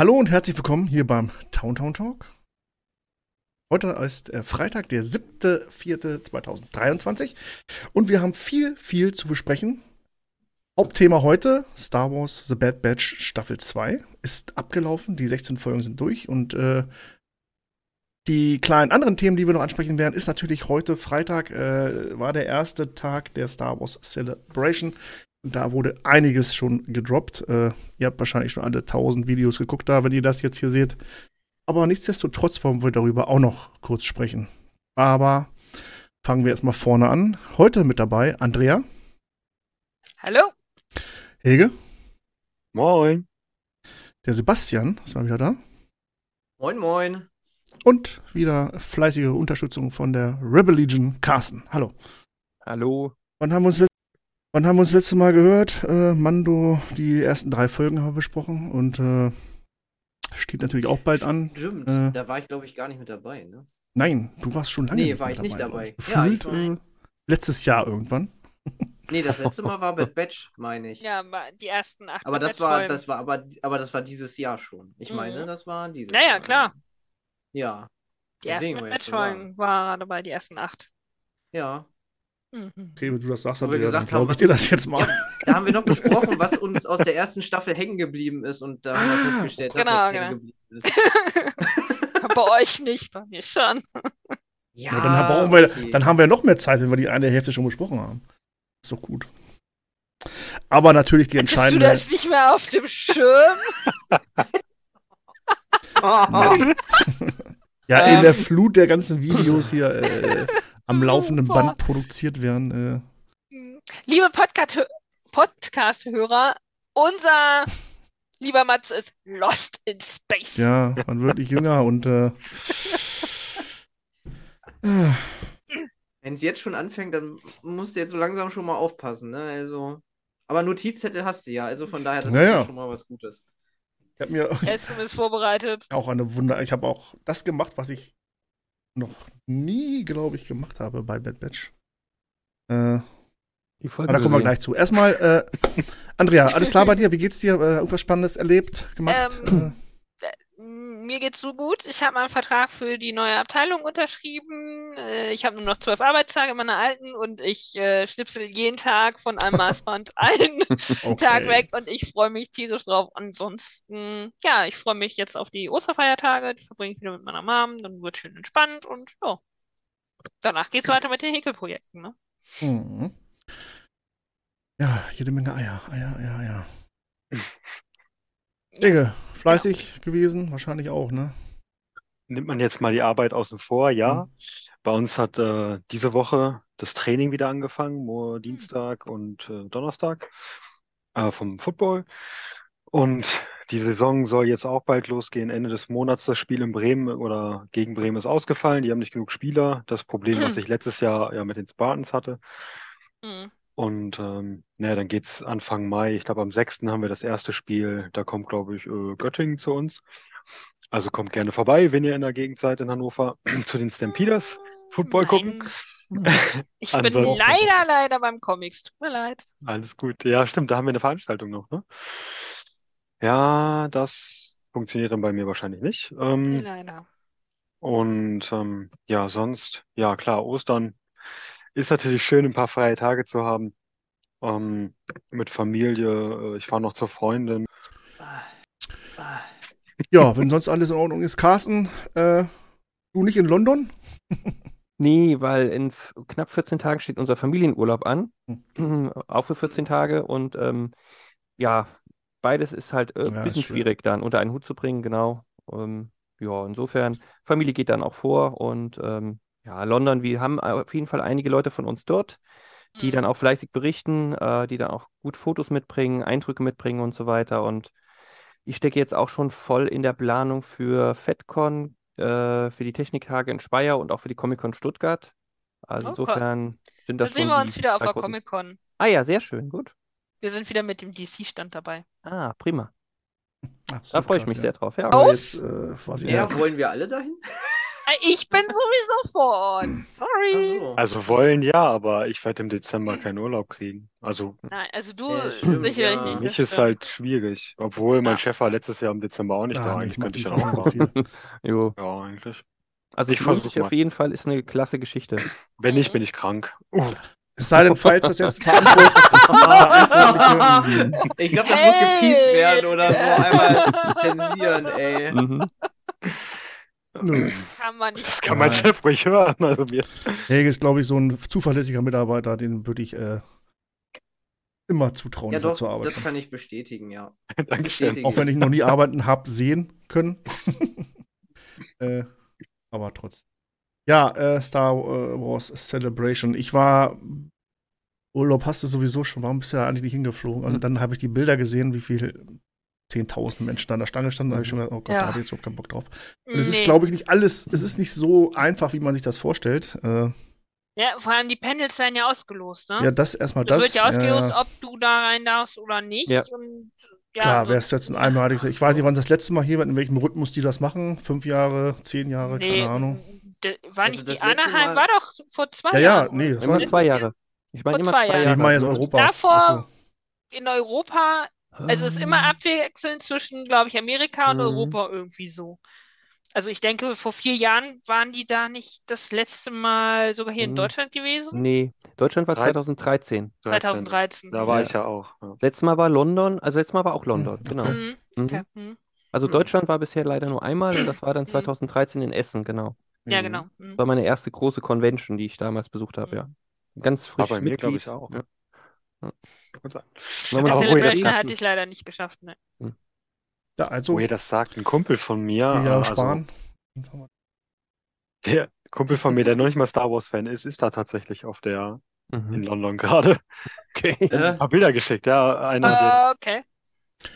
Hallo und herzlich willkommen hier beim Town Town Talk. Heute ist äh, Freitag, der 7.4.2023 und wir haben viel, viel zu besprechen. Hauptthema heute, Star Wars The Bad Batch Staffel 2 ist abgelaufen, die 16 Folgen sind durch und äh, die kleinen anderen Themen, die wir noch ansprechen werden, ist natürlich heute Freitag, äh, war der erste Tag der Star Wars Celebration. Da wurde einiges schon gedroppt. Äh, ihr habt wahrscheinlich schon alle 1000 Videos geguckt da, wenn ihr das jetzt hier seht. Aber nichtsdestotrotz wollen wir darüber auch noch kurz sprechen. Aber fangen wir erstmal vorne an. Heute mit dabei Andrea. Hallo. Hege. Moin. Der Sebastian ist mal wieder da. Moin, moin. Und wieder fleißige Unterstützung von der Rebel Legion, Carsten. Hallo. Hallo. Wann haben wir uns, wann haben wir uns das letzte Mal gehört? Äh, Mando, die ersten drei Folgen haben wir besprochen und äh, steht natürlich auch bald an. Stimmt, Äh, da war ich glaube ich gar nicht mit dabei, ne? Nein, du warst schon lange Nee, nicht war ich nicht dabei. ich. Ja, ich Gefühlt war- äh, letztes Jahr irgendwann. Nee, das letzte Mal war Bad Batch, meine ich. Ja, die ersten acht aber das war, Folgen. das war, aber, aber das war dieses Jahr schon. Ich Mhm. meine, das war dieses Ja, ja, Jahr. klar. Ja. Die ersten wollte ich so Matchfolgen war dabei, die ersten acht. Ja. Mhm. Okay, wenn du das sagst, dann haben, glaube ich was- dir das jetzt mal. ja. Da haben wir noch besprochen, was uns aus der ersten Staffel hängen geblieben ist und da haben wir festgestellt, dass genau, das genau. hängen geblieben ist. bei euch nicht, bei mir schon. Ja, Ja, dann, brauchen wir, okay. dann haben wir noch mehr Zeit, wenn wir die eine Hälfte schon besprochen haben. Ist doch gut. Aber natürlich die Hattest du entscheidende. das nicht mehr auf dem Schirm? Ja, in Ähm. der Flut der ganzen Videos hier äh, am laufenden Super. Band produziert werden. Liebe Podcast- Podcast-Hörer, unser lieber Mats ist Lost in Space. Äh, ja, man wird nicht jünger und äh, äh, Wenn es jetzt schon anfängt, dann musst du jetzt so langsam schon mal aufpassen, ne? Also. Aber Notizzettel hast du ja, also von daher, das Ja, ist schon mal was Gutes. ich habe mir ist vorbereitet. auch eine Wunder. Ich habe auch das gemacht, was ich noch nie, glaube ich, gemacht habe bei Bad Batch. Äh, Die aber Folge da kommen wir gleich zu. Erstmal, äh, Andrea, alles klar bei dir? Wie geht's dir? Äh, irgendwas Spannendes erlebt, gemacht? Ähm, Mir geht's so gut. Ich habe meinen Vertrag für die neue Abteilung unterschrieben. Äh, Ich habe nur noch zwölf Arbeitstage in meiner alten und ich äh, schnipsel jeden Tag von einem Maßband einen Okay. Tag weg und ich freue mich tierisch drauf. Ansonsten, ja, ich freue mich jetzt auf die Osterfeiertage. Die verbringe ich wieder mit meiner Mom. Dann wird schön entspannt und ja. Danach geht's weiter mit den Häkelprojekten, ne? Mhm. Ja, jede Menge Eier, Eier, Eier, Eier. Ege, fleißig gewesen? Wahrscheinlich auch, ne? Nimmt man jetzt mal die Arbeit außen vor, ja. Bei uns hat äh, diese Woche das Training wieder angefangen, nur Dienstag und äh, Donnerstag äh, vom Football. Und die Saison soll jetzt auch bald losgehen. Ende des Monats das Spiel in Bremen oder gegen Bremen ist ausgefallen. Die haben nicht genug Spieler. Das Problem, was ich letztes Jahr ja mit den Spartans hatte. Mhm. Und ähm, naja, dann geht's Anfang Mai. Ich glaube, am 6. haben wir das erste Spiel. Da kommt, glaube ich, äh, Göttingen zu uns. Also kommt gerne vorbei, wenn ihr in der Gegend seid in Hannover, zu den Stampeders Football gucken. Nein. Ich bin leider, leider beim Comics. Tut mir leid. Alles gut. Ja, stimmt, da haben wir eine Veranstaltung noch, ne? Ja, das funktioniert dann bei mir wahrscheinlich nicht. Ähm, Leider. und ähm, ja, sonst, ja klar, Ostern ist natürlich schön, ein paar freie Tage zu haben. Ähm, mit Familie. Äh, Ich fahre noch zur Freundin. Ja, wenn sonst alles in Ordnung ist. Carsten, äh, du nicht in London? Nee, weil in knapp 14 Tagen steht unser Familienurlaub an. Hm. Auch für 14 Tage. Und ähm, ja, beides ist halt äh, Ja, ein bisschen schwierig dann unter einen Hut zu bringen, genau. Ähm, ja, insofern, Familie geht dann auch vor. Und ähm, ja, London, wir haben auf jeden Fall einige Leute von uns dort, die Mhm. dann auch fleißig berichten, äh, die dann auch gut Fotos mitbringen, Eindrücke mitbringen und so weiter. Und ich stecke jetzt auch schon voll in der Planung für FedCon, äh, für die Techniktage in Speyer und auch für die Comic-Con Stuttgart. Also Oh, cool. insofern sind Dann das sehen schon wir uns wieder auf der Comic-Con. Ah ja, sehr schön, gut. Wir sind wieder mit dem DC-Stand dabei. Ah, prima. Ach, Da freue ich mich ja. sehr drauf. Ja. Aber Oh. jetzt, äh, Ja, ja. wollen wir alle dahin? Ich bin sowieso vor Ort. Sorry. Ach so. Also wollen ja, aber ich werde im Dezember keinen Urlaub kriegen. Also Nein, also du Ja, stimmt, sicherlich ja. nicht. für mich ist stimmt. halt schwierig. Obwohl mein Ja. Chef war letztes Jahr im Dezember auch nicht da. Ah, nee, Eigentlich könnte ich auch so viel. Jo. Ja, eigentlich. Also Ich es lohnt versuch sich auf jeden Fall, ist eine klasse Geschichte. Wenn nicht, bin ich krank. Uh, Es sei denn, falls das jetzt verantwortlich. Ich glaube, das muss gepiept Hey! werden oder so. Einmal zensieren, ey. Mhm. Nö. Kann man nicht. das kann mein. Chef ruhig hören. Also mir. Helge ist, glaube ich, so ein zuverlässiger Mitarbeiter, den würde ich äh, immer zutrauen, Ja, doch, zur Arbeit das kann ich bestätigen, ja. Dankeschön. Auch wenn ich noch nie arbeiten habe sehen können. äh, aber trotzdem. Ja, äh, Star Wars Celebration. Ich war. Urlaub hast du sowieso schon. Warum bist du da eigentlich nicht hingeflogen? Und dann habe ich die Bilder gesehen, wie viel 10.000 Menschen da an der Stange standen. Da habe ich schon gedacht, oh Gott, Ja. da habe ich jetzt überhaupt keinen Bock drauf. Und es ist, Nee. glaube ich, nicht alles. Es ist nicht so einfach, wie man sich das vorstellt. Äh, Ja, vor allem die Panels werden ja ausgelost, ne? ja, das erstmal Es das. wird ja ausgelost, ja. ob du da rein darfst oder nicht. Ja. Und ja, Klar, so- wäre es jetzt ein einmaliges. Ich weiß nicht, wann das letzte Mal hier, in welchem Rhythmus die das machen. Fünf Jahre, zehn Jahre, nee, keine Ahnung. War Also nicht das die Anaheim, Mal- war doch vor zwei Ja, ja, Jahren. nee, das Immer war- zwei Jahre. Ich meine Vor immer zwei Jahren. Jahre. Ich meine jetzt Europa. davor- Ach In Europa, also es ist immer abwechselnd zwischen, glaube ich, Amerika und Mhm. Europa irgendwie so. Also ich denke, vor vier Jahren waren die da nicht das letzte Mal sogar hier in Mhm. Deutschland gewesen? Nee, Deutschland war Drei- 2013. 2013. Da war Ja. ich ja auch. Ja. Letztes Mal war London, also letztes Mal war auch London, genau. Mhm. Mhm. Okay. Mhm. Also Mhm. Deutschland war bisher leider nur einmal und das war dann Mhm. 2013 in Essen, genau. Ja, Mhm. genau. Mhm. Das war meine erste große Convention, die ich damals besucht habe, ja. Ganz War frisch bei mir, glaube Mitglied. ich, auch. Ja. Kann sein. Ihr das Celebration sagt- hatte ich leider nicht geschafft. Ne. Ja, also, Wo ihr das sagt, ein Kumpel von mir, Jahre also sparen. der Kumpel von mir, der noch nicht mal Star Wars-Fan ist, ist da tatsächlich auf der in Mhm. London gerade. Okay. Ein paar Bilder geschickt, ja. Einer, Ah, okay.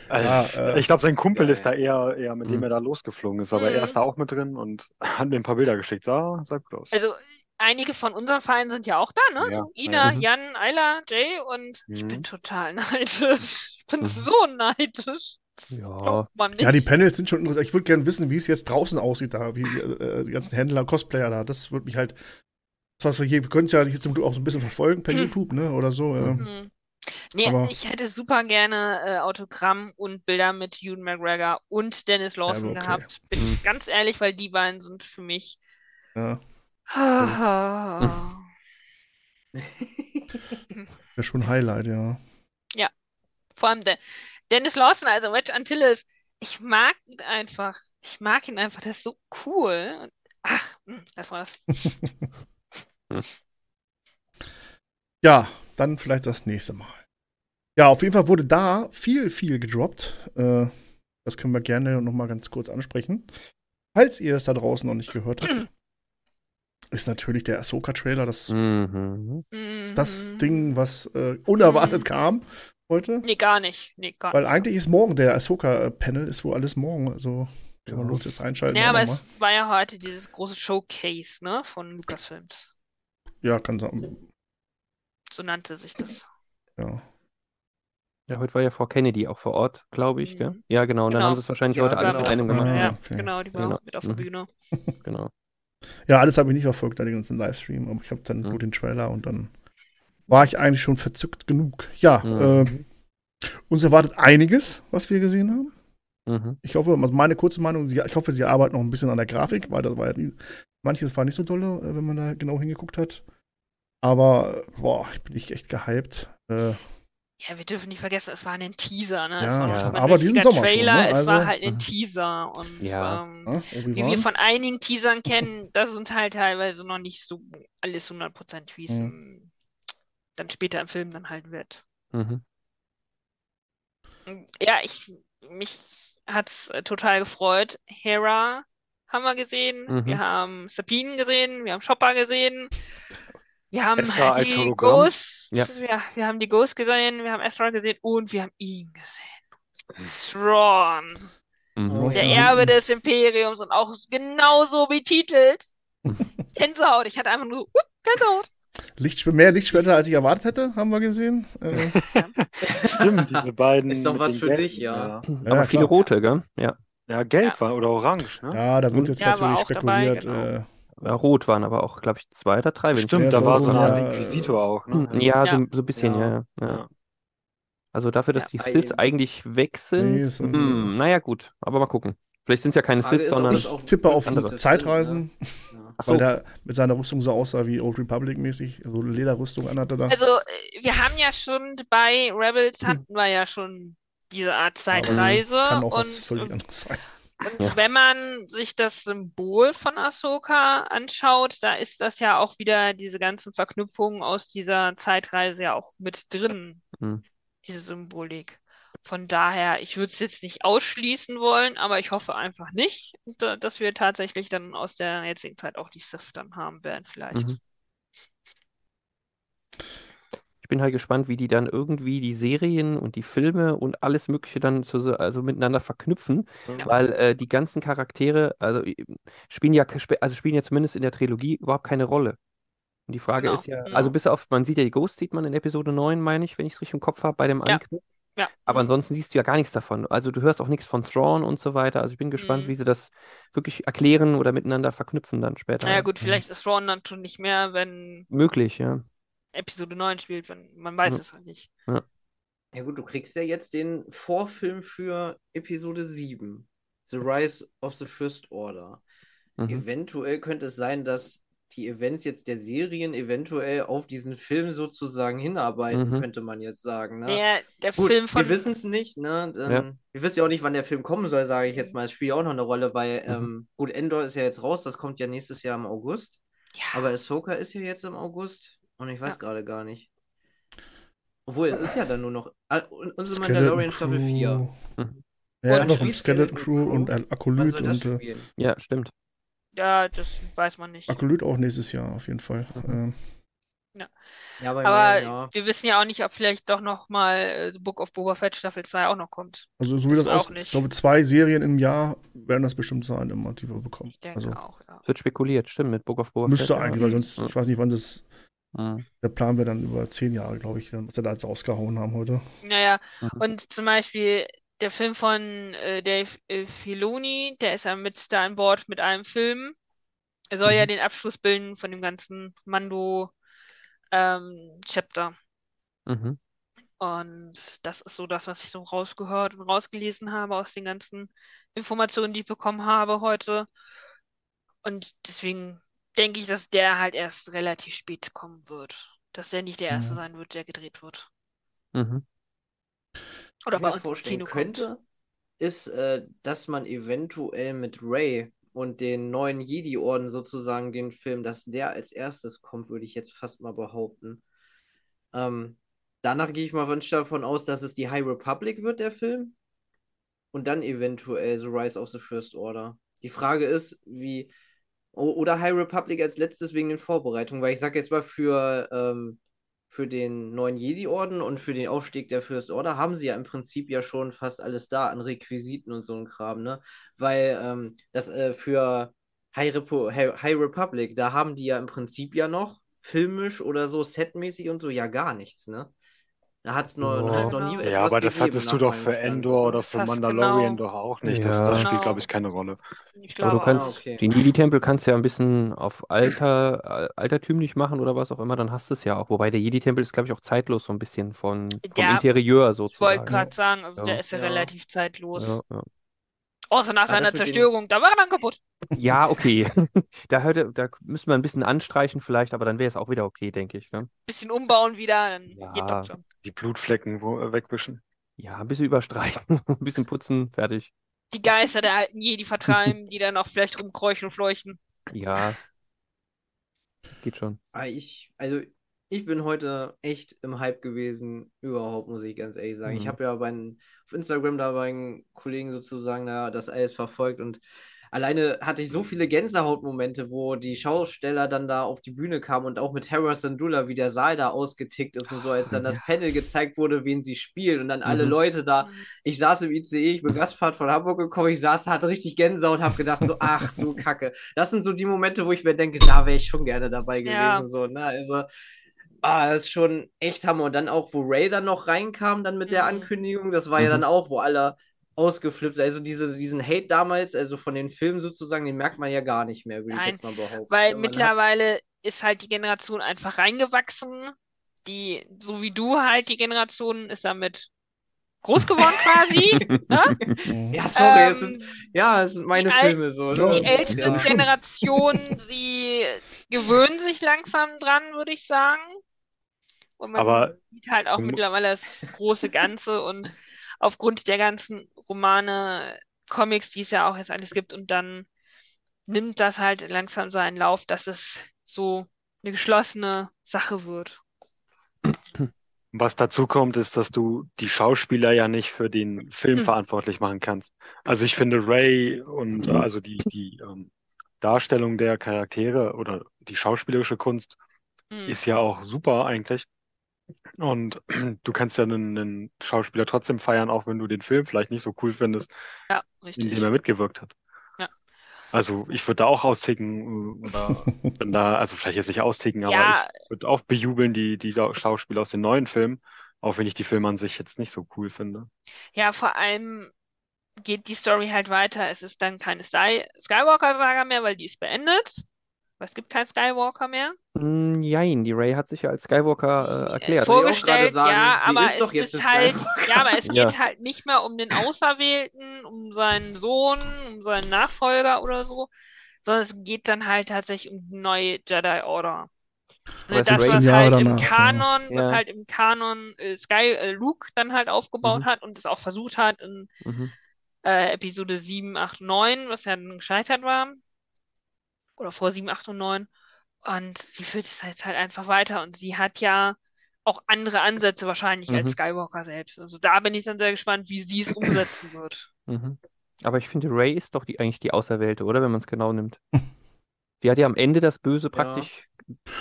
also, Ja, äh, ich glaube, sein Kumpel geil. ist da eher, eher mit dem Mhm. er da losgeflogen ist, aber Mhm. er ist da auch mit drin und hat mir ein paar Bilder geschickt. Sah, sah gut aus. Also einige von unseren Vereinen sind ja auch da, ne? Ja, So Ina, ja. Jan, Ayla, Jay und ich Mhm. bin total neidisch. Ich bin Mhm. so neidisch. Das Ja. glaubt man nicht. Ja, die Panels sind schon interessant. Ich würde gerne wissen, wie es jetzt draußen aussieht, da, wie die, äh, die ganzen Händler, Cosplayer da. Das würde mich halt. Das, was wir hier, wir können es ja hier zum Glück auch so ein bisschen verfolgen per Hm. YouTube, ne? Oder so. Äh. Nee, Aber- ich hätte super gerne äh, Autogramm und Bilder mit Ewan McGregor und Dennis Lawson okay. gehabt. Bin ich ganz ehrlich, weil die beiden sind für mich. Ja. Wäre schon ein Highlight, ja. Vor allem der Dennis Lawson, also Wedge Antilles, ich mag ihn einfach. Ich mag ihn einfach, das ist so cool. Und, ach, hm, das war's. Ja, dann vielleicht das nächste Mal. Ja, auf jeden Fall wurde da viel, viel gedroppt. Äh, das können wir gerne noch mal ganz kurz ansprechen. Falls ihr es da draußen noch nicht gehört habt, ist natürlich der Ahsoka-Trailer das, Mhm. das. Ding, was äh, unerwartet Mhm. kam heute. Nee, gar nicht. Nee, gar Weil nicht. eigentlich ist morgen der Ahsoka-Panel, ist wohl alles morgen. Also kann man los jetzt einschalten. Ja, aber es war ja heute dieses große Showcase, ne, von Lucasfilms. Ja, kann sein. So nannte sich das. Ja. Ja, heute war ja Frau Kennedy auch vor Ort, glaube ich, gell? Mhm. Ja, genau. Und dann Genau. haben sie es wahrscheinlich Ja, heute alles genau. in einem Ah, gemacht. ja, okay. genau, die war Genau. auch mit auf der Mhm. Bühne. Genau. Ja, alles habe ich nicht verfolgt, den ganzen Livestream, aber ich habe dann Mhm. nur den Trailer und dann war ich eigentlich schon verzückt genug. Ja, Mhm. äh, uns erwartet einiges, was wir gesehen haben. Mhm. Ich hoffe, also meine kurze Meinung, ich hoffe, sie arbeiten noch ein bisschen an der Grafik, weil das war ja nie, manches war nicht so dolle, äh, wenn man da genau hingeguckt hat. Aber, boah, ich bin nicht echt gehypt. Äh, Ja, wir dürfen nicht vergessen, es war ein Teaser, ne? Es Ja, war noch ja. nicht mal ein aber diesen Sommer schon, Trailer, ne? es Also- war halt ein. Teaser. Und Ja. ähm, wie wir von einigen Teasern kennen, das ist halt teilweise noch nicht so alles 100% wie es Mhm. dann später im Film dann halt wird. Mhm. Ja, ich, mich hat's äh, total gefreut. Hera haben wir gesehen, Mhm. wir haben Sabine gesehen, wir haben Chopper gesehen, wir haben als die Hologramm. Ghosts, Ja. wir, wir haben die Ghosts gesehen, wir haben Ezra gesehen und wir haben ihn gesehen. Thrawn, Mhm. Oh, der ja. Erbe des Imperiums und auch genauso betitelt. Gänsehaut, ich hatte einfach nur so, uh, Gänsehaut. Lichtschw mehr Lichtschwerter, als ich erwartet hätte, haben wir gesehen. Äh, Stimmt, diese beiden. Ist doch was für gelben, dich, ja. Aber viele klar. rote, gell? Ja. Ja, gelb Ja. war oder orange, ne? Ja, da wird jetzt Ja, natürlich auch dabei, spekuliert. genau. äh, Ja, rot waren aber auch, glaube ich, zwei oder drei, wenn ich Stimmt, Ja, da so war so eine Art ja, Inquisitor auch, ne? Hm, Ja, so, Ja. so ein bisschen, Ja. ja, ja. ja. Ja. Also dafür, dass Ja. die Sith Ei. eigentlich weg sind, Nee, so- hm, naja, gut, aber mal gucken. Vielleicht sind es ja keine Frage Sith, sondern es auch tippe auf andere. Zeitreisen, ne? Ach weil so, der mit seiner Rüstung so aussah wie Old Republic mäßig. So eine Lederrüstung anhatte da. Also, äh, wir haben ja schon bei Rebels Hm. hatten wir ja schon diese Art Zeitreise Kann auch was und, völlig und, anderes sein. Und Ja. wenn man sich das Symbol von Ahsoka anschaut, da ist das ja auch wieder diese ganzen Verknüpfungen aus dieser Zeitreise ja auch mit drin, Hm. diese Symbolik. Von daher, ich würde es jetzt nicht ausschließen wollen, aber ich hoffe einfach nicht, da- dass wir tatsächlich dann aus der jetzigen Zeit auch die Sith dann haben werden, vielleicht. Mhm. Ich bin halt gespannt, wie die dann irgendwie die Serien und die Filme und alles Mögliche dann zu, also miteinander verknüpfen, Ja. weil äh, die ganzen Charaktere, also äh, spielen ja, also spielen ja zumindest in der Trilogie überhaupt keine Rolle. Und die Frage Genau. ist ja, Mhm. also bis auf, man sieht ja die Ghost, sieht man in Episode 9, meine ich, wenn ich es richtig im Kopf habe, bei dem Ja. Angriff. Ja. Aber Mhm. ansonsten siehst du ja gar nichts davon. Also du hörst auch nichts von Thrawn und so weiter. Also ich bin gespannt, Mhm. wie sie das wirklich erklären oder miteinander verknüpfen dann später. Naja, gut, vielleicht ist Ron dann schon nicht mehr, wenn Möglich, ja. Episode 9 spielt, wenn, man weiß Ja. es halt nicht. Ja gut, du kriegst ja jetzt den Vorfilm für Episode 7. The Rise of the First Order. Mhm. Eventuell könnte es sein, dass die Events jetzt der Serien eventuell auf diesen Film sozusagen hinarbeiten, Mhm. könnte man jetzt sagen. Ne? Der, der Gut, Film von. wir wissen es nicht, ne? Dann, Ja. Wir wissen ja auch nicht, wann der Film kommen soll, sage ich jetzt mal. Es spielt ja auch noch eine Rolle, weil, Mhm. ähm, gut, Endor ist ja jetzt raus, das kommt ja nächstes Jahr im August. Ja, Aber Ahsoka ist ja jetzt im August und ich weiß Ja. gerade gar nicht. Obwohl, es ist ja dann nur noch. Ah, unsere Skeleton Mandalorian Staffel 4. Mhm. Ja, Und noch spielt Skeleton Skeleton Crew Crew? und Wann Akolyt und äh, spielen? Ja, stimmt. ja, das weiß man nicht. Akolyt auch nächstes Jahr auf jeden Fall. Ähm, Ja, aber, Aber immerhin, ja. wir wissen ja auch nicht, ob vielleicht doch noch mal äh, The Book of Boba Fett Staffel 2 auch noch kommt. also so wie das Das auch aus, nicht. ich glaube zwei Serien im Jahr werden das bestimmt sein, immer die wir bekommen. Ich denke Also auch, ja. Es wird spekuliert, stimmt, mit Book of Boba müsste Fett, ja. eigentlich, weil sonst, Ja. ich weiß nicht, wann das, Mhm. der Plan wäre dann über zehn Jahre, glaube ich, dann, was sie da jetzt rausgehauen haben heute. Naja, Mhm. und zum Beispiel der Film von äh, Dave äh, Filoni, der ist ja mit da an Bord mit einem Film. Er soll ja Mhm. den Abschluss bilden von dem ganzen Mando ähm, Chapter. Mhm. Und das ist so das, was ich so rausgehört und rausgelesen habe aus den ganzen Informationen, die ich bekommen habe heute. Und deswegen denke ich, dass der halt erst relativ spät kommen wird. Dass der nicht der erste Mhm. sein wird, der gedreht wird. Mhm. Oder ich bei mir uns vorstellen Kino kommt. könnte, ist, äh, dass man eventuell mit Ray und den neuen Jedi-Orden sozusagen den Film, dass der als erstes kommt, würde ich jetzt fast mal behaupten. Ähm, danach gehe ich mal von- davon aus, dass es die High Republic wird, der Film. Und dann eventuell The Rise of the First Order. Die Frage ist, wie. Oder High Republic als letztes wegen den Vorbereitungen, weil ich sage jetzt mal für, ähm, für den neuen Jedi-Orden und für den Aufstieg der First Order haben sie ja im Prinzip ja schon fast alles da an Requisiten und so ein Kram, ne? Weil ähm, das äh, für High, Repo High, High Republic, da haben die ja im Prinzip ja noch filmisch oder so setmäßig und so ja gar nichts, ne? Da hat es noch, Ja. da hat's noch nie Ja, aber das gegeben, hattest du doch für. Endor oder für Das Mandalorian genau. doch auch nicht. Das, Ja. das spielt, Genau. glaube ich, keine Rolle. Ich Aber du glaube kannst Ah, okay. den Jedi-Tempel kannst du ja ein bisschen auf alter, altertümlich machen oder was auch immer, dann hast du es ja auch. Wobei der Jedi-Tempel ist, glaube ich, auch zeitlos so ein bisschen von, vom Ja, Interieur Ich wollte sozusagen. gerade sagen, also Ja. der ist ja Ja. relativ zeitlos. Ja, ja. Außer nach Ah, seiner das Zerstörung, da war er dann kaputt. Ja, okay. Da, hörte, da müssen wir ein bisschen anstreichen vielleicht, aber dann wäre es auch wieder okay, denke ich. Ne? Bisschen umbauen wieder, dann Ja. geht doch schon. Die Blutflecken wo, äh, wegwischen. Ja, ein bisschen überstreichen, ein bisschen putzen, fertig. Die Geister der alten Jedi vertreiben, die dann auch vielleicht rumkräuchen und fleuchen. Ja, das geht schon. Ah, ich, also ich bin heute echt im Hype gewesen, überhaupt, muss ich ganz ehrlich sagen. Ich Mhm. habe ja bei, auf Instagram da bei einen Kollegen sozusagen da das alles verfolgt und alleine hatte ich so viele Gänsehautmomente, wo die Schausteller dann da auf die Bühne kamen und auch mit Hera Syndulla, wie der Saal da ausgetickt ist und so, als dann das Ja. Panel gezeigt wurde, wen sie spielen und dann alle Mhm. Leute da. Ich saß im ICE, ich bin Gastfahrt von Hamburg gekommen, ich saß, hatte richtig Gänsehaut, habe gedacht so, ach du Kacke. Das sind so die Momente, wo ich mir denke, da wäre ich schon gerne dabei gewesen, Ja. so, ne? Also, ah, das ist schon echt Hammer. Und dann auch, wo Ray dann noch reinkam, dann mit der Mhm. Ankündigung, das war ja Mhm. dann auch, wo alle ausgeflippt. Also diese, diesen Hate damals, also von den Filmen sozusagen, den merkt man ja gar nicht mehr, würde ich jetzt mal behaupten. Weil Man hat- mittlerweile ist halt die Generation einfach reingewachsen. Die, so wie du halt, die Generation ist damit groß geworden quasi. ne? Ja, sorry, es Ähm, sind, ja, es sind meine Filme so. Ne? die ältere ja. Generation, sie gewöhnen sich langsam dran, würde ich sagen. Und man Aber sieht halt auch mittlerweile das große Ganze und aufgrund der ganzen Romane, Comics, die es ja auch jetzt alles gibt, und dann nimmt das halt langsam seinen Lauf, dass es so eine geschlossene Sache wird. Was dazu kommt, ist, dass du die Schauspieler ja nicht für den Film Hm. verantwortlich machen kannst. Also ich finde Ray und also die, die ähm, Darstellung der Charaktere oder die schauspielerische Kunst Hm. ist ja auch super eigentlich. Und du kannst ja einen, einen Schauspieler trotzdem feiern, auch wenn du den Film vielleicht nicht so cool findest, Ja, in dem er mitgewirkt hat. Ja. Also ich würde da auch austicken äh, oder wenn da, also vielleicht jetzt nicht austicken, aber Ja. ich würde auch bejubeln die, die Schauspieler aus den neuen Filmen, auch wenn ich die Filme an sich jetzt nicht so cool finde. Ja, vor allem geht die Story halt weiter. Es ist dann keine Sky Skywalker-Saga mehr, weil die ist beendet. Es gibt keinen Skywalker mehr. Mm, Jein, die Ray hat sich ja als Skywalker äh, erklärt. Ich auch Vorgestellt, sagen, ja, sie aber ist doch es ist halt, ja, aber es Ja. geht halt nicht mehr um den Auserwählten, um seinen Sohn, um seinen Nachfolger oder so, sondern es geht dann halt tatsächlich um die neue Jedi Order. Ne, das, 16 was Jahre halt im danach, ja. Kanon, was Ja. halt im Kanon äh, Sky, äh, Luke dann halt aufgebaut Mhm. hat und es auch versucht hat in Mhm. äh, Episode 7, 8, 9, was ja dann gescheitert war. Oder vor 7, 8 und 9. Und sie führt es jetzt halt einfach weiter. Und sie hat ja auch andere Ansätze wahrscheinlich als Mhm. Skywalker selbst. Also da bin ich dann sehr gespannt, wie sie es umsetzen wird. Mhm. Aber ich finde, Ray ist doch die, eigentlich die Auserwählte, oder? Wenn man es genau nimmt. Die hat ja am Ende das Böse praktisch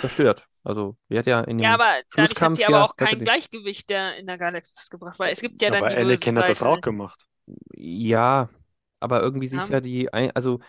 zerstört. Also, die hat ja in dem Ja, aber dadurch hat Schlusskampf sie aber ja auch kein Gleichgewicht der, in der Galaxis gebracht, weil es gibt ja dann Aber die böse Anakin hat das auch gemacht. Ja, aber irgendwie sich Ja. ja die, also ist-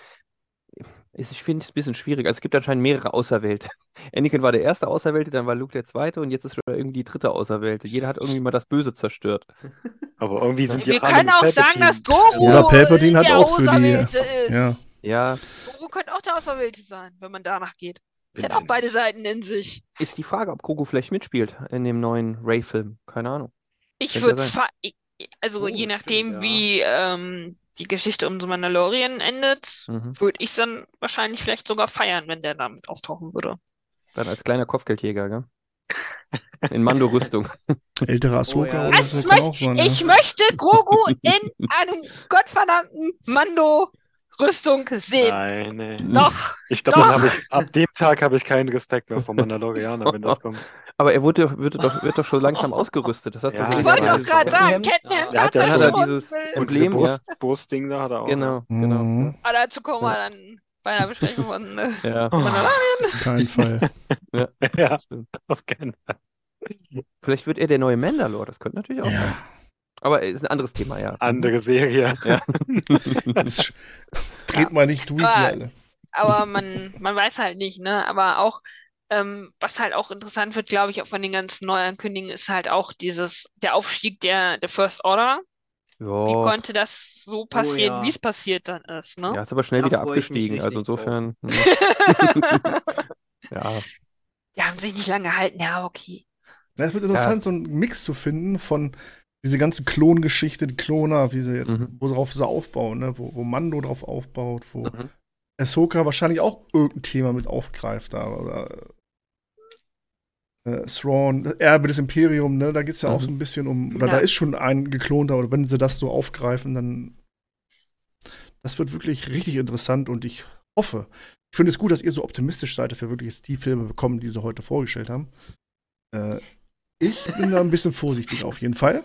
ich finde es ein bisschen schwierig. Also es gibt anscheinend mehrere Auserwählte. Anakin war der erste Auserwählte, dann war Luke der zweite und jetzt ist Ray irgendwie die dritte Auserwählte. Jeder hat irgendwie mal das Böse zerstört. Aber irgendwie sind die Wir alle können auch sagen, Palpatine. dass Goro Oder Palpatine hat der auch für die- Auserwählte ist. ja. Ja, Goro könnte auch der Auserwählte sein, wenn man danach geht. Der hat auch beide Seiten in sich. ist die Frage, ob Grogu vielleicht mitspielt in dem neuen Ray-Film. Keine Ahnung. Ich würde sein. Also Oh, je stimmt, nachdem, ja. wie ähm, die Geschichte um The Mandalorian endet, Mhm. würde ich dann wahrscheinlich vielleicht sogar feiern, wenn der damit auftauchen würde. Dann als kleiner Kopfgeldjäger, gell? In Mando-Rüstung. Ältere Ahsoka ja. oder so möcht, sein. ich möchte Grogu in einem gottverdammten Mando-Rüstung sehen. Nein, nee. Doch, Ich glaube, ab dem Tag habe ich keinen Respekt mehr vor Mandalorianer, wenn das kommt. Aber er wurde, wird, doch, wird doch schon langsam ausgerüstet. Das hast du Ja, gesehen. ich ja, wollte doch dieses gerade sagen, Kettenhemd. Der hat hat ja er er dieses Emblem, Brust, ja. Brustding da hat er auch. Genau, genau. Mhm. Aber dazu kommen wir dann bei einer Besprechung von äh, Ja, Mandalorian. Auf keinen Fall. ja, stimmt. auf keinen Fall. Vielleicht wird er der neue Mandalore. Das könnte natürlich auch sein. Ja. Aber ist ein anderes Thema, ja. Andere Serie. Ja. Jetzt dreht mal nicht durch, Aber- alle. Aber man, man weiß halt nicht, ne? Aber auch, ähm, was halt auch interessant wird, glaube ich, auch von den ganzen Neuankündigungen, ist halt auch dieses, der Aufstieg der, der First Order. Wie Ja, konnte das so passieren, ja. wie es passiert dann ist, ne? ja, ist aber schnell Da wieder abgestiegen. Also insofern. hm. Ja, Die haben sich nicht lange gehalten, ja, okay. Ja, es wird interessant, so einen Mix zu finden von diese ganze Klongeschichte, die Kloner, wie sie jetzt, Mhm. worauf sie aufbauen, ne? wo, wo Mando drauf aufbaut, wo Mhm. Ahsoka wahrscheinlich auch irgendein Thema mit aufgreift da. Oder äh, Thrawn, Erbe des Imperium, ne? Da geht es ja auch Mhm. so ein bisschen um, oder Ja. da ist schon ein geklonter, oder wenn sie das so aufgreifen, dann das wird wirklich richtig interessant und ich hoffe, ich finde es gut, dass ihr so optimistisch seid, dass wir wirklich jetzt die Filme bekommen, die sie heute vorgestellt haben. Äh, ich bin da ein bisschen vorsichtig auf jeden Fall.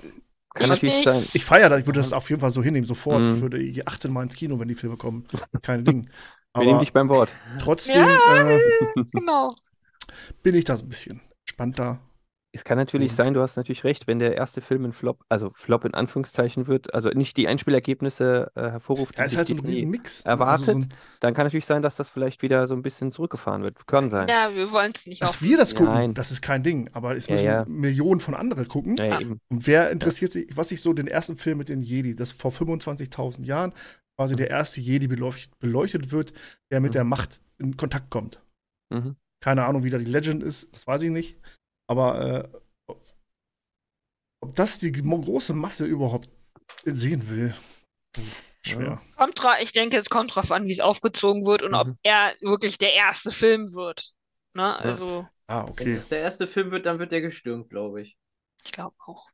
Kann Ich natürlich nicht. sein. Ich feiere das, ich würde das auf jeden Fall so hinnehmen, sofort. Mhm. Ich würde je 18 Mal ins Kino, wenn die Filme kommen. Kein Ding. Wir nehmen Aber dich beim Wort. trotzdem Ja. äh, Genau. bin ich da so ein bisschen spannter. Es kann natürlich Und- sein, du hast natürlich recht, wenn der erste Film ein Flop, also Flop in Anführungszeichen wird, also nicht die Einspielergebnisse äh, hervorruft, die Ja, ist halt so ein Disney riesen Mix. erwartet. Also so ein, dann kann natürlich sein, dass das vielleicht wieder so ein bisschen zurückgefahren wird. Kann sein. Ja, wir wollen es nicht dass auf. wir das gucken, Nein. das ist kein Ding. Aber es Ja, müssen ja. Millionen von anderen gucken. Ja, eben. Und wer interessiert sich, was ich so den ersten Film mit den Jedi, das vor 25.000 Jahren quasi der erste Jedi beleuchtet, beleuchtet wird, der mit Mhm. der Macht in Kontakt kommt. Mhm. Keine Ahnung, wie da die Legend ist, das weiß ich nicht. Aber äh, ob das die große Masse überhaupt sehen will, schwer. Kommt dra ich denke, es kommt drauf an, wie es aufgezogen wird und ob Mhm. er wirklich der erste Film wird. Ne? Also, Ah, Wenn okay. das der erste Film wird, dann wird der gestürmt, glaube ich. ich glaube auch.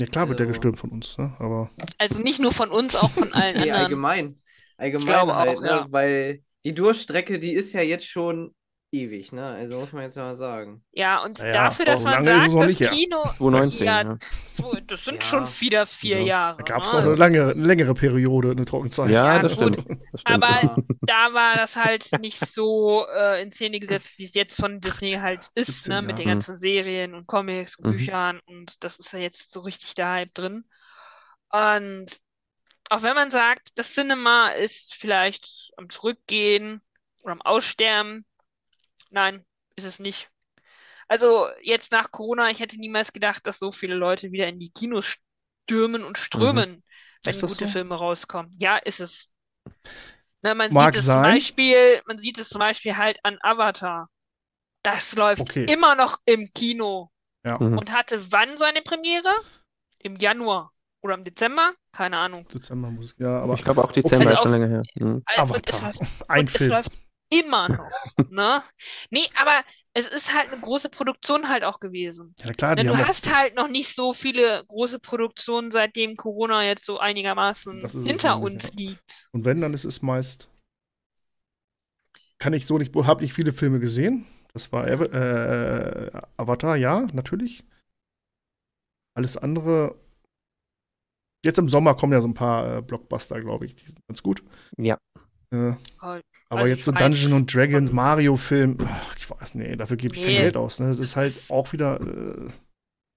Ja, klar wird der Also- gestürmt von uns, ne? Aber Also nicht nur von uns, auch von allen Nee, anderen. allgemein. Allgemein halt, auch, ne? ja. Weil die Durchstrecke, die ist ja jetzt schon ewig, ne? Also muss man jetzt mal sagen. Ja, und Naja, dafür, dass man sagt, das nicht. Kino, 2019, ja, ja. so, das sind Ja. schon wieder vier Ja. Jahre. da gab es ne? doch eine Also, lange, eine längere Periode, eine Trockenzeit. Ja, Ja, das stimmt. Das stimmt. Aber da war das halt nicht so äh, in Szene gesetzt, wie es jetzt von Disney halt ist, 17 ne? Mit den ganzen Serien und Comics und Mhm. Büchern und das ist ja jetzt so richtig der Hype drin. Und auch wenn man sagt, das Cinema ist vielleicht am Zurückgehen oder am Aussterben, nein, ist es nicht. Also jetzt nach Corona, ich hätte niemals gedacht, dass so viele Leute wieder in die Kinos stürmen und strömen, wenn Ist das gute so? Filme rauskommen. Ja, ist es. Ne, man Mag sieht es zum sein. Beispiel, man sieht es zum Beispiel halt an Avatar. Das läuft Okay. immer noch im Kino Ja. Mhm. und hatte wann seine Premiere? Im Januar oder im Dezember? Keine Ahnung. Dezember muss ja, aber Ich glaube auch Dezember Also ist schon auf- länger her. Mhm. Also, und es Avatar. läuft, ein und es Film. läuft immer noch, ne? Nee, aber es ist halt eine große Produktion halt auch gewesen. Ja, klar, Ne, du hast auch, halt noch nicht so viele große Produktionen, seitdem Corona jetzt so einigermaßen hinter uns liegt. Und wenn, dann ist es meist. Kann ich so nicht, habe nicht viele Filme gesehen. Das war Ava- äh, Avatar, ja, natürlich. Alles andere. Jetzt im Sommer kommen ja so ein paar äh, Blockbuster, glaube ich. Die sind ganz gut. Ja. Äh. Aber Also jetzt so Dungeon und Dragons, Mario-Film, ich weiß, nee, dafür gebe ich kein Nee. Geld aus. Ne? Das ist halt auch wieder äh,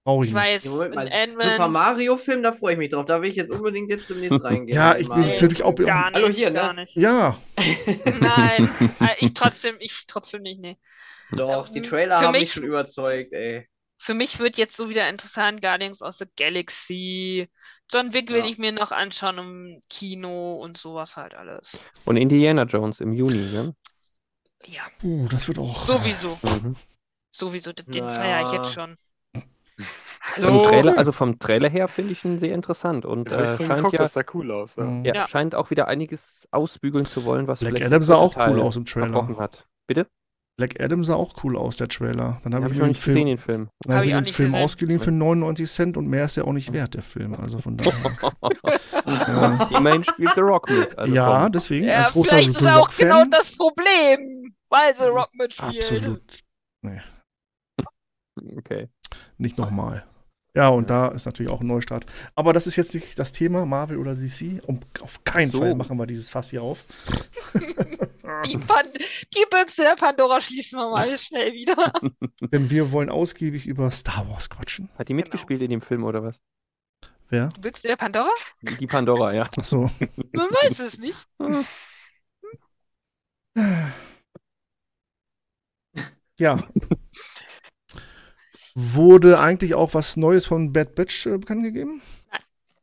traurig. Ich nicht. weiß, Ant-Man. Super Mario-Film, da freue ich mich drauf. Da will ich jetzt unbedingt jetzt demnächst reingehen. Ja, ich Mario. natürlich auch. Gar nicht, Hallo, hier, ne? gar nicht. Ja, Nein, äh, ich trotzdem, ich trotzdem nicht, nee. Doch, die Ähm, Trailer für haben mich mich- schon überzeugt, ey. Für mich wird jetzt so wieder interessant Guardians of the Galaxy. John Wick will Ja. ich mir noch anschauen im Kino und sowas halt alles. Und Indiana Jones im Juni, ne? Ja, uh, das wird auch. sowieso. Mhm. Sowieso, den Naja. feiere ich jetzt schon. Hallo? Trailer, also vom Trailer her finde ich ihn sehr interessant und Ja, hab ich äh, scheint geguckt, ja, cool aus. Ja. Mhm. ja, Ja. scheint auch wieder einiges ausbügeln zu wollen, was Black vielleicht Adam sah auch cool aus im Trailer. hat. Bitte? Black Adam sah auch cool aus, der Trailer. Dann habe Hab ich ich mir den nicht gesehen, Film, den Film. dann hab Hab ich den nicht Film gesehen. ausgeliehen für 99 Cent und mehr ist ja auch nicht wert, der Film. Also von daher. ja, Immerhin spielt The Rock mit. Also ja komm. deswegen, Ja, als großer vielleicht ist The auch genau das Problem, weil The Rock mitspielt. Absolut. Okay. Nicht nochmal. Ja, und da ist natürlich auch ein Neustart. Aber das ist jetzt nicht das Thema, Marvel oder DC. Um, auf keinen So. Fall machen wir dieses Fass hier auf. Die, Pan die Büchse der Pandora schließen wir mal schnell wieder. Denn wir wollen ausgiebig über Star Wars quatschen. Hat die mitgespielt in dem Film oder was? Wer? Die Büchse der Pandora? Die Pandora, ja. Achso. Man weiß es nicht. Ja. Wurde eigentlich auch was Neues von Bad Batch äh, bekannt gegeben?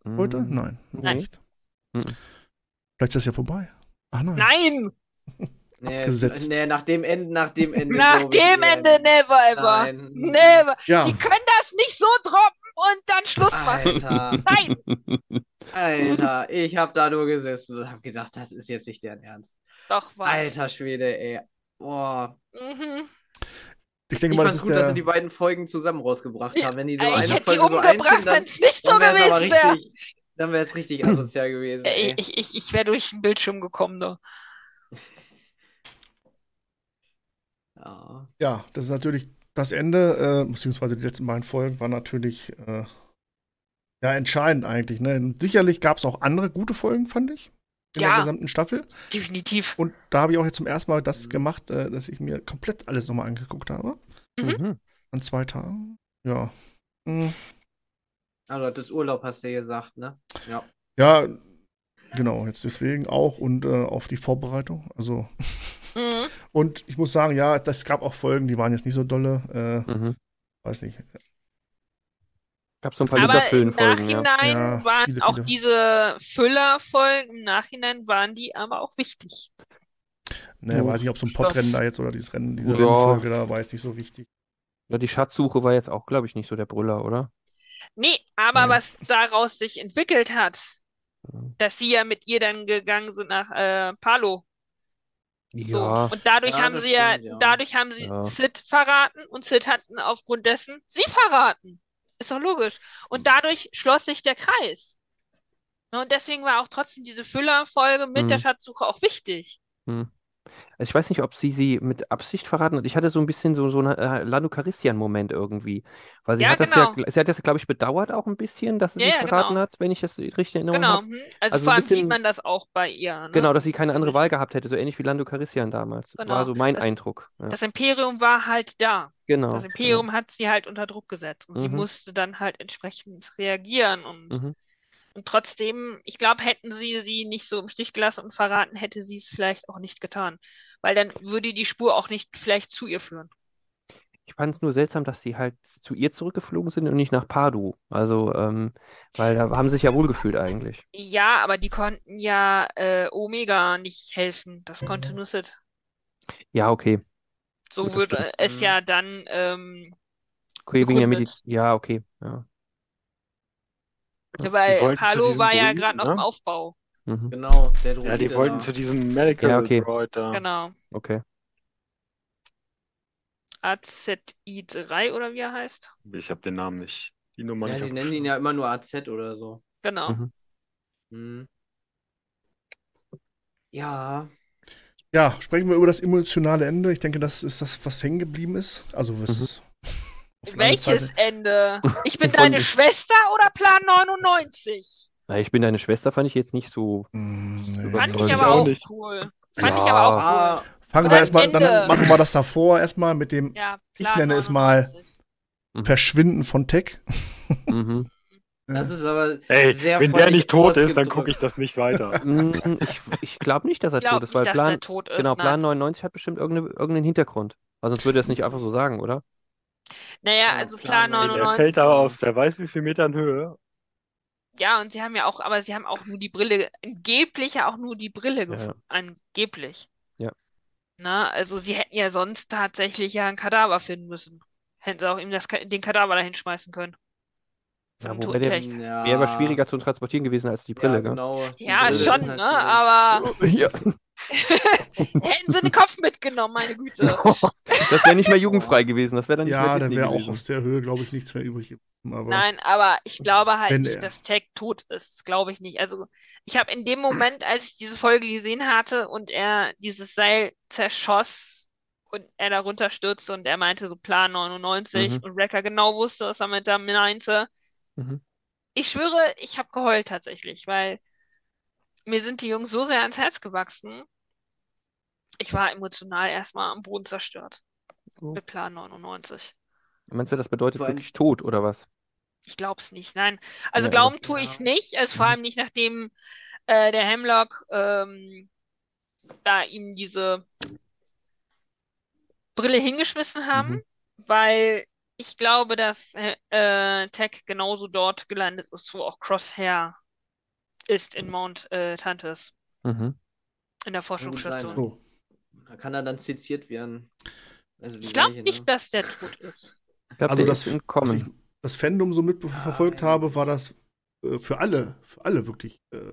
Heute? Mhm. Nein. Nein. Nicht. Mhm. Vielleicht ist das ja vorbei. Ach nein. Nein! Nee, Abgesetzt. nee, nach dem Ende, nach dem Ende. Nach dem Ende never ever. Nein. Never. Ja, Die können das nicht so droppen und dann Schluss machen. Alter, Nein! Alter, ich hab da nur gesessen und hab gedacht, das ist jetzt nicht deren Ernst. Doch was. Alter Schwede, ey. Boah. Mhm. Ich denke Ich mal, das ist gut, dass der. sie die beiden Folgen zusammen rausgebracht haben. Wenn die nur Ey, eine ich hätte die Folge so umgebracht, einzeln, wenn dann, es nicht so gewesen wäre. dann wäre es richtig asozial gewesen. Ey, Ey. ich, ich, ich wäre durch den Bildschirm gekommen da. Ja. Ja, das ist natürlich das Ende, äh, beziehungsweise die letzten beiden Folgen waren natürlich äh, ja entscheidend eigentlich. Ne? Sicherlich gab es auch andere gute Folgen, fand ich, in Ja. der gesamten Staffel. Definitiv. Und da habe ich auch jetzt zum ersten Mal das gemacht, äh, dass ich mir komplett alles nochmal angeguckt habe. Mhm. Mhm. An zwei Tagen. ja. Hm, Also das Urlaub hast du ja gesagt, ne? Ja. ja, genau, jetzt deswegen auch und äh, auf die Vorbereitung. Also, Mhm. und ich muss sagen, ja, das gab auch Folgen, die waren jetzt nicht so dolle. Äh, Mhm. weiß nicht. Gab so ein paar Aber im ja. Nachhinein Ja, waren viele, auch viele. diese Füllerfolgen, im Nachhinein waren die aber auch wichtig. Ne, Ja, weiß nicht, ob so ein Schloss. Podrennen da jetzt oder dieses Rennen, diese Ja. Rennfolge da war jetzt nicht so wichtig. Ja, die Schatzsuche war jetzt auch, glaube ich, nicht so der Brüller, oder? Nee, aber Nee. was daraus sich entwickelt hat, dass sie ja mit ihr dann gegangen sind nach äh, Palo. So. Ja, Und dadurch Ja, haben sie ja, stimmt, ja. dadurch haben sie Ja. Sid verraten und Sid hatten aufgrund dessen sie verraten. Ist doch logisch. Und dadurch schloss sich der Kreis. Ne, Und deswegen war auch trotzdem diese Füllerfolge mit der Mhm. Schatzsuche auch wichtig. Also ich weiß nicht, ob sie sie mit Absicht verraten hat. Ich hatte so ein bisschen so, so einen äh, Lando Calrissian-Moment irgendwie. Weil sie Ja, hat das ja, genau. sie hat das, glaube ich, bedauert auch ein bisschen, dass sie Ja, sie ja, verraten genau. hat, wenn ich das richtig in Erinnerung Genau. habe. hm. Also, Also vor allem sieht man das auch bei ihr. Ne? Genau, dass sie keine andere. Wahl gehabt hätte, so ähnlich wie Lando Calrissian damals. Genau. War so mein Das- Eindruck. Ja, Das Imperium war halt da. genau. Das Imperium hat sie halt unter Druck gesetzt und sie Mhm. musste dann halt entsprechend reagieren und, Genau. Mhm. Trotzdem, ich glaube, hätten sie sie nicht so im Stich gelassen und verraten, hätte sie es vielleicht auch nicht getan, weil dann würde die Spur auch nicht vielleicht zu ihr führen. Ich fand es nur seltsam, dass sie halt zu ihr zurückgeflogen sind und nicht nach Padu. Also, ähm, weil da haben sie sich ja wohlgefühlt eigentlich. Ja, aber die konnten ja äh, Omega nicht helfen. Das konnte nur Sid. Ja, okay. So Das würde es Mhm. ja dann ähm, Okay, wegen der. Medizin. Ja, okay. Ja. Die weil diesem war ja gerade noch ne? im Aufbau. Mhm. Genau, der Ja, die Droide wollten da. zu diesem Medical Ja, okay. Droid da. Genau. Okay. AZI3 oder wie er heißt. Ich habe den Namen nicht. Die Nummer Ja, nicht sie nennen ihn ja immer nur AZ oder so. Genau. Mhm. Hm. Ja, Ja, sprechen wir über das emotionale Ende. Ich denke, das ist das, was hängen geblieben ist. Also, was. Welches Ende? Ich bin deine Schwester oder Plan 99? Na, ich bin deine Schwester, fand ich jetzt nicht so. Nee. Fand ich Überzeugend. aber auch auch nicht. cool. Fand ich Ja. aber auch cool. ah, Fangen wir erstmal, dann machen wir das davor erstmal mit dem Ja, Ich nenne es mal- 99. Verschwinden von Tech. Mhm. das ist aber Ey, sehr wenn der nicht tot ist, dann gucke ich das nicht weiter. Mm, Ich, ich glaube nicht, dass er Ich tot ist, nicht, weil dass Plan, der tot ist. genau. Plan 99 hat bestimmt irgendeine, irgendeinen Hintergrund. Weil sonst würde er es nicht einfach so sagen, oder? Naja, Ja, also Ey, 99. Der fällt da aus, wer weiß wie viel Metern Höhe. Ja, und sie haben ja auch, aber sie haben auch nur die Brille, angeblich ja auch nur die Brille Ja, gefunden. Angeblich. Ja. Na, also sie hätten ja sonst tatsächlich ja ein Kadaver finden müssen. Hätten sie auch ihm das, den Kadaver dahin schmeißen können. Ja, wobei der- Tech. Ja, Wäre aber schwieriger zu transportieren gewesen als die Brille, ja, genau. Die Ja, Brille ist schon, halt ne? schwierig. Aber Ja. hätten sie den Kopf mitgenommen, meine Güte. Das wäre nicht mehr jugendfrei gewesen, das wäre dann nicht Ja, mehr da Disney wäre auch aus der Höhe, glaube ich, nichts mehr übrig. Aber Nein, aber ich glaube halt Wenn nicht, er- dass Tech tot ist. Das glaube ich nicht. Also, ich habe in dem Moment, als ich diese Folge gesehen hatte und er dieses Seil zerschoss und er da runterstürzte und er meinte so Plan 99 Mhm. und Wrecker genau wusste, was er mit da meinte. Mhm. Ich schwöre, ich habe geheult tatsächlich, weil mir sind die Jungs so sehr ans Herz gewachsen. Ich war emotional erstmal am Boden zerstört Oh. mit Plan 99. Meinst du, das bedeutet Vor allem- wirklich tot, oder was? Ich glaube es nicht, nein. Also Ja, glauben tue Ja. ich es nicht. Also vor Mhm. allem nicht, nachdem äh, der Hemlock ähm, da ihm diese Brille hingeschmissen haben, Mhm. weil ich glaube, dass äh, äh, Tech genauso dort gelandet ist, wo auch Crosshair ist in Mount äh, Tantis, Mhm. in der Forschungsstation. so. Da kann er dann seziert werden. Also Ich glaube nicht, ne? dass der tot ist. Ich glaube, Also das, ist was ich, das Fandom so mitverfolgt Nein. habe, war das äh, für alle, für alle wirklich, äh,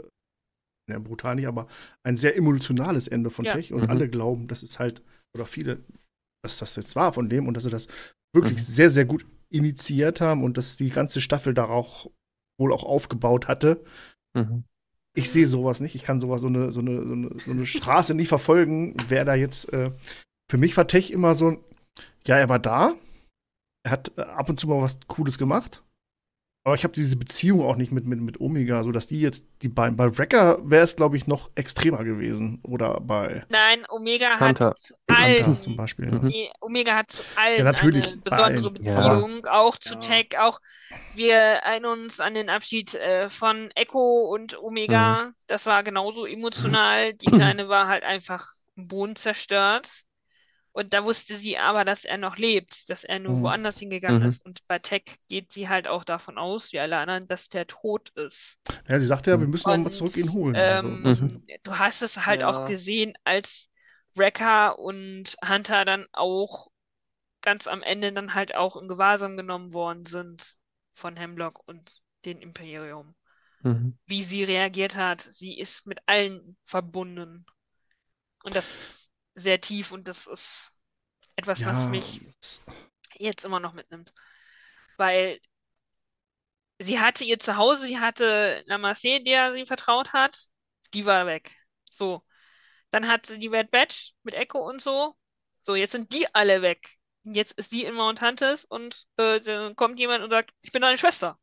ja, brutal nicht, aber ein sehr emotionales Ende von Ja. Tech und Mhm. alle glauben, dass es halt, oder viele, dass das jetzt war von dem und dass sie das wirklich Mhm. sehr, sehr gut initiiert haben und dass die ganze Staffel darauf wohl auch aufgebaut hatte. Mhm. Ich sehe sowas nicht. Ich kann sowas, so eine, so eine, so eine, so eine Straße nicht verfolgen, wer da jetzt. Äh, für mich war Tech immer so ein, ja, er war da. Er hat äh, ab und zu mal was Cooles gemacht. Aber ich habe diese Beziehung auch nicht mit, mit, mit Omega, so dass die jetzt die beiden. Bei Wrecker wäre es, glaube ich, noch extremer gewesen. Oder bei Nein, Omega Hunter. hat zu allen, Hunter zum Beispiel. Mhm. Omega hat zu allen Ja, natürlich, eine besondere allen. Beziehung, auch zu Ja. Tech, auch wir erinnern uns an den Abschied äh, von Echo und Omega. Das war genauso emotional. Die Kleine war halt einfach im Boden zerstört. Und da wusste sie aber, dass er noch lebt, dass er nur Mhm. woanders hingegangen Mhm. ist. Und bei Tech geht sie halt auch davon aus, wie alle anderen, dass der tot ist. Ja, sie sagte ja, wir müssen noch mal Und, zurück ihn holen. Ähm, also, Mhm. Du hast es halt auch Ja. gesehen, als Wrecker und Hunter dann auch ganz am Ende dann halt auch in Gewahrsam genommen worden sind von Hemlock und dem Imperium. Mhm. Wie sie reagiert hat, sie ist mit allen verbunden. Und das sehr tief und das ist etwas, was ja, mich das- jetzt immer noch mitnimmt. Weil sie hatte ihr Zuhause, sie hatte Namaste, der sie vertraut hat, die war weg. So. Dann hat sie die Bad Batch mit Echo und so. So, jetzt sind die alle weg. Jetzt ist sie in Mount Hunters und äh, dann kommt jemand und sagt, ich bin deine Schwester.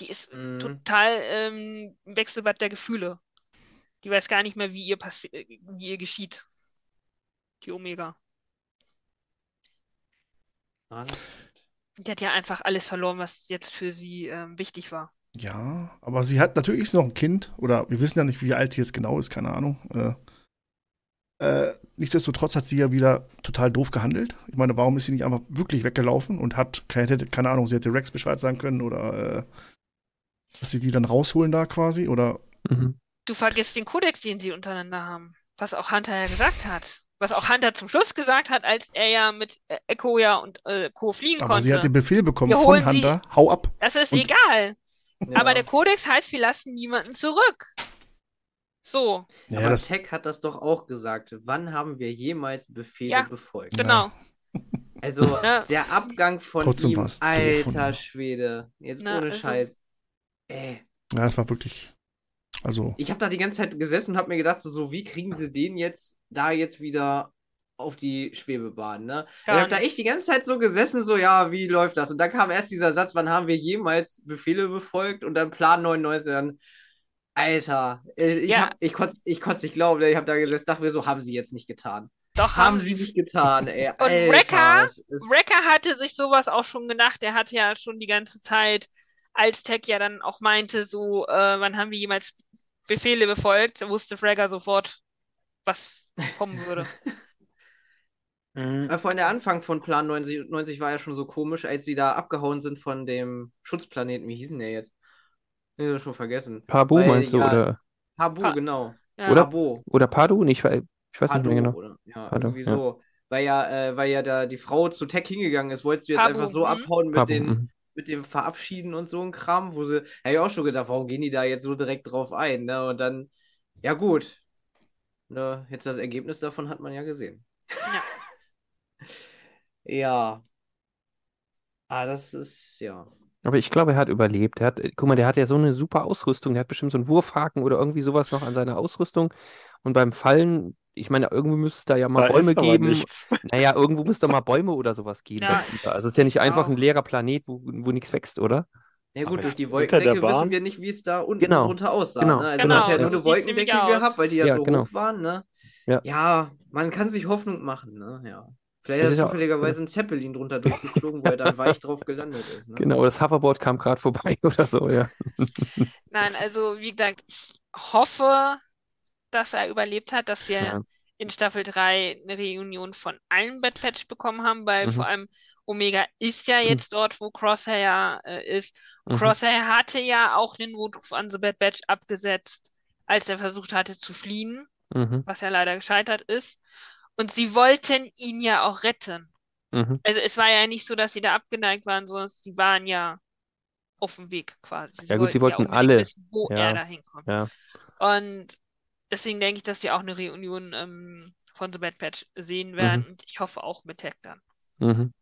Die ist Mhm. total ähm, im Wechselbad der Gefühle. Die weiß gar nicht mehr, wie ihr äh, wie ihr geschieht. Die Omega. Das- Die hat ja einfach alles verloren, was jetzt für sie ähm, wichtig war. ja, aber sie hat natürlich noch ein Kind. Oder wir wissen ja nicht, wie alt sie jetzt genau ist, keine Ahnung. Äh, äh, nichtsdestotrotz hat sie ja wieder total doof gehandelt. Ich meine, warum ist sie nicht einfach wirklich weggelaufen und hat, keine, keine Ahnung, sie hätte Rex Bescheid sagen können oder äh, dass sie die dann rausholen da quasi? Oder Mhm. Du vergisst den Kodex, den sie untereinander haben. Was auch Hunter ja gesagt hat. Was auch Hunter zum Schluss gesagt hat, als er ja mit äh, Echo ja und äh, Co. fliegen aber sie hat konnte. den Befehl bekommen von holen sie- Hunter, hau ab. Das ist und- egal. Ja. Aber der Kodex heißt, wir lassen niemanden zurück. So, Ja, Aber das, Tech hat das doch auch gesagt. Wann haben wir jemals Befehle Ja. befolgt? genau. Also Ja. der Abgang von Trotzdem ihm, alter. Schwede. Jetzt Na, ohne also- Scheiß. Ey, ja, das war wirklich. Also, ich habe da die ganze Zeit gesessen und habe mir gedacht, so, so, wie kriegen sie den jetzt da jetzt wieder auf die Schwebebahn, ne? ich habe da echt die ganze Zeit so gesessen, so, ja, wie läuft das? Und dann kam erst dieser Satz, wann haben wir jemals Befehle befolgt? Und dann Plan 99, dann, Alter, äh, ich, Ja. hab, ich konnte ich konnt's nicht glauben, ne? ich habe da gesessen, dachte mir so, haben sie jetzt nicht getan. Doch Haben haben sie nicht getan, ey. Und Alter, Wrecker- Wrecker hatte sich sowas auch schon gedacht. Er hatte ja schon die ganze Zeit, als Tech ja dann auch meinte, so, äh, wann haben wir jemals Befehle befolgt, wusste Wrecker sofort, was kommen würde. Mhm. Äh, Vor allem der Anfang von Plan 90, 90 war ja schon so komisch, als sie da abgehauen sind von dem Schutzplaneten. Wie hießen der jetzt? Ich hab schon vergessen. Pabu Weil, meinst du? ja, Oder, Pabu, Pa- genau. Ja. Oder- Pabo. oder Padu? Nee, Ich, ich weiß nicht Pado, mehr genau. oder? Ja, Pado, irgendwie ja. so. Weil ja, äh, weil ja da die Frau zu Tech hingegangen ist, wolltest du jetzt Pabu, einfach so mhm. abhauen mit Pabu, den, mhm. Mit dem Verabschieden und so ein Kram, wo sie, hätte ich auch schon gedacht, warum gehen die da jetzt so direkt drauf ein, ne? Und dann, ja gut. Ne, jetzt das Ergebnis davon hat man ja gesehen. Ja. Ja. Ah, das ist, ja. Aber ich glaube, er hat überlebt. Er hat, äh, guck mal, der hat ja so eine super Ausrüstung. Der hat bestimmt so einen Wurfhaken oder irgendwie sowas noch an seiner Ausrüstung. Und beim Fallen, ich meine, irgendwo müsste es da ja mal Da Bäume geben. nichts. Naja, irgendwo müsste mal Bäume oder sowas geben. Ja. Also es ist ja nicht einfach ein auch. leerer Planet, wo, wo nichts wächst, oder? Ja gut, Aber durch die Wolkendecke wissen wir nicht, wie es da unten Genau, drunter aussah. genau, Ne? Also genau, du hast ja nur eine Wolkendecke gehabt, weil die ja Ja, so genau. hoch waren, ne? Ja. Ja, man kann sich Hoffnung machen, ne? Ja. Vielleicht ist auch- zufälligerweise ein Zeppelin drunter durchgeflogen, wo er dann weich drauf gelandet ist. Ne? Genau, das Hoverboard kam gerade vorbei oder so, ja. Nein, also wie gesagt, ich hoffe, dass er überlebt hat, dass wir Ja. in Staffel 3 eine Reunion von allen Bad Patch bekommen haben, weil Mhm. vor allem Omega ist ja jetzt dort, wo Crosshair äh, ist. Mhm. Crosshair hatte ja auch den Notruf an The Bad Batch abgesetzt, als er versucht hatte zu fliehen, Mhm. was ja leider gescheitert ist. Und sie wollten ihn ja auch retten. Mhm. Also es war ja nicht so, dass sie da abgeneigt waren, sondern sie waren ja auf dem Weg quasi. Ja gut, sie wollten unbedingt alle. wissen, wo Ja. er da hinkommt. Ja. Und deswegen denke ich, dass wir auch eine Reunion ähm, von The Bad Batch sehen werden. Und ich hoffe auch mit dann. Mhm.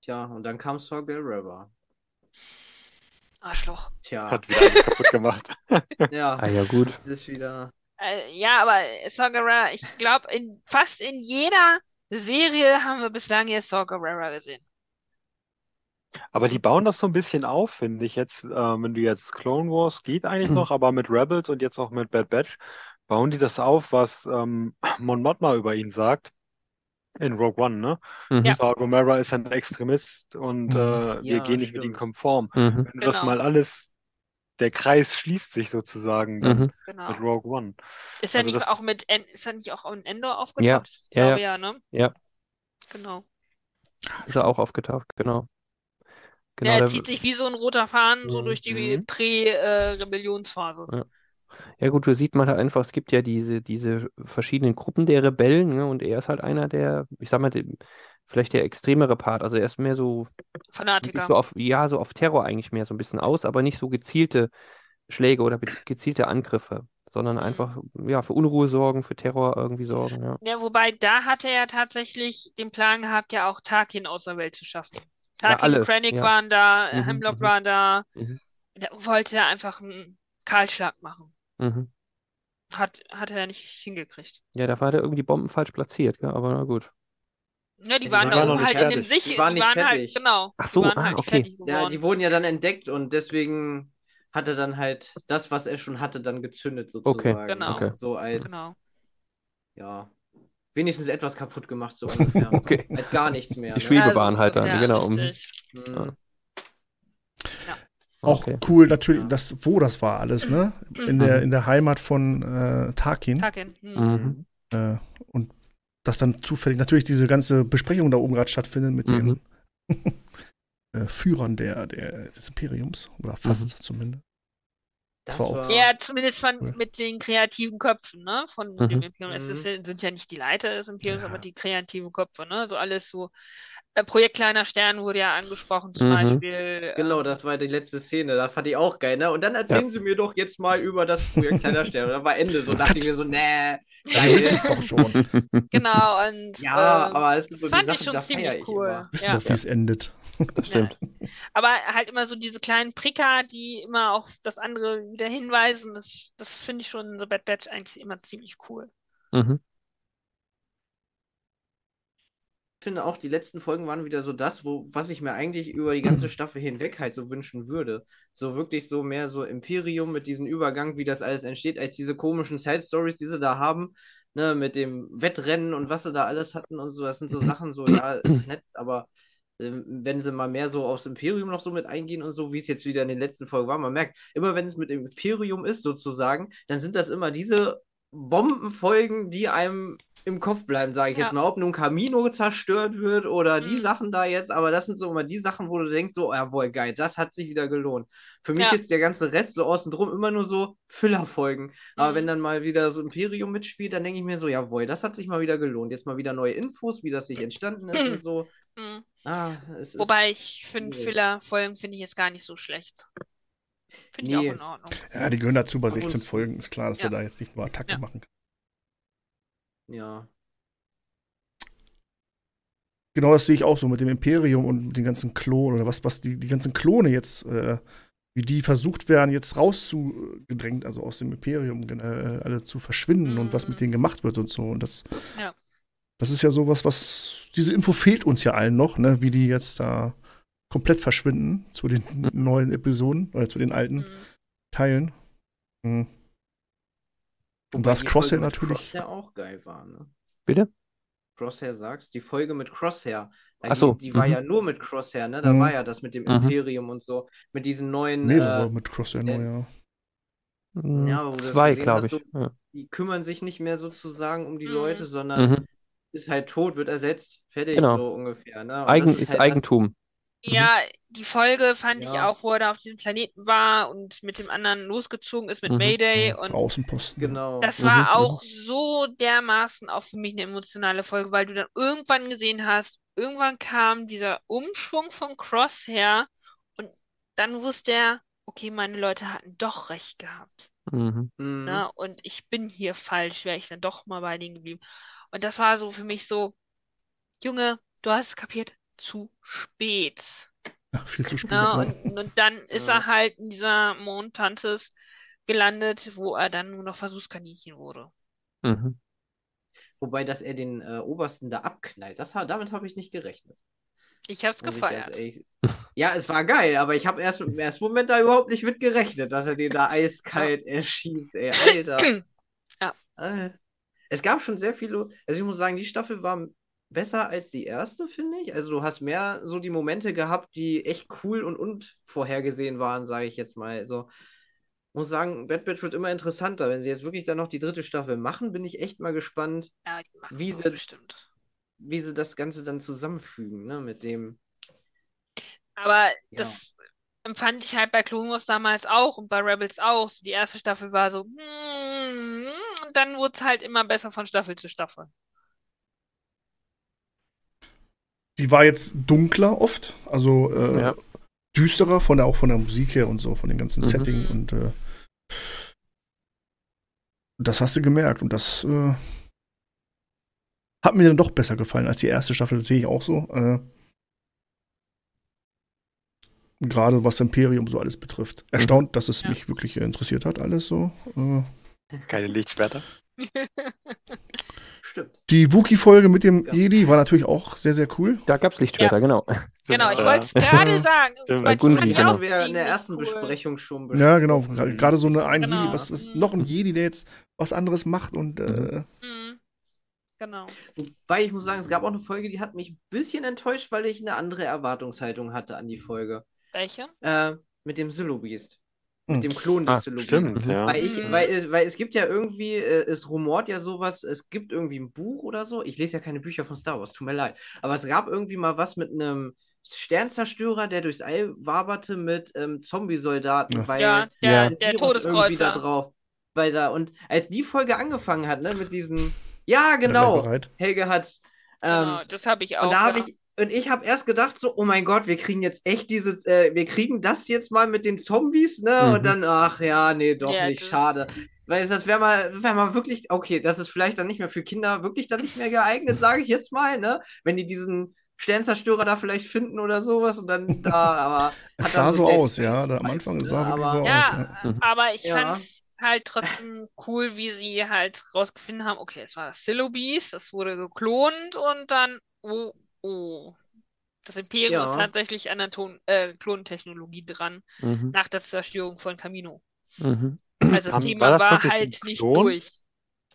Tja, und dann kam Saw Gerrera. Arschloch. Tja, Hat wieder alles kaputt gemacht. ja, Ah ja, gut. das ist wieder. Äh, ja, aber Saw Gerrera, ich glaube, in fast in jeder Serie haben wir bislang jetzt Saw Gerrera gesehen. Aber die bauen das so ein bisschen auf, finde ich jetzt. Äh, wenn du jetzt Clone Wars geht eigentlich noch, aber mit Rebels und jetzt auch mit Bad Batch bauen die das auf, was ähm, Mon Mothma über ihn sagt in Rogue One, ne? Mhm. Ja. Saw Gerrera ist ein Extremist und Mhm. äh, wir Ja, gehen nicht mit ihm stimmt. konform. Mhm. Wenn du das Genau. mal alles, der Kreis schließt sich sozusagen Mhm. Genau. mit Rogue One. Ist er Also nicht das- auch mit, En ist er nicht auch in Endor Ja, aufgetaucht? Ich ja, glaube ja, ne? Ja. Genau. Ist er auch aufgetaucht, genau. Genau, Der der- zieht sich wie so ein roter Faden so Mhm. durch die Mhm. Prä-Rebellionsphase. Ja. Ja gut, da sieht man halt einfach, es gibt ja diese, diese verschiedenen Gruppen der Rebellen, ne, und er ist halt einer der, ich sag mal, dem, vielleicht der extremere Part. Also er ist mehr so, Fanatiker. so auf, ja, so auf Terror eigentlich mehr so ein bisschen aus, aber nicht so gezielte Schläge oder gezielte Angriffe, sondern Mhm. einfach, ja, für Unruhe sorgen, für Terror irgendwie sorgen, ja. Ja, wobei da hatte er tatsächlich den Plan gehabt, ja auch Tarkin aus der Welt zu schaffen. Ja, Tarkin und Krennic ja. waren da, äh, Mhm, Hemlock mhm. war da. Mhm. Der wollte ja einfach einen Kahlschlag machen. Mhm. Hat, hat er nicht hingekriegt. Ja, da war der irgendwie Bomben falsch platziert, ja, aber na gut. Ja, die die waren waren da noch oben halt in dem fertig. Sich, Die waren die nicht waren halt, fertig. genau, Ach die so, waren ah, halt okay. fertig Ja, die wurden ja dann entdeckt und deswegen hat er dann halt das, was er schon hatte, dann gezündet Okay, sozusagen. Genau. okay. So als, Genau. ja, wenigstens etwas kaputt gemacht, so ungefähr. Okay. Als gar nichts mehr. Die Ne? Schwebebahn Ja, so halt dann, genau. mhm. richtig. Mhm. Auch Okay. cool natürlich, Ja. das, wo das war alles, ne? In Mhm. der, in der Heimat von äh, Tarkin. Tarkin. Hm. Mhm. Äh, und dass dann zufällig natürlich diese ganze Besprechung da oben gerade stattfindet mit Mhm. den äh, Führern der, der, des Imperiums. Oder fast Mhm. zumindest. Das war auch- Ja, zumindest von, Cool. mit den kreativen Köpfen, ne? Von Mhm. dem Imperium. Es Mhm. ist, ja- sind ja nicht die Leiter des Imperiums, Ja. aber die kreativen Köpfe, ne? So alles so. Äh, Projekt Kleiner Stern wurde ja angesprochen, zum Mhm. Beispiel. Genau, ähm, das war die letzte Szene. Da fand ich auch geil, ne? Und dann erzählen sie mir doch jetzt mal über das Projekt Kleiner Stern. Und dann war Ende. So dachte ich mir so, nee, Ja, wir wissen es doch schon. Genau, und Ja, ähm, aber es sind so die fand ich Sachen, schon das feier ziemlich ich cool. Wir wissen Ja. doch, wie es endet. Das stimmt. Aber halt immer so diese kleinen Pricker, die immer auf das andere wieder hinweisen, das, das finde ich schon in The Bad Batch eigentlich immer ziemlich cool. Mhm. Ich finde auch, die letzten Folgen waren wieder so das, wo, was ich mir eigentlich über die ganze Staffel hinweg halt so wünschen würde. So wirklich so mehr so Imperium mit diesem Übergang, wie das alles entsteht, als diese komischen Side-Stories, die sie da haben, ne, mit dem Wettrennen und was sie da alles hatten und so. Das sind so Sachen, so, ja, ist nett, aber ähm, wenn sie mal mehr so aufs Imperium noch so mit eingehen und so, wie es jetzt wieder in den letzten Folgen war, man merkt, immer wenn es mit dem Imperium ist, sozusagen, dann sind das immer diese Bombenfolgen, die einem im Kopf bleiben, sage ich Ja. jetzt mal, ob nun Camino zerstört wird oder die Mhm. Sachen da jetzt, aber das sind so immer die Sachen, wo du denkst, so, jawohl, geil, das hat sich wieder gelohnt. Für mich Ja. ist der ganze Rest so außen drum immer nur so Füllerfolgen. Aber Mhm. wenn dann mal wieder so Imperium mitspielt, dann denke ich mir so, jawohl, das hat sich mal wieder gelohnt. Jetzt mal wieder neue Infos, wie das sich entstanden ist und so. Mhm. Ah. Wobei ich finde, schwierig. Filler-Folgen finde ich jetzt gar nicht so schlecht. Finde ich Nee. auch in Ordnung. Ja, die gehören dazu bei Aber 16 uns- Folgen. Ist klar, dass Ja. der da jetzt nicht nur Attacke Ja. machen kann. Ja. Genau, das sehe ich auch so mit dem Imperium und den ganzen Klonen oder was, was die, die ganzen Klone jetzt, äh, wie die versucht werden, jetzt rauszugedrängt, also aus dem Imperium äh, alle zu verschwinden und was mit Mhm. denen gemacht wird und so. Und das, Ja. das ist ja sowas, was, diese Info fehlt uns ja allen noch, ne, wie die jetzt da komplett verschwinden zu den neuen Episoden oder zu den alten Mhm. Teilen. Mhm. Und das die Crosshair natürlich. Crosshair auch geil war, ne? Bitte? Crosshair sagst, die Folge mit Crosshair. Ach so, Die, die war mhm. ja nur mit Crosshair, ne? Da Mhm. war ja das mit dem Mhm. Imperium und so. Mit diesen neuen, Mehrere äh, mit Crosshair äh, neu, ja. Mm, Ja, das Zwei, glaube ich. so- Ja. die kümmern sich nicht mehr sozusagen um die Mhm. Leute, sondern Mhm. ist halt tot, wird ersetzt, fertig, Genau. so ungefähr, ne? Eigen das ist halt das- Eigentum. Ja, die Folge fand ich Ja. auch, wo er da auf diesem Planeten war und mit dem anderen losgezogen ist mit Mhm. Mayday und Außenposten. Genau. das Mhm, war mhm. auch so dermaßen auch für mich eine emotionale Folge, weil du dann irgendwann gesehen hast, irgendwann kam dieser Umschwung von Crosshair und dann wusste er, okay, meine Leute hatten doch recht gehabt. Mhm. Mhm. Ne? Und ich bin hier falsch, wäre ich dann doch mal bei denen geblieben. Und das war so für mich so, Junge, du hast es kapiert, zu spät. Ja, viel zu spät. Ja. Und, und dann ist Ja. er halt in dieser Mondtantes gelandet, wo er dann nur noch Versuchskaninchen wurde. Mhm. Wobei, dass er den äh, Obersten da abknallt, das, damit habe ich nicht gerechnet. Ich ich ganz gefeiert. ehrlich- Ja, es war geil, aber ich habe erst im ersten Moment da überhaupt nicht mit gerechnet, dass er den da eiskalt erschießt, ey, Alter. Ja. Äh, Es gab schon sehr viele, also ich muss sagen, die Staffel war besser als die erste, finde ich. Also du hast mehr so die Momente gehabt, die echt cool und unvorhergesehen waren, sage ich jetzt mal. Also muss sagen, Bad Batch wird immer interessanter. Wenn sie jetzt wirklich dann noch die dritte Staffel machen, bin ich echt mal gespannt, Ja, Wie sie- bestimmt. wie sie das Ganze dann zusammenfügen, ne, mit dem. Aber Ja. das empfand ich halt bei Clone Wars damals auch und bei Rebels auch. Die erste Staffel war so, mm, und dann wurde es halt immer besser von Staffel zu Staffel. Die war jetzt dunkler oft, also äh, Ja. düsterer, von der, auch von der Musik her und so, von dem ganzen Mhm. Setting und äh, das hast du gemerkt und das äh, hat mir dann doch besser gefallen als die erste Staffel, das sehe ich auch so. Äh, Gerade was Imperium so alles betrifft. Erstaunt, dass es Ja. mich wirklich interessiert hat, alles so. Äh, Keine Lichtschwerter. Stimmt. die Wookie-Folge mit dem Ja. Jedi war natürlich auch sehr, sehr cool. Da gab es Lichtschwerter, genau. Genau, ich Ja. wollte es gerade sagen. Fand ich genau. auch Hatten wir in der ersten cool. Besprechung schon Ja, genau. besprochen. Gerade so eine ein Genau. Jedi, was, was Mhm. noch ein Jedi, der jetzt was anderes macht und äh, Mhm. Genau. Wobei ich muss sagen, es gab auch eine Folge, die hat mich ein bisschen enttäuscht, weil ich eine andere Erwartungshaltung hatte an die Folge. Welche? Äh, mit dem Silo Beast. Hm. Mit dem Klon des Ah, Beast. stimmt, Mhm. ja. Weil, ich, Mhm. weil, es- weil es gibt ja irgendwie, äh, es rumort ja sowas, es gibt irgendwie ein Buch oder so. Ich lese ja keine Bücher von Star Wars, tut mir leid. Aber es gab irgendwie mal was mit einem Sternzerstörer, der durchs All waberte mit ähm, Zombie-Soldaten, Ja. weil Ja, der, Ja. der Virus irgendwie da drauf. Weil da, und als die Folge angefangen hat, ne, mit diesen, ja, genau. Helge hat's. Ähm, Genau, das habe ich auch. und da habe ja. ich, und ich habe erst gedacht, so, oh mein Gott, wir kriegen jetzt echt dieses, äh, wir kriegen das jetzt mal mit den Zombies, ne? Mhm. Und dann, ach ja, nee, doch Ja, nicht, das- schade. Weil das wäre mal, wär mal wirklich, okay, das ist vielleicht dann nicht mehr für Kinder wirklich dann nicht mehr geeignet, sage ich jetzt mal, ne? Wenn die diesen Sternzerstörer da vielleicht finden oder sowas und dann da, aber. Es sah so aus, ja. Da, am Anfang ne? sah wirklich Aber- so Ja, aus. Ja. aber ich Ja. fand es halt trotzdem cool, wie sie halt rausgefunden haben, okay, es war das Beast, es wurde geklont und dann, oh, oh. Das Imperium ist Ja. tatsächlich an der Ton äh, Klonentechnologie dran, Mhm. nach der Zerstörung von Camino. Mhm. Also das Haben- Thema war das war halt nicht durch.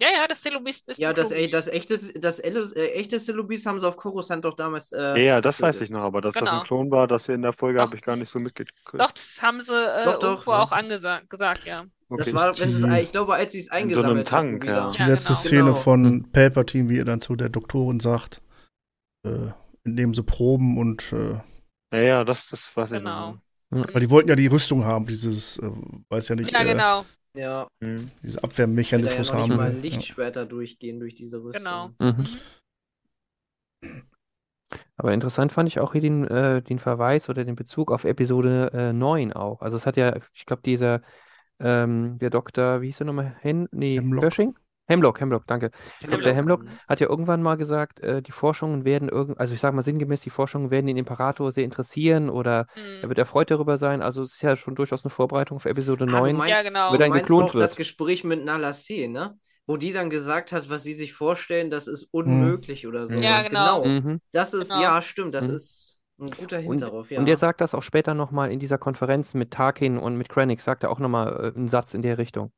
Ja, ja, das Beast ist Ja, das, ey, das echte, das äh, echte Silubis haben sie auf Coruscant doch damals. Äh, Ja, ja, das weiß ich noch, aber dass das Genau. ein Klon war, das in der Folge habe ich gar nicht so mitgekriegt. Doch, das haben sie äh, Doch, doch, irgendwo ja. auch angesagt, gesagt, ja. Okay. Das war, Ist wenn sie es, die- ich glaube, als sie es so einem eingesammelt hatten Tank, ja. Die Ja, letzte genau. Szene Genau. von Palpatine, wie er dann zu der Doktorin sagt, äh, indem sie proben und äh, Ja, ja, das, das weiß ich Genau. noch. weil die wollten ja die Rüstung haben, dieses, äh, weiß ja nicht, Ja, äh, genau. Ja, Hm. diese da ja Abwehrmechanismus noch nicht haben. mal Ja. Lichtschwerter durchgehen durch diese Rüstung. Genau. Mhm. Aber interessant fand ich auch hier den, äh, den Verweis oder den Bezug auf Episode äh, 9 auch. Also es hat ja, ich glaube, dieser, ähm, der Doktor, wie hieß er nochmal? Hen nee, Hemlock. Pershing? Hemlock, Hemlock, danke. Hemlock. Der Hemlock hat ja irgendwann mal gesagt, äh, die Forschungen werden irgend, also ich sage mal sinngemäß, die Forschungen werden den Imperator sehr interessieren oder er Mhm. wird erfreut darüber sein. Also es ist ja schon durchaus eine Vorbereitung für Episode Ah, du 9. meinst- Ja, genau. Ein meinst geklont auch das wird. Gespräch mit Nala C, ne? Wo die dann gesagt hat, was sie sich vorstellen, das ist unmöglich oder so. Ja, genau. Mhm. Das ist, Genau. ja, stimmt, das Mhm. ist ein guter Hint Und, darauf, ja. und er sagt das auch später nochmal in dieser Konferenz mit Tarkin und mit Krennic, sagt er auch nochmal äh, einen Satz in der Richtung.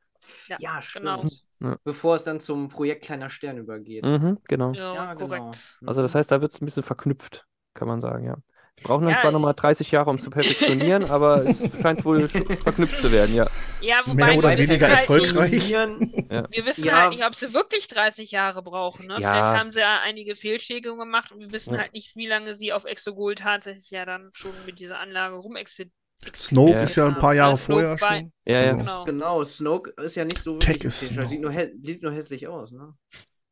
ja, stimmt. genau. Ja. Bevor es dann zum Projekt Kleiner Stern übergeht. Mhm, genau. Ja, Ja, korrekt. genau. Also das heißt, da wird es ein bisschen verknüpft, kann man sagen, ja. Die brauchen dann Ja, zwar nochmal 30 Jahre, um es zu perfektionieren, aber es scheint wohl verknüpft zu werden, ja. Ja, Mehr wobei oder wir wissen weniger halt erfolgreich. nicht, Kombinieren. wir wissen Ja. halt nicht, ob sie wirklich 30 Jahre brauchen. Ne? Ja. Vielleicht haben sie ja einige Fehlschläge gemacht und wir wissen Ja. halt nicht, wie lange sie auf Exogol tatsächlich ja dann schon mit dieser Anlage rumexperimentiert Snoke Ja. ist ja ein paar Jahre Ja, vorher war- schon. Ja, ja. Also, Genau. Genau, Snoke ist ja nicht so Tech wirklich ist sieht nur, sieht nur hässlich aus, ne?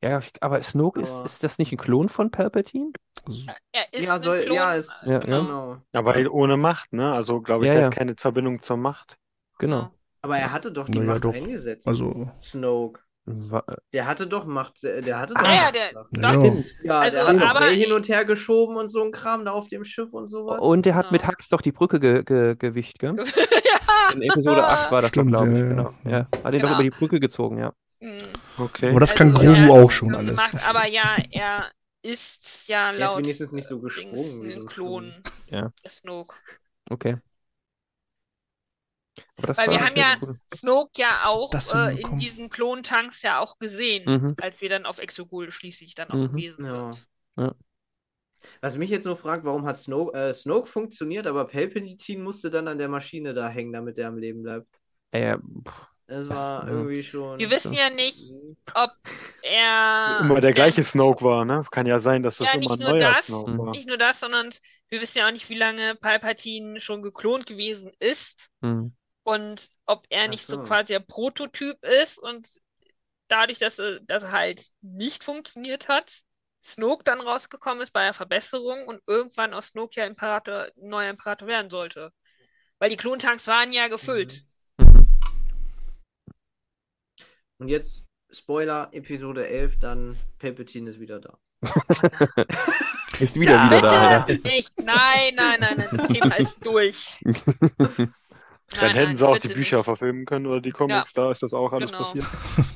Ja, aber Snoke ist, Aber- ist das nicht ein Klon von Palpatine? also, Er ist Ja, ein soll, Klon, ja, ist, Ja, genau. Aber halt ohne Macht, ne? Also glaube ich, ja. hat keine Verbindung zur Macht. Genau. Aber er hatte doch die Naja, Macht doch. eingesetzt. also Snoke. Der hatte doch Macht, äh, der hatte Ah, doch ja, Macht. der- ja. Stimmt. Ja, Also, der hat doch aber- Rey hin und her geschoben und so ein Kram da auf dem Schiff und sowas. Und er hat mit Genau. Hux doch die Brücke ge ge gewischt, gell? ja. In Episode 8 war das doch, Stimmt, glaube ich. ja, ja. Genau. Ja. Hat ihn doch Genau. über die Brücke gezogen, ja. Mhm. Okay. Aber das kann Also, Grogu ja, auch schon alles. Gemacht, aber ja, er ist ja Er ist laut wenigstens nicht so gesprungen ein Klon, Ja. der Snoke. Okay. Aber das Weil wir haben ja. Snoke ja auch äh, in diesen Klontanks ja auch gesehen, Mhm. als wir dann auf Exogol schließlich dann auch Mhm. gewesen Ja. sind. Was mich jetzt nur fragt, warum hat Snoke, äh, Snoke funktioniert, aber Palpatine musste dann an der Maschine da hängen, damit er am Leben bleibt. Äh, Das Das, war ja. irgendwie schon. Wir wissen ja nicht, Mhm. ob er Immer der gleiche Snoke war, ne? Kann ja sein, dass das Ja, immer ein neuer das, Snoke Mhm. war. nicht nur das, sondern wir wissen ja auch nicht, wie lange Palpatine schon geklont gewesen ist hm. Und ob er nicht so so. quasi ein Prototyp ist und dadurch, dass er, dass er halt nicht funktioniert hat, Snoke dann rausgekommen ist bei der Verbesserung und irgendwann aus Snoke ja Imperator, neuer Imperator werden sollte. Weil die Klontanks waren ja gefüllt. Mhm. Und jetzt, Spoiler, Episode 11, dann Palpatine ist wieder da. Ist wieder Ja, wieder da, Bitte nicht. Nein, nein, nein, nein, das Thema ist durch. ja. Dann Nein, hätten nein, sie auch die Bücher nicht. verfilmen können oder die Comics, da ist das auch alles Genau. passiert.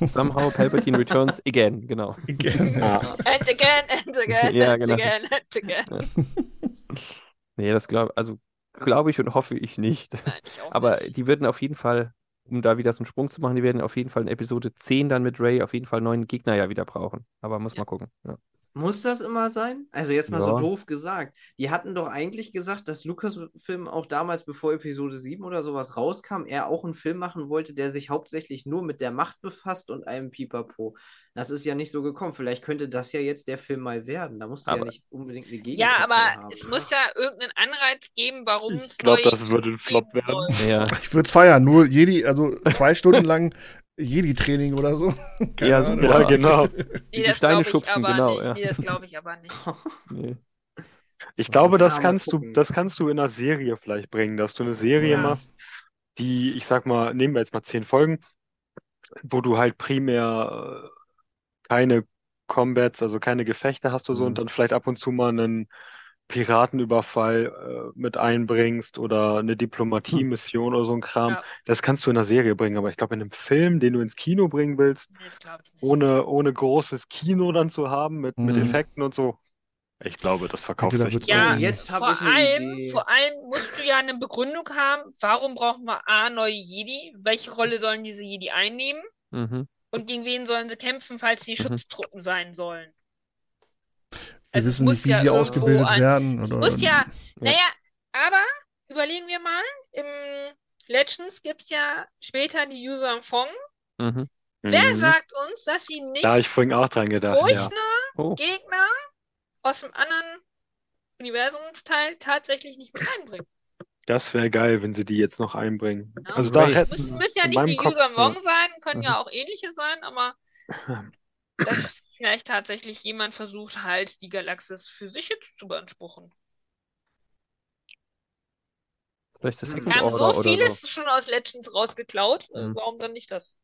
Somehow Palpatine returns again, genau. Ja. And again, and again, Ja, and genau. again, and again. Nee, das glaube also glaube ich und hoffe ich nicht. Nein, ich auch Aber nicht. die würden auf jeden Fall, um da wieder so einen Sprung zu machen, die werden auf jeden Fall in Episode 10 dann mit Ray auf jeden Fall neuen Gegner ja wieder brauchen. Aber muss Ja. mal gucken. Ja. Muss das immer sein? Also jetzt mal so Ja. doof gesagt. Die hatten doch eigentlich gesagt, dass Lucasfilm auch damals, bevor Episode 7 oder sowas rauskam, er auch einen Film machen wollte, der sich hauptsächlich nur mit der Macht befasst und einem Pipapo. Das ist ja nicht so gekommen. Vielleicht könnte das ja jetzt der Film mal werden. Da musst du ja nicht unbedingt eine Ja, Gegenpartei aber haben, es oder? muss ja irgendeinen Anreiz geben, warum Ich es glaube, neue das würde ein Flop werden. Ja, Ich würde es feiern, nur Jedi, also zwei Stunden lang Jedi-Training oder so. Keine Ja, Ahnung. Ja, genau. Nee, Diese das Steine glaube ich schubsen, aber genau, nicht. ja. Nee, das glaube ich aber nicht. nee. Ich glaube, das kannst du, das kannst du in einer Serie vielleicht bringen, dass du eine Serie Ja. machst, die, ich sag mal, nehmen wir jetzt mal zehn Folgen, wo du halt primär äh, keine Combats, also keine Gefechte hast du so Mhm. und dann vielleicht ab und zu mal einen Piratenüberfall äh, mit einbringst oder eine Diplomatie-Mission oder so ein Kram. Ja. Das kannst du in einer Serie bringen, aber ich glaube, in einem Film, den du ins Kino bringen willst, Nee, ohne, ohne großes Kino dann zu haben, mit, mit Mhm. Effekten und so, ich glaube, das verkauft sich. Ja, jetzt vor allem, vor allem musst du ja eine Begründung haben, warum brauchen wir A, neue Jedi? Welche Rolle sollen diese Jedi einnehmen? Mhm. Und gegen wen sollen sie kämpfen, falls sie Mhm. Schutztruppen sein sollen? Wir Also es wissen nicht, wie ja sie ausgebildet ein- werden. Oder, muss ja, Ja. naja, aber überlegen wir mal, im Legends gibt es ja später die Yuuzhan Vong. Mhm. Wer Mhm. sagt uns, dass sie nicht Da ich vorhin auch dran gedacht, durch ja. eine Oh, Gegner aus dem anderen Universumsteil tatsächlich nicht mit einbringen? Das wäre geil, wenn sie die jetzt noch einbringen. Ja. Also da hätten Müssen, müssen ja nicht die Kopf, Vong ja. sein, können Mhm. ja auch ähnliche sein, aber dass vielleicht tatsächlich jemand versucht, halt die Galaxis für sich jetzt zu beanspruchen. vielleicht ist Wir Second Wir haben so vieles so. schon aus Legends rausgeklaut, Mhm. warum dann nicht das?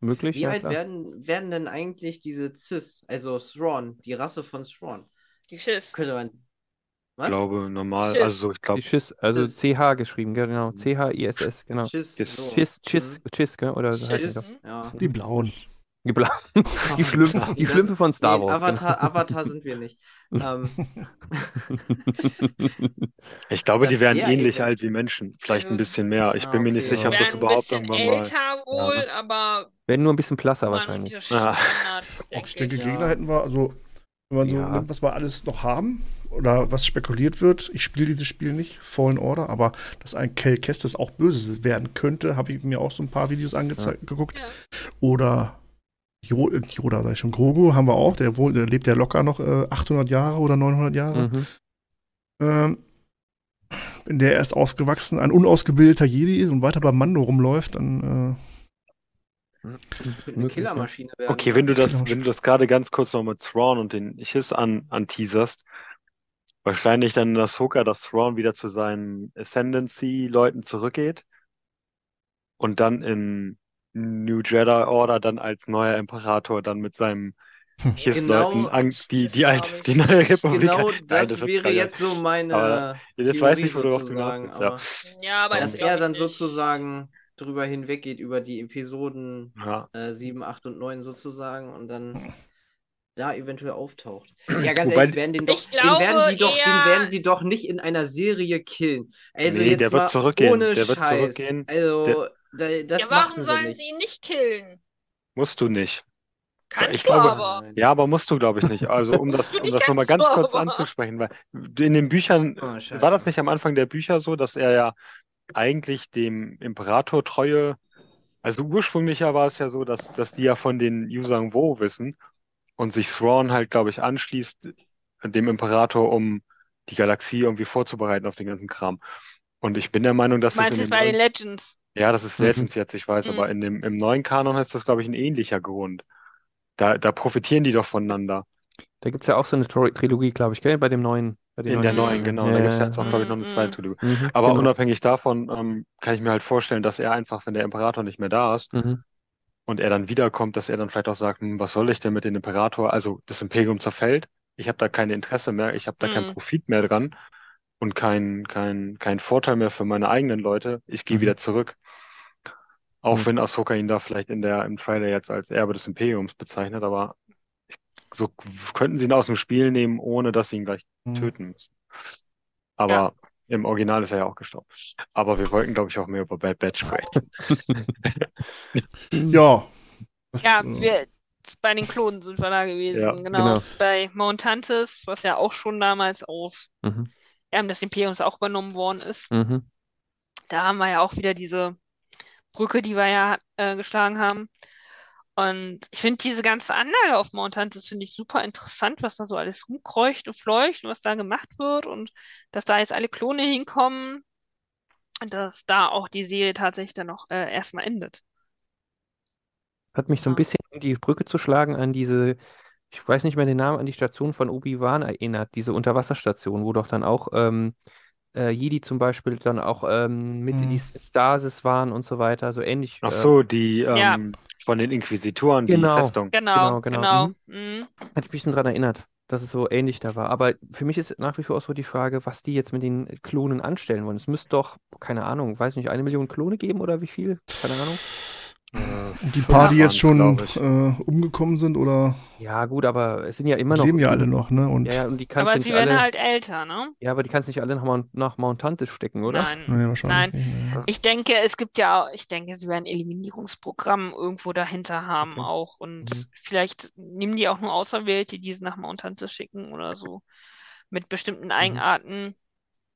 Möglich, Wie ja alt werden, werden denn eigentlich diese Cis, also Thrawn, die Rasse von Thrawn? Die Schiss. Könnte man. Ich Was? glaube, normal, Schiss. also so, ich glaube, Die Schiss, also Schiss. CH geschrieben, genau. CH-ISS, genau. Schiss. Schiss. so. Chiss, Chiss, Mhm. Chiss, gell? Oder Schiss. doch. Ja. Die Blauen. Die, Bla die, Schlümpfe, die Das- Schlümpfe von Star Nee, Wars. Avatar, Avatar sind wir nicht. Ähm, Genau. ich glaube, die Das wären wär ähnlich alt wie Menschen. Vielleicht ein bisschen mehr. Ich Ah, bin mir nicht sicher, ob Wären das ein überhaupt bisschen irgendwann mal. älter wohl, aber Wenn nur ein bisschen blasser immer wahrscheinlich. Ah. Denke ich denke, ich. ja. Gegner hätten wir, also, wenn man so Ja. nimmt, was wir alles noch haben oder was spekuliert wird. Ich spiele dieses Spiel nicht, Fallen Order, aber dass ein Kel Kestis auch böse werden könnte, habe ich mir auch so ein paar Videos angezeigt, geguckt. Ja. Oder Yoda, sag ich schon, Grogu haben wir auch, der, wohl, der lebt ja locker noch äh, 800 Jahre oder 900 Jahre. Mhm. Ähm, wenn der erst ausgewachsen, ein unausgebildeter Jedi ist und weiter beim Mando rumläuft, dann Könnte eine Killermaschine werden. Okay, wenn du das, wenn du das gerade ganz kurz noch mit Thrawn und den Chiss an, anteaserst, wahrscheinlich dann in Ahsoka, dass Thrawn wieder zu seinen Ascendancy-Leuten zurückgeht und dann in New Jedi Order dann als neuer Imperator dann mit seinem Chiss-Leuten Genau, an, die, das die, alte, die neue Republik. Genau das wird wäre jetzt so meine Aber jetzt weiß ich, worauf du hinaus sozusagen, willst, ja. aber Ja, aber das dass glaube er dann nicht. sozusagen drüber hinweggeht über die Episoden Ja. äh, 7, 8 und 9 sozusagen und dann da eventuell auftaucht. Ja, ganz Wobei- ehrlich, werden den, doch, Ich den werden glaube die doch, den werden die doch nicht in einer Serie killen. Also Nee, jetzt der wird mal zurückgehen. ohne Der wird Scheiß. zurückgehen. Also, da, das ja, warum sollen nicht. sie ihn nicht killen? Musst du nicht. Kannst ich du glaube, aber. Ja, aber musst du, glaube ich, nicht. Also, um das, um das nochmal ganz kurz aber- anzusprechen, weil in den Büchern, Oh, war das nicht am Anfang der Bücher so, dass er ja eigentlich dem Imperator treue, also ursprünglich ja war es ja so, dass, dass die ja von den Yuzang Wo wissen und sich Thrawn halt, glaube ich, anschließt dem Imperator, um die Galaxie irgendwie vorzubereiten auf den ganzen Kram. Und ich bin der Meinung, dass es Meinst in du es bei den Legends? Ja, das ist Mhm. Legends jetzt, ich weiß, Mhm. aber in dem, im neuen Kanon ist das, glaube ich, ein ähnlicher Grund. Da, da profitieren die doch voneinander. Da gibt es ja auch so eine Tri Trilogie, glaube ich, gell? Bei dem neuen, bei In der neuen neuen, Filmen. genau. Ja, Da gibt es ja, jetzt auch, glaube ich, noch eine Mhm. zweite Trilogie. Mhm, Aber genau. unabhängig davon ähm, kann ich mir halt vorstellen, dass er einfach, wenn der Imperator nicht mehr da ist Mhm. und er dann wiederkommt, dass er dann vielleicht auch sagt, hm, was soll ich denn mit dem Imperator? Also das Imperium zerfällt, ich habe da kein Interesse mehr, ich habe da keinen Mhm. Profit mehr dran und kein, kein, kein Vorteil mehr für meine eigenen Leute. Ich gehe Mhm. wieder zurück. Auch Mhm. wenn Ahsoka ihn da vielleicht in der, im Trailer jetzt als Erbe des Imperiums bezeichnet, aber so könnten sie ihn aus dem Spiel nehmen, ohne dass sie ihn gleich Mhm. töten müssen. Aber im Original ist er ja auch gestorben. Aber wir wollten, glaube ich, auch mehr über Bad Batch sprechen. Ja. Ja, äh, wir, bei den Klonen sind wir da gewesen. Ja, genau. genau. Bei Montantis, was ja auch schon damals auf Mhm. Erben des Imperiums auch übernommen worden ist. Mhm. Da haben wir ja auch wieder diese Brücke, die wir ja äh, geschlagen haben. Und ich finde diese ganze Anlage auf Mount Hunter, finde ich super interessant, was da so alles rumkreucht und fleucht und was da gemacht wird und dass da jetzt alle Klone hinkommen und dass da auch die Serie tatsächlich dann noch äh, erstmal endet. Hat mich so ein bisschen, um die Brücke zu schlagen, an diese, ich weiß nicht mehr den Namen, an die Station von Obi-Wan erinnert, diese Unterwasserstation, wo doch dann auch ähm, äh, Jedi zum Beispiel dann auch ähm, mit in die Mhm. Stasis waren und so weiter, so ähnlich. Ach äh, so, die Ja. ähm, von den Inquisitoren, die Genau. Festung. Genau, Genau, genau. genau. Mhm. Hat mich ein bisschen daran erinnert, dass es so ähnlich da war. Aber für mich ist nach wie vor auch so die Frage, was die jetzt mit den Klonen anstellen wollen. Es müsste doch, keine Ahnung, weiß nicht, eine Million Klone geben oder wie viel? Keine Ahnung. Äh, Und die paar, die Ja, jetzt schon äh, umgekommen sind oder Ja, gut, aber es sind ja immer die noch. leben ja alle noch, ne? Und Ja, ja, und die kannst Aber sie werden alle. halt älter, ne? Ja, aber die kannst du nicht alle nach, Mount, nach Mount Tantis stecken, oder? Nein. naja, wahrscheinlich Nein. nicht. ne. Ich denke, es gibt ja auch, ich denke, sie werden Eliminierungsprogramm irgendwo dahinter haben Okay. auch. Und Mhm. vielleicht nehmen die auch nur Auserwählte, die sie nach Mount Hunter schicken oder so. Mit Mhm. bestimmten Eigenarten.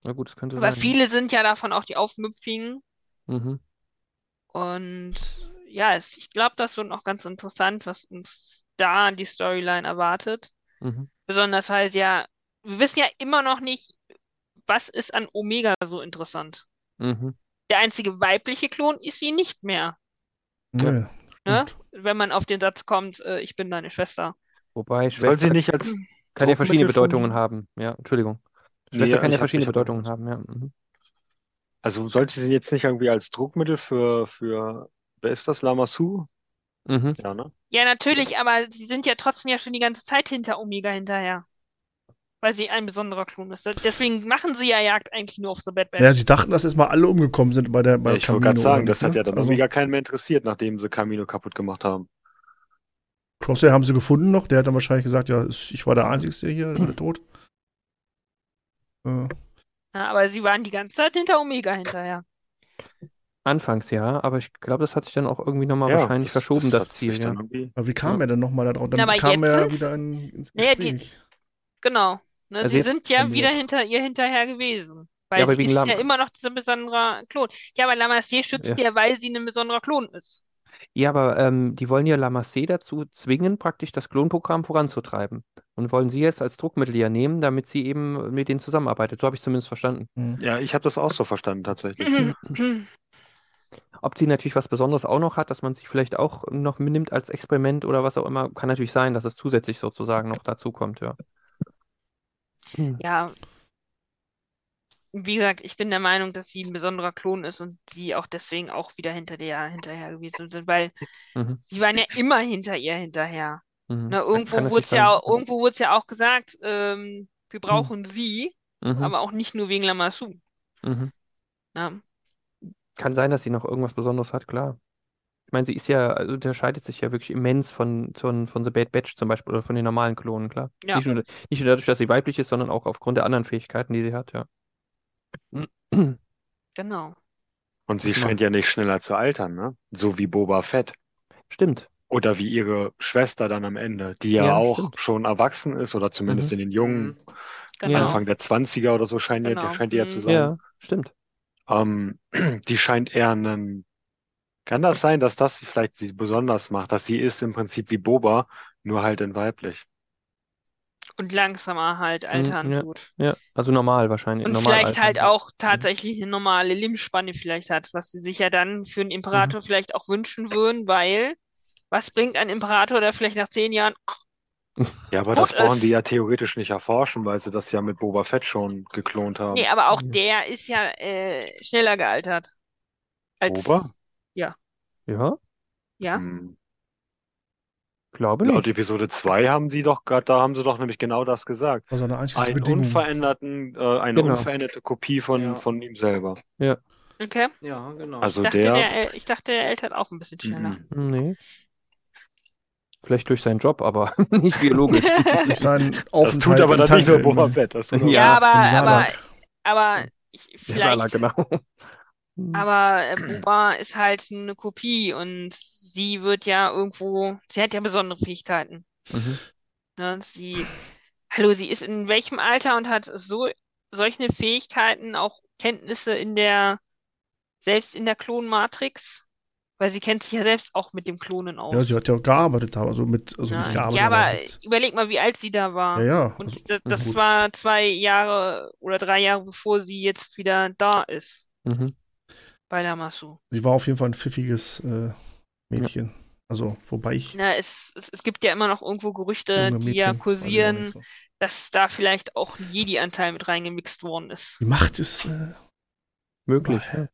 Na gut, das könnte Aber sein. ja. viele sind ja davon auch die Aufmüpfigen. Mhm. Und ja, es, ich glaube, das wird noch ganz interessant, was uns da an die Storyline erwartet. Mhm. Besonders weil es ja, wir wissen ja immer noch nicht, was ist an Omega so interessant. Mhm. Der einzige weibliche Klon ist sie nicht mehr. Ja, Ne? Wenn man auf den Satz kommt, äh, ich bin deine Schwester. Wobei Soll Schwester sie nicht als kann ja verschiedene Bedeutungen haben. Ja, Entschuldigung. Nee, Schwester kann ich ja verschiedene Bedeutungen haben, ja. Mhm. Also sollte sie jetzt nicht irgendwie als Druckmittel für, für, wer ist das, Lamassu? Mhm. Ja, ne? Ja, natürlich, aber sie sind ja trotzdem ja schon die ganze Zeit hinter Omega hinterher. Weil sie ein besonderer Klon ist. Deswegen machen sie ja Jagd eigentlich nur auf The Bad Batch. Ja, sie dachten, dass erstmal alle umgekommen sind bei der bei Ja, ich wollte gerade sagen, oder das hat ja ne? dann Also, irgendwie gar keinen mehr interessiert, nachdem sie Camino kaputt gemacht haben. Crosshair haben sie gefunden noch. Der hat dann wahrscheinlich gesagt, ja, ich war der Einzige hier, der tot. Äh, Ja, aber sie waren die ganze Zeit hinter Omega hinterher. Anfangs ja, aber ich glaube, das hat sich dann auch irgendwie nochmal Ja, wahrscheinlich verschoben, das hat Ziel, ja. aber wie kam Ja. er denn nochmal da drauf? Dann aber kam er sind's- wieder in, ins Naja, die- Gespräch. Genau. Ne, Also sie sind ja wieder hinter ihr hinterher gewesen. Weil Ja, aber sie wegen ist Lam- ja immer noch dieser besondere Klon. Ja, aber Lamassier schützt ja, weil sie ein besonderer Klon ist. Ja, aber ähm, die wollen ja Lamassé dazu zwingen, praktisch das Klonprogramm voranzutreiben. Und wollen sie jetzt als Druckmittel ja nehmen, damit sie eben mit denen zusammenarbeitet. So habe ich es zumindest verstanden. Hm. Ja, ich habe das auch so verstanden, tatsächlich. Ob sie natürlich was Besonderes auch noch hat, dass man sich vielleicht auch noch mitnimmt als Experiment oder was auch immer, kann natürlich sein, dass es zusätzlich sozusagen noch dazu kommt, ja. Hm. Ja. Wie gesagt, ich bin der Meinung, dass sie ein besonderer Klon ist und sie auch deswegen auch wieder hinter der hinterher gewesen sind, weil Mhm. sie waren ja immer hinter ihr hinterher. Mhm. Ne, irgendwo Kann wurde es ja, irgendwo wurde es ja auch gesagt, ähm, wir brauchen sie, Mhm. aber auch nicht nur wegen Lamassu. Mhm. Ne? Kann sein, dass sie noch irgendwas Besonderes hat, klar. Ich meine, sie ist ja, also unterscheidet sich ja wirklich immens von, von, von The Bad Batch zum Beispiel oder von den normalen Klonen, klar. Ja. Nicht nur, nicht nur dadurch, dass sie weiblich ist, sondern auch aufgrund der anderen Fähigkeiten, die sie hat, ja. Genau. Und sie scheint ja nicht schneller zu altern, ne? So wie Boba Fett. Stimmt. Oder wie ihre Schwester dann am Ende, die ja Ja, auch stimmt. schon erwachsen ist oder zumindest Mhm. in den jungen Mhm. Genau. Anfang der 20er oder so scheint, die- Genau. scheint die ja zu Mhm. sein. Ja, stimmt. Ähm, die scheint eher einen. Kann das sein, dass das sie vielleicht sie besonders macht, dass sie ist im Prinzip wie Boba, nur halt in weiblich? Und langsamer halt altern Mhm, ja. tut. Ja, also normal wahrscheinlich. Und normal vielleicht altern, halt auch tatsächlich eine normale Lebensspanne vielleicht hat, was sie sich ja dann für einen Imperator vielleicht auch wünschen würden, weil was bringt ein Imperator, der vielleicht nach zehn Jahren Ja, aber das brauchen ist. die ja theoretisch nicht erforschen, weil sie das ja mit Boba Fett schon geklont haben. Nee, aber auch Ja. der ist ja äh, schneller gealtert. Als, Boba? Ja, Ja, Hm. glaube Laut nicht. Episode 2 haben die doch gerade, da haben sie doch nämlich genau das gesagt. Also eine einzige Einen Bedingung. unveränderten, äh, eine Genau. unveränderte Kopie von, Ja. von ihm selber. okay. Ja, genau. Also Ich dachte, der, der, äl- ich dachte, der altert auch ein bisschen schneller. Mhm. Nee. Vielleicht durch seinen Job, aber nicht biologisch. Durch seinen Das Aufenthalt tut aber dann nicht nur Boba im- Fett. Das tut Ja, aber- Ja, aber, aber, Salak. aber ich, vielleicht, genau. aber äh, Boba ist halt eine Kopie und sie wird ja irgendwo, sie hat ja besondere Fähigkeiten. Mhm. Ne? Sie, hallo, sie ist in welchem Alter und hat so solche Fähigkeiten, auch Kenntnisse in der, selbst in der Klonmatrix? Weil sie kennt sich ja selbst auch mit dem Klonen aus. Ja, sie hat ja auch gearbeitet, also mit, also Ja, nicht gearbeitet, ja, aber überleg mal, wie alt sie da war. ja, ja. Und Also, das, das war zwei Jahre oder drei Jahre, bevor sie jetzt wieder da ist Mhm. bei Lamassu. sie war auf jeden Fall ein pfiffiges äh, Mädchen. Also, wobei ich Na, es, es, es gibt ja immer noch irgendwo Gerüchte, die ja kursieren, so. dass da vielleicht auch ein Jedi-Anteil mit reingemixt worden ist. Die Macht ist, äh, Möglich, ja.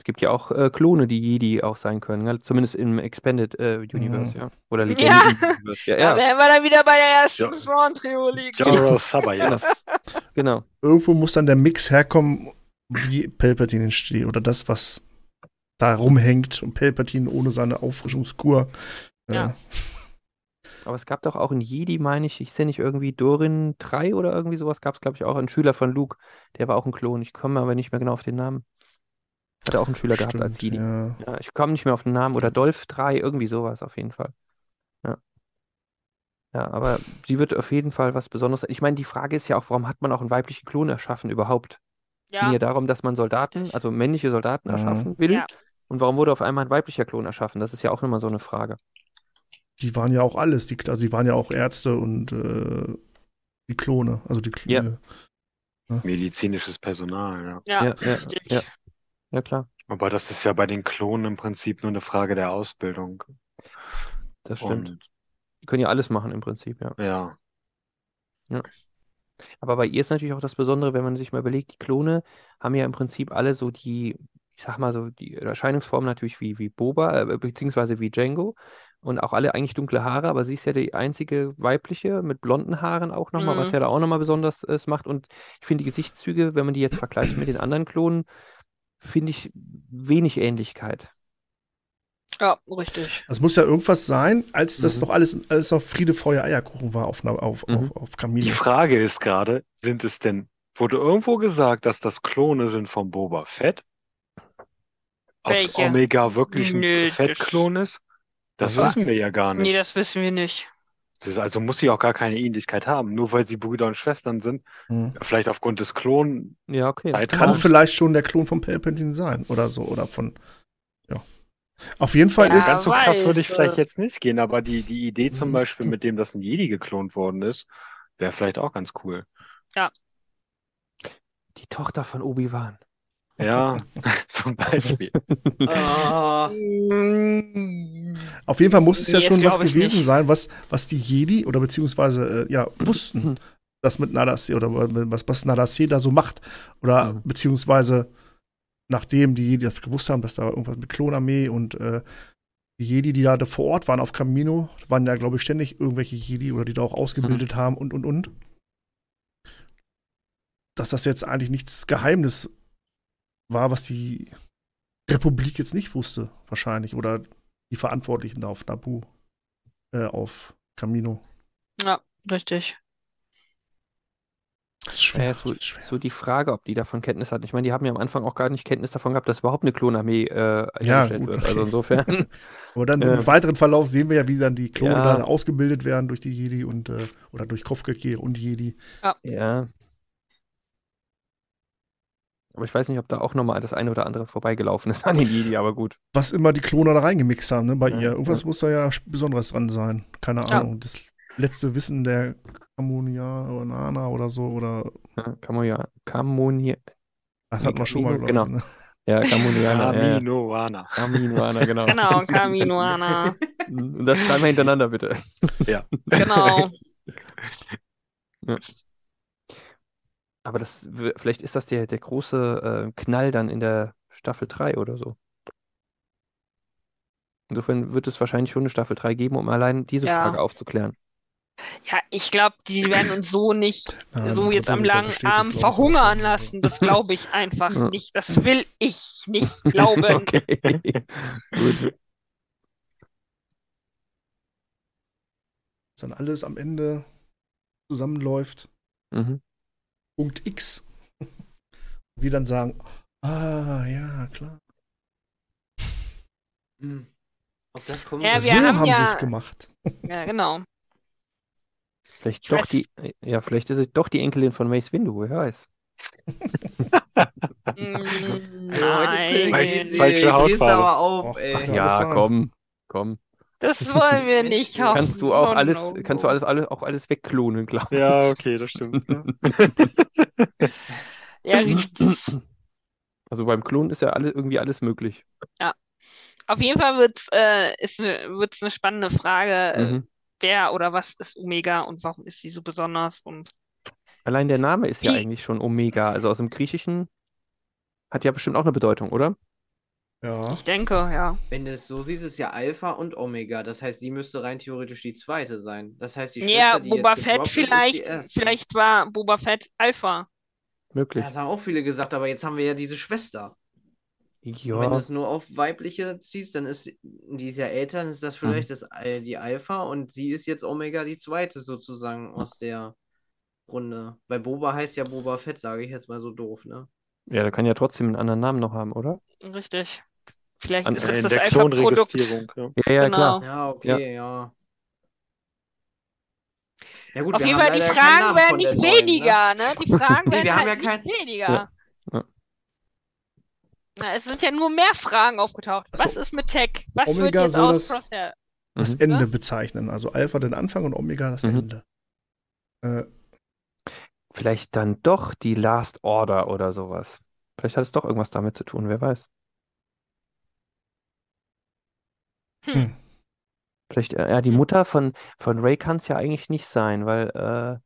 Es gibt ja auch äh, Klone, die Jedi auch sein können, ja? Zumindest im Expanded äh, Universe, ja. Oder Ja. Legenden-Universe. Ja, Da ja, wären wir dann wieder bei der ersten liegen. General Sabayas. genau. irgendwo muss dann der Mix herkommen, wie Palpatine entsteht. Oder das, was da rumhängt und Palpatine ohne seine Auffrischungskur. Äh, Ja. Aber es gab doch auch in Jedi, meine ich, ich sehe nicht irgendwie Dorin 3 oder irgendwie sowas, gab es, glaube ich, auch. Ein Schüler von Luke, der war auch ein Klon. Ich komme aber nicht mehr genau auf den Namen. Hat er auch einen Schüler gehabt als stimmt, Jedi. ja. Ja, ich komme nicht mehr auf den Namen. Oder Dolph 3, irgendwie sowas auf jeden Fall. Ja. Ja, aber sie wird auf jeden Fall was Besonderes sein. Ich meine, die Frage ist ja auch, warum hat man auch einen weiblichen Klon erschaffen überhaupt? Es ging Ja, ja darum, dass man Soldaten, also männliche Soldaten Ja. erschaffen will. Ja. Und warum wurde auf einmal ein weiblicher Klon erschaffen? Das ist ja auch nochmal so eine Frage. Die waren ja auch alles. Die, also die waren ja auch Ärzte und äh, die Klone. Also die Ja. Klone. Medizinisches Personal, ja. ja, Ja, ja, richtig. ja. Ja, klar, Aber das ist ja bei den Klonen im Prinzip nur eine Frage der Ausbildung. das stimmt. Und Die können ja alles machen im Prinzip, ja. ja, Aber bei ihr ist natürlich auch das Besondere, wenn man sich mal überlegt, die Klone haben ja im Prinzip alle so die, ich sag mal so, die Erscheinungsform natürlich wie, wie Boba, äh, beziehungsweise wie Django. Und auch alle eigentlich dunkle Haare, aber sie ist ja die einzige weibliche mit blonden Haaren auch nochmal, was Mhm. ja da auch nochmal besonders äh, macht. Und ich finde die Gesichtszüge, wenn man die jetzt vergleicht mit den anderen Klonen, finde ich wenig Ähnlichkeit. Ja, richtig. Es muss ja irgendwas sein, als das Mhm. noch alles, alles noch Friede, Feuer, Eierkuchen war auf, auf, Mhm. auf, auf die Kamino. Frage ist gerade, sind es denn, wurde irgendwo gesagt, dass das Klone sind von Boba Fett? Ob Welche? Omega wirklich ein Nö, das- Fettklon ist? Das Das wissen wir ja gar Nee, nicht. das wissen wir nicht. Also muss sie auch gar keine Ähnlichkeit haben, nur weil sie Brüder und Schwestern sind. Mhm. Vielleicht aufgrund des Klon. Ja, okay. das Kann Kann Ja. vielleicht schon der Klon von Palpatine sein oder so. Oder von. Ja. Auf jeden Fall Ja, ist. Ganz so krass würde ich vielleicht das. jetzt nicht gehen, aber die, die Idee zum Mhm. Beispiel, mit dem das ein Jedi geklont worden ist, wäre vielleicht auch ganz cool. Die Tochter von Obi-Wan. Ja, zum Beispiel. Ah, Auf jeden Fall muss es ja schon was gewesen nicht. sein, was, was die Jedi oder beziehungsweise äh, ja wussten, das mit Nadase oder was, was Nadase da so macht. Oder Mhm. beziehungsweise nachdem die Jedi das gewusst haben, dass da irgendwas mit Klonarmee und äh, die Jedi, die da vor Ort waren auf Camino, waren ja, glaube ich, ständig irgendwelche Jedi oder die da auch ausgebildet haben und und und. Dass das jetzt eigentlich nichts Geheimnis war, was die Republik jetzt nicht wusste, wahrscheinlich. Oder die Verantwortlichen da auf Nabu, äh, auf Camino. Ja, richtig. Das ist schwer. Ja, so, das ist schwer. so die Frage, ob die davon Kenntnis hatten. Ich meine, die haben ja am Anfang auch gar nicht Kenntnis davon gehabt, dass überhaupt eine Klonarmee äh, Ja, gut, wird. okay. Also insofern, Aber dann Äh, im weiteren Verlauf sehen wir ja, wie dann die Klone Ja. da ausgebildet werden durch die Jedi und äh, oder durch Kopfgeldjäger und Jedi. ja. Aber ich weiß nicht, ob da auch nochmal das eine oder andere vorbeigelaufen ist an den Jedi, aber gut. Was immer die Klone da reingemixt haben, ne, bei Ja, ihr. Irgendwas ja. muss da ja Besonderes dran sein. Keine Ja. Ahnung. Das letzte Wissen der Kamunianer oder Nana oder so oder Ja, Kamoja, Kamonia, das Nee, hat man schon mal, ich. Ne? ja, Kamonianer, ja, ja. Kaminoana. Genau. Genau, Kaminoana. Und das dreimal hintereinander, bitte. Genau. Aber das, vielleicht ist das der, der große äh, Knall dann in der Staffel 3 oder so. Insofern wird es wahrscheinlich schon eine Staffel 3 geben, um allein diese Ja. Frage aufzuklären. Ja, ich glaube, die werden uns so nicht Ja, so jetzt am langen Arm verhungern schon. lassen. Das glaube ich einfach Ja. nicht. Das will ich nicht glauben. Okay. Gut. Dass dann alles am Ende zusammenläuft. Mhm. Punkt X. Wir dann sagen, ah, ja, klar. Hm. Ob das kommt? Ja, so wir haben haben ja- sie es gemacht. Ja, genau. Vielleicht Ich doch weiß- die, ja, vielleicht ist es doch die Enkelin von Mace Windu, wer weiß. Mm, Nein, Falsche Hautfarbe. aber auf, ey. ach Ja, komm, komm. Das wollen wir nicht hoffen. Kannst du auch No, alles, no, kannst du no. alles, alles, auch alles wegklonen, glaube ich. Ja, okay, das stimmt. Ja. Ja, richtig. Also beim Klonen ist ja alle, irgendwie alles möglich. Auf jeden Fall wird's, äh, ist eine, wird's eine spannende Frage, äh, Mhm. wer oder was ist Omega und warum ist sie so besonders und Allein der Name ist ja Wie- eigentlich schon Omega. Also aus dem Griechischen hat ja bestimmt auch eine Bedeutung, oder? Ja. ich denke, ja. Wenn du es so siehst, ist ja Alpha und Omega. Das heißt, sie müsste rein theoretisch die zweite sein. Das heißt, die Ja, Schwester, die Boba jetzt Fett gedroppt ist, ist die vielleicht, vielleicht war Boba Fett Alpha. Möglich. Ja, das haben auch viele gesagt, aber jetzt haben wir ja diese Schwester. Und wenn du Ja, es nur auf weibliche ziehst, dann ist die ist ja älter, dann ist das Mhm. vielleicht das, Al- die Alpha und sie ist jetzt Omega die zweite sozusagen aus der Runde. Weil Boba heißt ja Boba Fett, sage ich jetzt mal so doof, ne? ja, der kann ja trotzdem einen anderen Namen noch haben, oder? Richtig. Vielleicht An- ist Ja, es in das der Alpha-Produkt. Klonregistrierung. Ja. Ja, ja, Genau. klar. Ja, okay, ja. Ja gut, Auf jeden Fall, die Fragen werden nicht neuen, ne? weniger, ne? Die Fragen Nee, werden wir haben halt ja nicht kein- weniger. Ja. Ja. Na, es sind ja nur mehr Fragen aufgetaucht. Was ist mit Tech? Was wird Omega jetzt soll aus das- Crosshair? Das Mhm. Ende bezeichnen. Also Alpha den Anfang und Omega das Mhm. Ende. Äh, Vielleicht dann doch die Last Order oder sowas. Vielleicht hat es doch irgendwas damit zu tun, wer weiß. Hm. Vielleicht, äh, ja, die Mutter von, von Ray kann es ja eigentlich nicht sein, weil äh,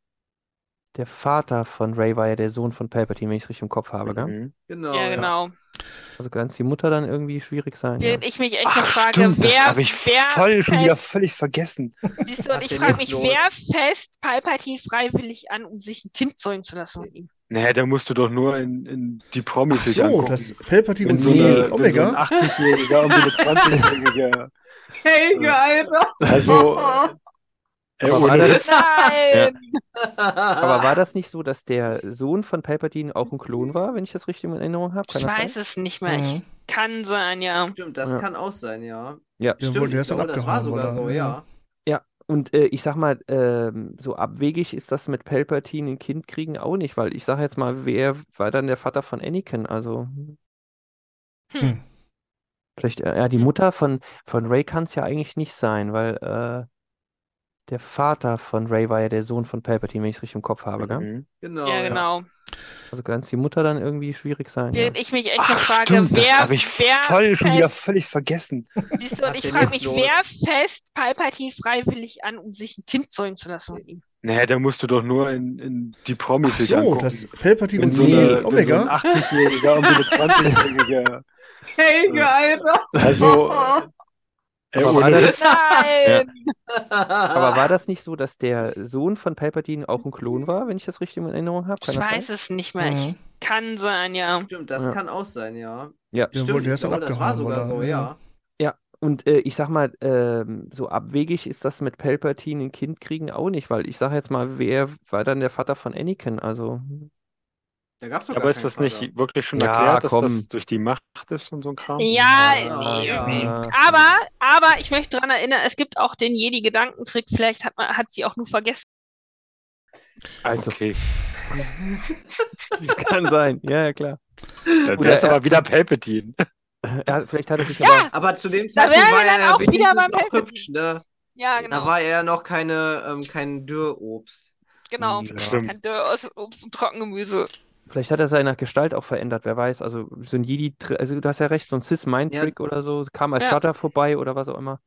der Vater von Ray war ja der Sohn von Palpatine, wenn ich es richtig im Kopf habe, gell? Mhm. Genau, Ja, genau. Also kann es die Mutter dann irgendwie schwierig sein, ja. Während ich mich echt noch frage, stimmt, das wer, habe ich wer voll schon wieder völlig vergessen. siehst du, und Was ich frage mich, los? wer fest Palpatine freiwillig an, um sich ein Kind zeugen zu lassen von ihm? Naja, da musst du doch nur in, in die Promis ach so, angucken. das Palpatine und so eine, wenn so ein Omega. 80-Jähriger und so eine 20-Jährige. Helge, Alter! Also, äh, Aber war das-. Nein! Aber war das nicht so, dass der Sohn von Palpatine auch ein Klon war, wenn ich das richtig in Erinnerung habe? Kann Ich weiß sein? es nicht mehr. Ich Mhm. kann sein, ja. Stimmt, das Ja. kann auch sein, ja. Ja. Ja, Stimmt, wohl, der ist glaube, das war sogar oder? so, ja. Und äh, ich sag mal, ähm, so abwegig ist das mit Palpatine ein Kind kriegen auch nicht, weil ich sag jetzt mal, wer war dann der Vater von Anakin? Also Hm. Vielleicht, äh, ja, die Mutter von, von Ray kann es ja eigentlich nicht sein, weil äh, der Vater von Ray war ja der Sohn von Palpatine, wenn ich es richtig im Kopf habe, gell? Mhm. Genau, Ja, genau. Also kann es die Mutter dann irgendwie schwierig sein, ja. Während ich mich echt noch Ach, frage, stimmt, das wer, habe ich wer voll schon wieder völlig vergessen. siehst du, und ich frage mich, los? wer fest Palpatine freiwillig an, um sich ein Kind zeugen zu lassen von ihm? Naja, da musst du doch nur in, in die Promis Ach sich so, angucken. das Palpatine und so eine, wenn so ein Omega. 80-Jähriger und so eine 20-Jährige. Helge, Alter! Also, äh, Aber war das-. Nein! Aber war das nicht so, dass der Sohn von Palpatine auch ein Klon war, wenn ich das richtig in Erinnerung habe? Ich weiß sein? es nicht mehr. Ich Mhm. kann sein, ja. Stimmt, das Ja. kann auch sein, ja. Ja. Ja, Stimmt, wohl, der ist glaube, das war sogar oder? so, Ja. ja. Ja, Und äh, ich sag mal, ähm, so abwegig ist das mit Palpatine ein Kind kriegen auch nicht, weil ich sage jetzt mal, wer war dann der Vater von Anakin? Also, Da gab's doch Aber gar ist das Vater. nicht wirklich schon Ja, erklärt, dass komm. das durch die Macht ist und so ein Kram? Ja, Ja, nee, ja. aber, aber ich möchte daran erinnern, es gibt auch den Jedi-Gedankentrick, vielleicht hat man, hat sie auch nur vergessen. also Okay, kann sein. Ja, ja, klar. dann wäre es er- aber wieder Palpatine. Ja, vielleicht hat er sich Ja, aber. Aber zu dem Da Zeitpunkt war er dann ja auch wieder beim noch Palpatine. hübsch, ne? Ja, Da genau, war er noch keine, ähm, kein Dürrobst. genau. Ja. Stimmt. Kein Dörr aus Obst und Trockengemüse. Vielleicht hat er seine Gestalt auch verändert, wer weiß. Also so ein Jedi, also du hast ja recht, so ein Cis-Mind-Trick oder so, kam als Ja. Shutter vorbei oder was auch immer.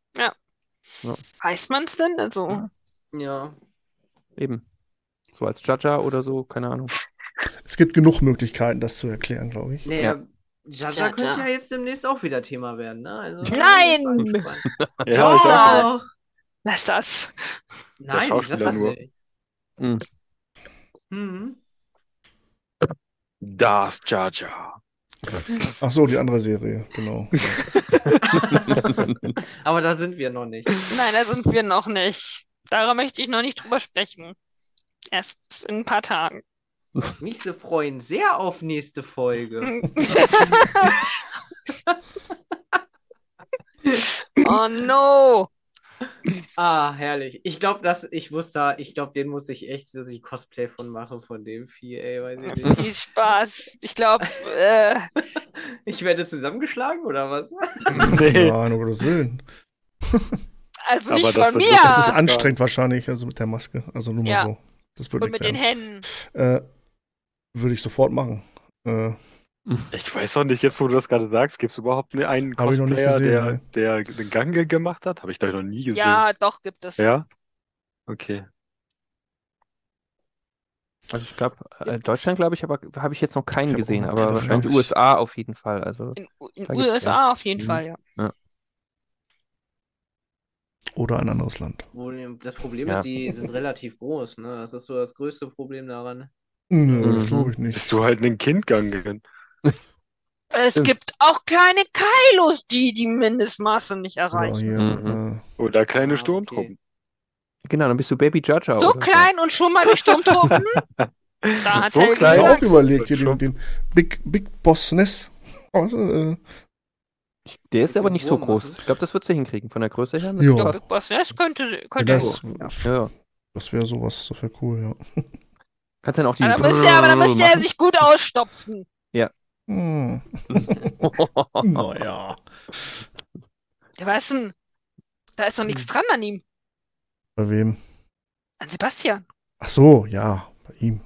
Weiß man es denn? Also, Ja. Eben. So als Judger oder so, keine Ahnung. Es gibt genug Möglichkeiten, das zu erklären, glaube ich. Nee, Ja. ja. Jaja Jaja. könnte ja jetzt demnächst auch wieder Thema werden, ne? Also, Nein! ich. Ja, ich auch. Doch! lass das. Nein, ich lass Schauspieler das nur. Das Jar Jar. Ach so, die andere Serie, genau. Aber da sind wir noch nicht. Nein, da sind wir noch nicht. Darüber möchte ich noch nicht drüber sprechen. Erst in ein paar Tagen. Mich se freuen sehr auf nächste Folge. Oh no. Ah, herrlich. Ich glaube, dass ich wusste, ich glaube, den muss ich echt, dass ich Cosplay von mache, von dem Vieh, ey, weiß ich nicht. Viel Spaß. Ich glaube, äh, Ich werde zusammengeschlagen oder was? Nee. Nein, um Gottes Willen. also nicht das von mir. Das ist anstrengend wahrscheinlich, also mit der Maske. Also nur mal Ja. so. Das wird Und mit den werden. Händen. Äh, würde ich sofort machen. Äh, Ich weiß auch nicht, jetzt wo du das gerade sagst, gibt es überhaupt ne- einen Cosplayer, gesehen, der, der den Gange gemacht hat? Habe ich doch noch nie gesehen. Ja, doch, gibt es. Ja? Okay. Also ich glaube, äh, Deutschland glaube ich, aber habe ich jetzt noch keinen auch gesehen, aber wahrscheinlich glaub ich. USA auf jeden Fall. Also In, in USA auf jeden Mhm. Fall, ja. oder ein anderes Land. Problem- Das Problem Ja. ist, die sind relativ groß, ne? Das ist so das größte Problem daran. Nö, Mhm. das glaube ich nicht. Bist du halt einen Kindgang gegangen? Es gibt auch kleine Kylos, die die Mindestmaße nicht erreichen. hier, Mhm. Oder kleine Ah, okay. Sturmtruppen? genau, dann bist du Baby Judger So oder klein und schon mal die Sturmtruppen? Da hat So Ich klein? auch überlegt, hier den, Big, Big Boss Ness. Also, äh, der ist aber nicht so groß. machen. Ich glaube, das wird sie hinkriegen von der Größe her. Ja. müsste ja. Big Boss, das könnte, könnte das, Ja. das wäre sowas, das wäre cool, ja. Kannst dann auch Aber müsste er, aber dann müsste er sich gut ausstopfen. Hm. naja. Ja, weißt du, da ist doch nichts dran an ihm. Bei wem? An Sebastian. Ach so, ja, bei ihm.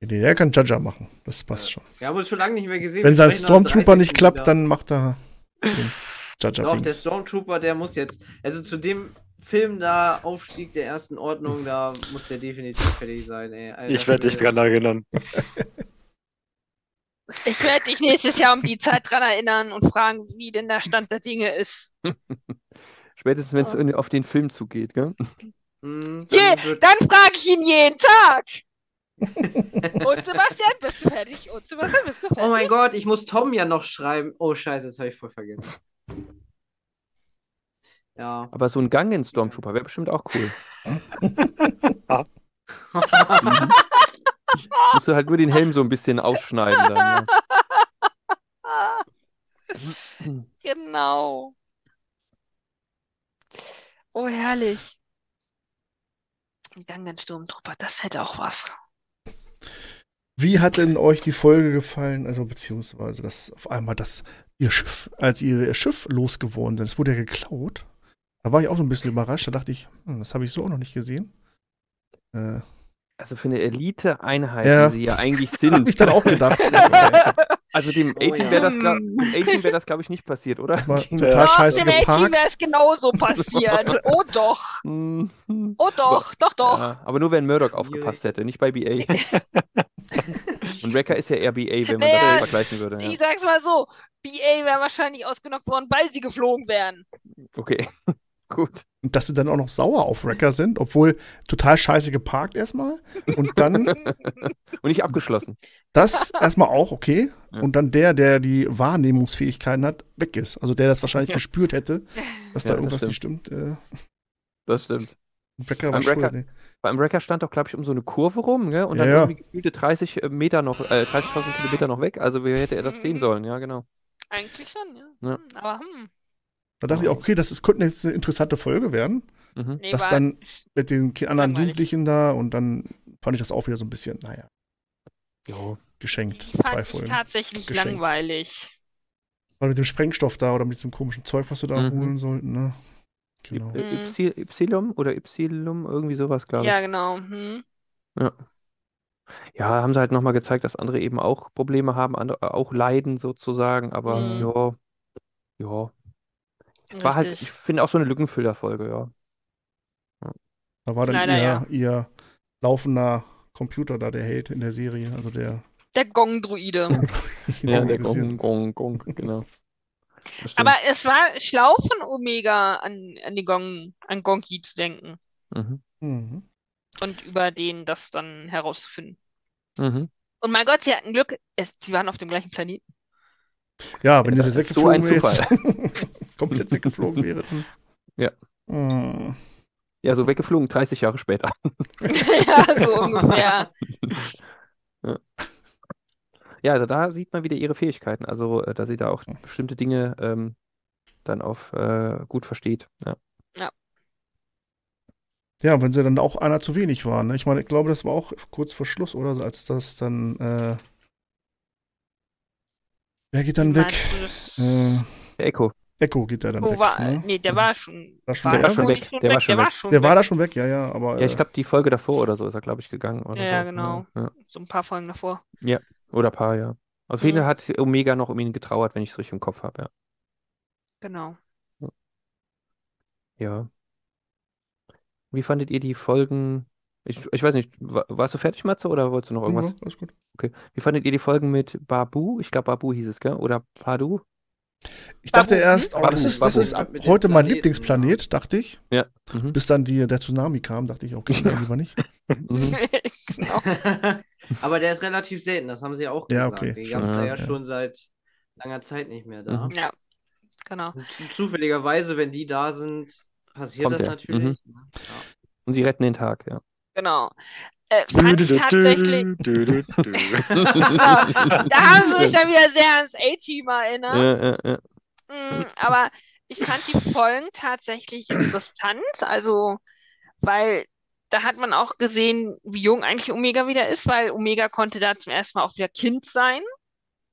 Der kann Jaja machen. Das passt schon. Wir haben uns schon lange nicht mehr gesehen. Wenn sein Stormtrooper nicht 30. klappt, wieder. dann macht er den Jaja Doch, der. Stormtrooper, der muss jetzt, also zu dem Film da, Aufstieg der ersten Ordnung, da muss der definitiv fertig sein, ey. Alter Ich werde dich dran erinnern. Ich werde dich nächstes Jahr um die Zeit dran erinnern und fragen, wie denn der Stand der Dinge ist. Spätestens, wenn es in- auf den Film zugeht, gell? Je, dann dann frage ich ihn jeden Tag. Und Sebastian, bist du fertig? Und Sebastian, bist du fertig? oh mein Gott, ich muss Tom ja noch schreiben. Oh Scheiße, das habe ich voll vergessen. Ja. Aber so ein Gang in Stormtrooper wäre bestimmt auch cool. Musst du halt nur den Helm so ein bisschen ausschneiden dann. Ah, Ja. genau. Oh, herrlich. Ein Gang in Sturmtrooper, das hätte auch was. Wie hat denn euch die Folge gefallen? Also, beziehungsweise, dass auf einmal das, ihr Schiff, als ihr, ihr Schiff losgeworden sind, es wurde ja geklaut. Da war ich auch so ein bisschen überrascht. Da dachte ich, hm, das habe ich so auch noch nicht gesehen. Äh, Also für eine Elite-Einheit, Ja. die sie ja eigentlich habe sind. ich dann auch gedacht. Also dem Oh A-Team ja. wäre das, glaub, wär das glaube ich, nicht passiert, oder? war total Doch, scheiße dem A-Team wäre es genauso passiert. Oh doch. Mhm. Oh doch, doch, doch. Ja, aber nur wenn Murdoch aufgepasst hätte, nicht bei BA. Und Wrecker ist ja eher BA, wenn man Naja, das vergleichen würde. Ja. Ich sag's mal so, BA wäre wahrscheinlich ausgenockt worden, weil sie geflogen wären. Okay, gut. Und dass sie dann auch noch sauer auf Wrecker sind, obwohl total scheiße geparkt erstmal. Und dann Und nicht abgeschlossen. das erstmal auch okay. Ja. Und dann der, der die Wahrnehmungsfähigkeiten hat, weg ist. Also der das wahrscheinlich Ja. gespürt hätte, dass da Ja, das irgendwas nicht stimmt. Äh, Das stimmt. Wrecker war Beim Wrecker- schuld. Beim Wrecker stand doch, glaube ich, um so eine Kurve rum, gell? Und Ja, dann ja. irgendwie gefühlte 30 Meter noch, äh, 30.000 Kilometer noch weg. Also wie hätte er das sehen sollen? Ja, genau. Eigentlich schon, ja. Ja. Hm, Aber hm. Da dachte ich, okay, das ist, könnte jetzt eine interessante Folge werden. Mhm. Nee, Das dann mit den anderen Langweilig. Jugendlichen da und dann fand ich das auch wieder so ein bisschen, naja, Jo. geschenkt. die Zwei fand ich Folgen. tatsächlich Geschenkt. langweilig. Weil mit dem Sprengstoff da oder mit diesem komischen Zeug, was sie da Mhm. holen sollten, ne? Genau. Y- Mhm. Ypsilon oder Ypsilum, irgendwie sowas, glaube ich. Ja, genau. Hm. Ja, haben sie halt nochmal gezeigt, dass andere eben auch Probleme haben, andere auch leiden sozusagen, aber Mhm. ja, ja. War halt, Richtig. ich finde auch so eine Lückenfüllerfolge, ja. Da war dann Leider ihr, ja. ihr laufender Computer da, der Held in der Serie. Also der. Der Gong-Druide. Ja, der Gong. Gong, Gong, genau. Aber es war schlau von Omega an, an die Gong, an Gonki zu denken Mhm. Mhm. und über den das dann herauszufinden. Mhm. Und mein Gott, sie hatten Glück, es, sie waren auf dem gleichen Planeten. Ja, wenn Ja, das jetzt ist so ein weggeflogen wäre, komplett weggeflogen wäre. Ja. Mhm. Ja, so weggeflogen, 30 Jahre später. ja, so ungefähr. Ja, also da sieht man wieder ihre Fähigkeiten, also äh, dass sie da auch bestimmte Dinge ähm, dann auf äh, gut versteht. Ja. Ja, wenn sie dann auch einer zu wenig waren. Ne? Ich meine, ich glaube, das war auch kurz vor Schluss, oder? So, Als das dann. Äh, wer geht dann weg? Äh, Der Echo, Echo geht der dann Wo weg. war, ne? nee, der war schon, War schon war weg. der War schon nicht weg, der war schon der war weg. schon Der war weg. da schon weg, ja, ja. Aber ja, ich äh, glaube, die Folge davor oder so ist er, glaube ich, gegangen oder Ja, ja, so. genau. Ja. So ein paar Folgen davor. Oder ein paar, ja. Auf jeden Mhm. Fall hat Omega noch um ihn getrauert, wenn ich es richtig im Kopf habe, ja. Genau. Ja. Wie fandet ihr die Folgen? Ich, ich weiß nicht, wa- warst du fertig, Matze, oder wolltest du noch irgendwas? ja, alles gut. Okay. Wie fandet ihr die Folgen mit Babu? Ich glaube, Babu hieß es, gell? Oder Padu? Ich dachte Babu, erst, hm? oh, das ist, das ist heute mein Lieblingsplanet, dachte ich. Mhm. Bis dann die, der Tsunami kam, dachte ich, okay, dann lieber nicht. Mhm. genau. Aber der ist relativ selten, das haben sie ja auch Ja, gesagt. okay, Die gab es da ja, ja, ja. schon seit langer Zeit nicht mehr da. Mhm. Ja, genau. Und zu- zufälligerweise, wenn die da sind, passiert Kommt das er. natürlich. Mhm. Ja. Und sie retten den Tag, ja. Genau. Äh, fand ich tatsächlich. Du, du, du, du. da haben sie mich dann wieder sehr ans A-Team erinnert. Ja, ja, ja. Mm, aber ich fand die Folgen tatsächlich interessant. Also, weil da hat man auch gesehen, wie jung eigentlich Omega wieder ist, weil Omega konnte da zum ersten Mal auch wieder Kind sein.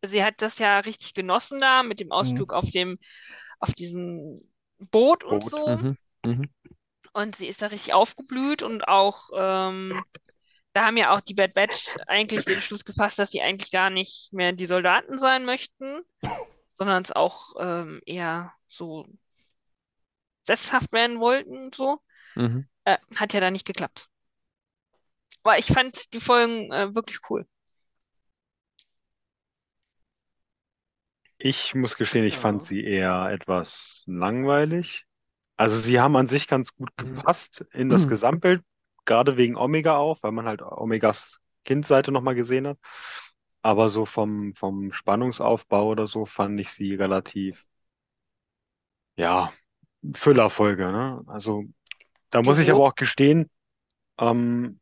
Sie hat das ja richtig genossen da mit dem Ausflug auf dem, auf diesem Boot und Boot. so. Mhm. Mhm. Und sie ist da richtig aufgeblüht und auch, ähm, da haben ja auch die Bad Batch eigentlich den Schluss gefasst, dass sie eigentlich gar nicht mehr die Soldaten sein möchten, sondern es auch ähm, eher so sesshaft werden wollten und so. Mhm. Äh, hat ja da nicht geklappt. Aber ich fand die Folgen äh, wirklich cool. Ich muss gestehen, ich Ja. fand sie eher etwas langweilig. Also sie haben an sich ganz gut Mhm. gepasst in das Gesamtbild, gerade wegen Omega auch, weil man halt Omegas Kindseite nochmal gesehen hat. Aber so vom, vom Spannungsaufbau oder so fand ich sie relativ, ja, Füllerfolge, ne? Also da muss ich aber auch gestehen, ähm,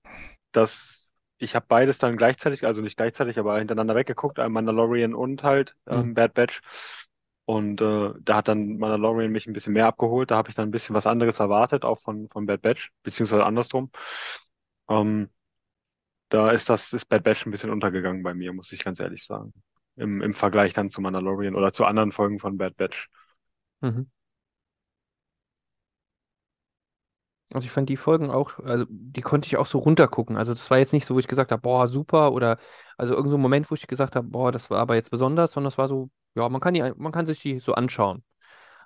dass ich habe beides dann gleichzeitig, also nicht gleichzeitig, aber hintereinander weggeguckt, äh, Mandalorian und halt ähm, Mhm. Bad Batch. Und äh, da hat dann Mandalorian mich ein bisschen mehr abgeholt. Da habe ich dann ein bisschen was anderes erwartet, auch von, von Bad Batch, beziehungsweise andersrum. Ähm, da ist das, ist Bad Batch ein bisschen untergegangen bei mir, muss ich ganz ehrlich sagen. Im, im Vergleich dann zu Mandalorian oder zu anderen Folgen von Bad Batch. Mhm. Also ich fand die Folgen auch, also die konnte ich auch so runtergucken. Also das war jetzt nicht so, wo ich gesagt habe, boah, super, oder also irgend so Moment, wo ich gesagt habe, boah, das war aber jetzt besonders, sondern es war so, ja, man kann die, man kann sich die so anschauen.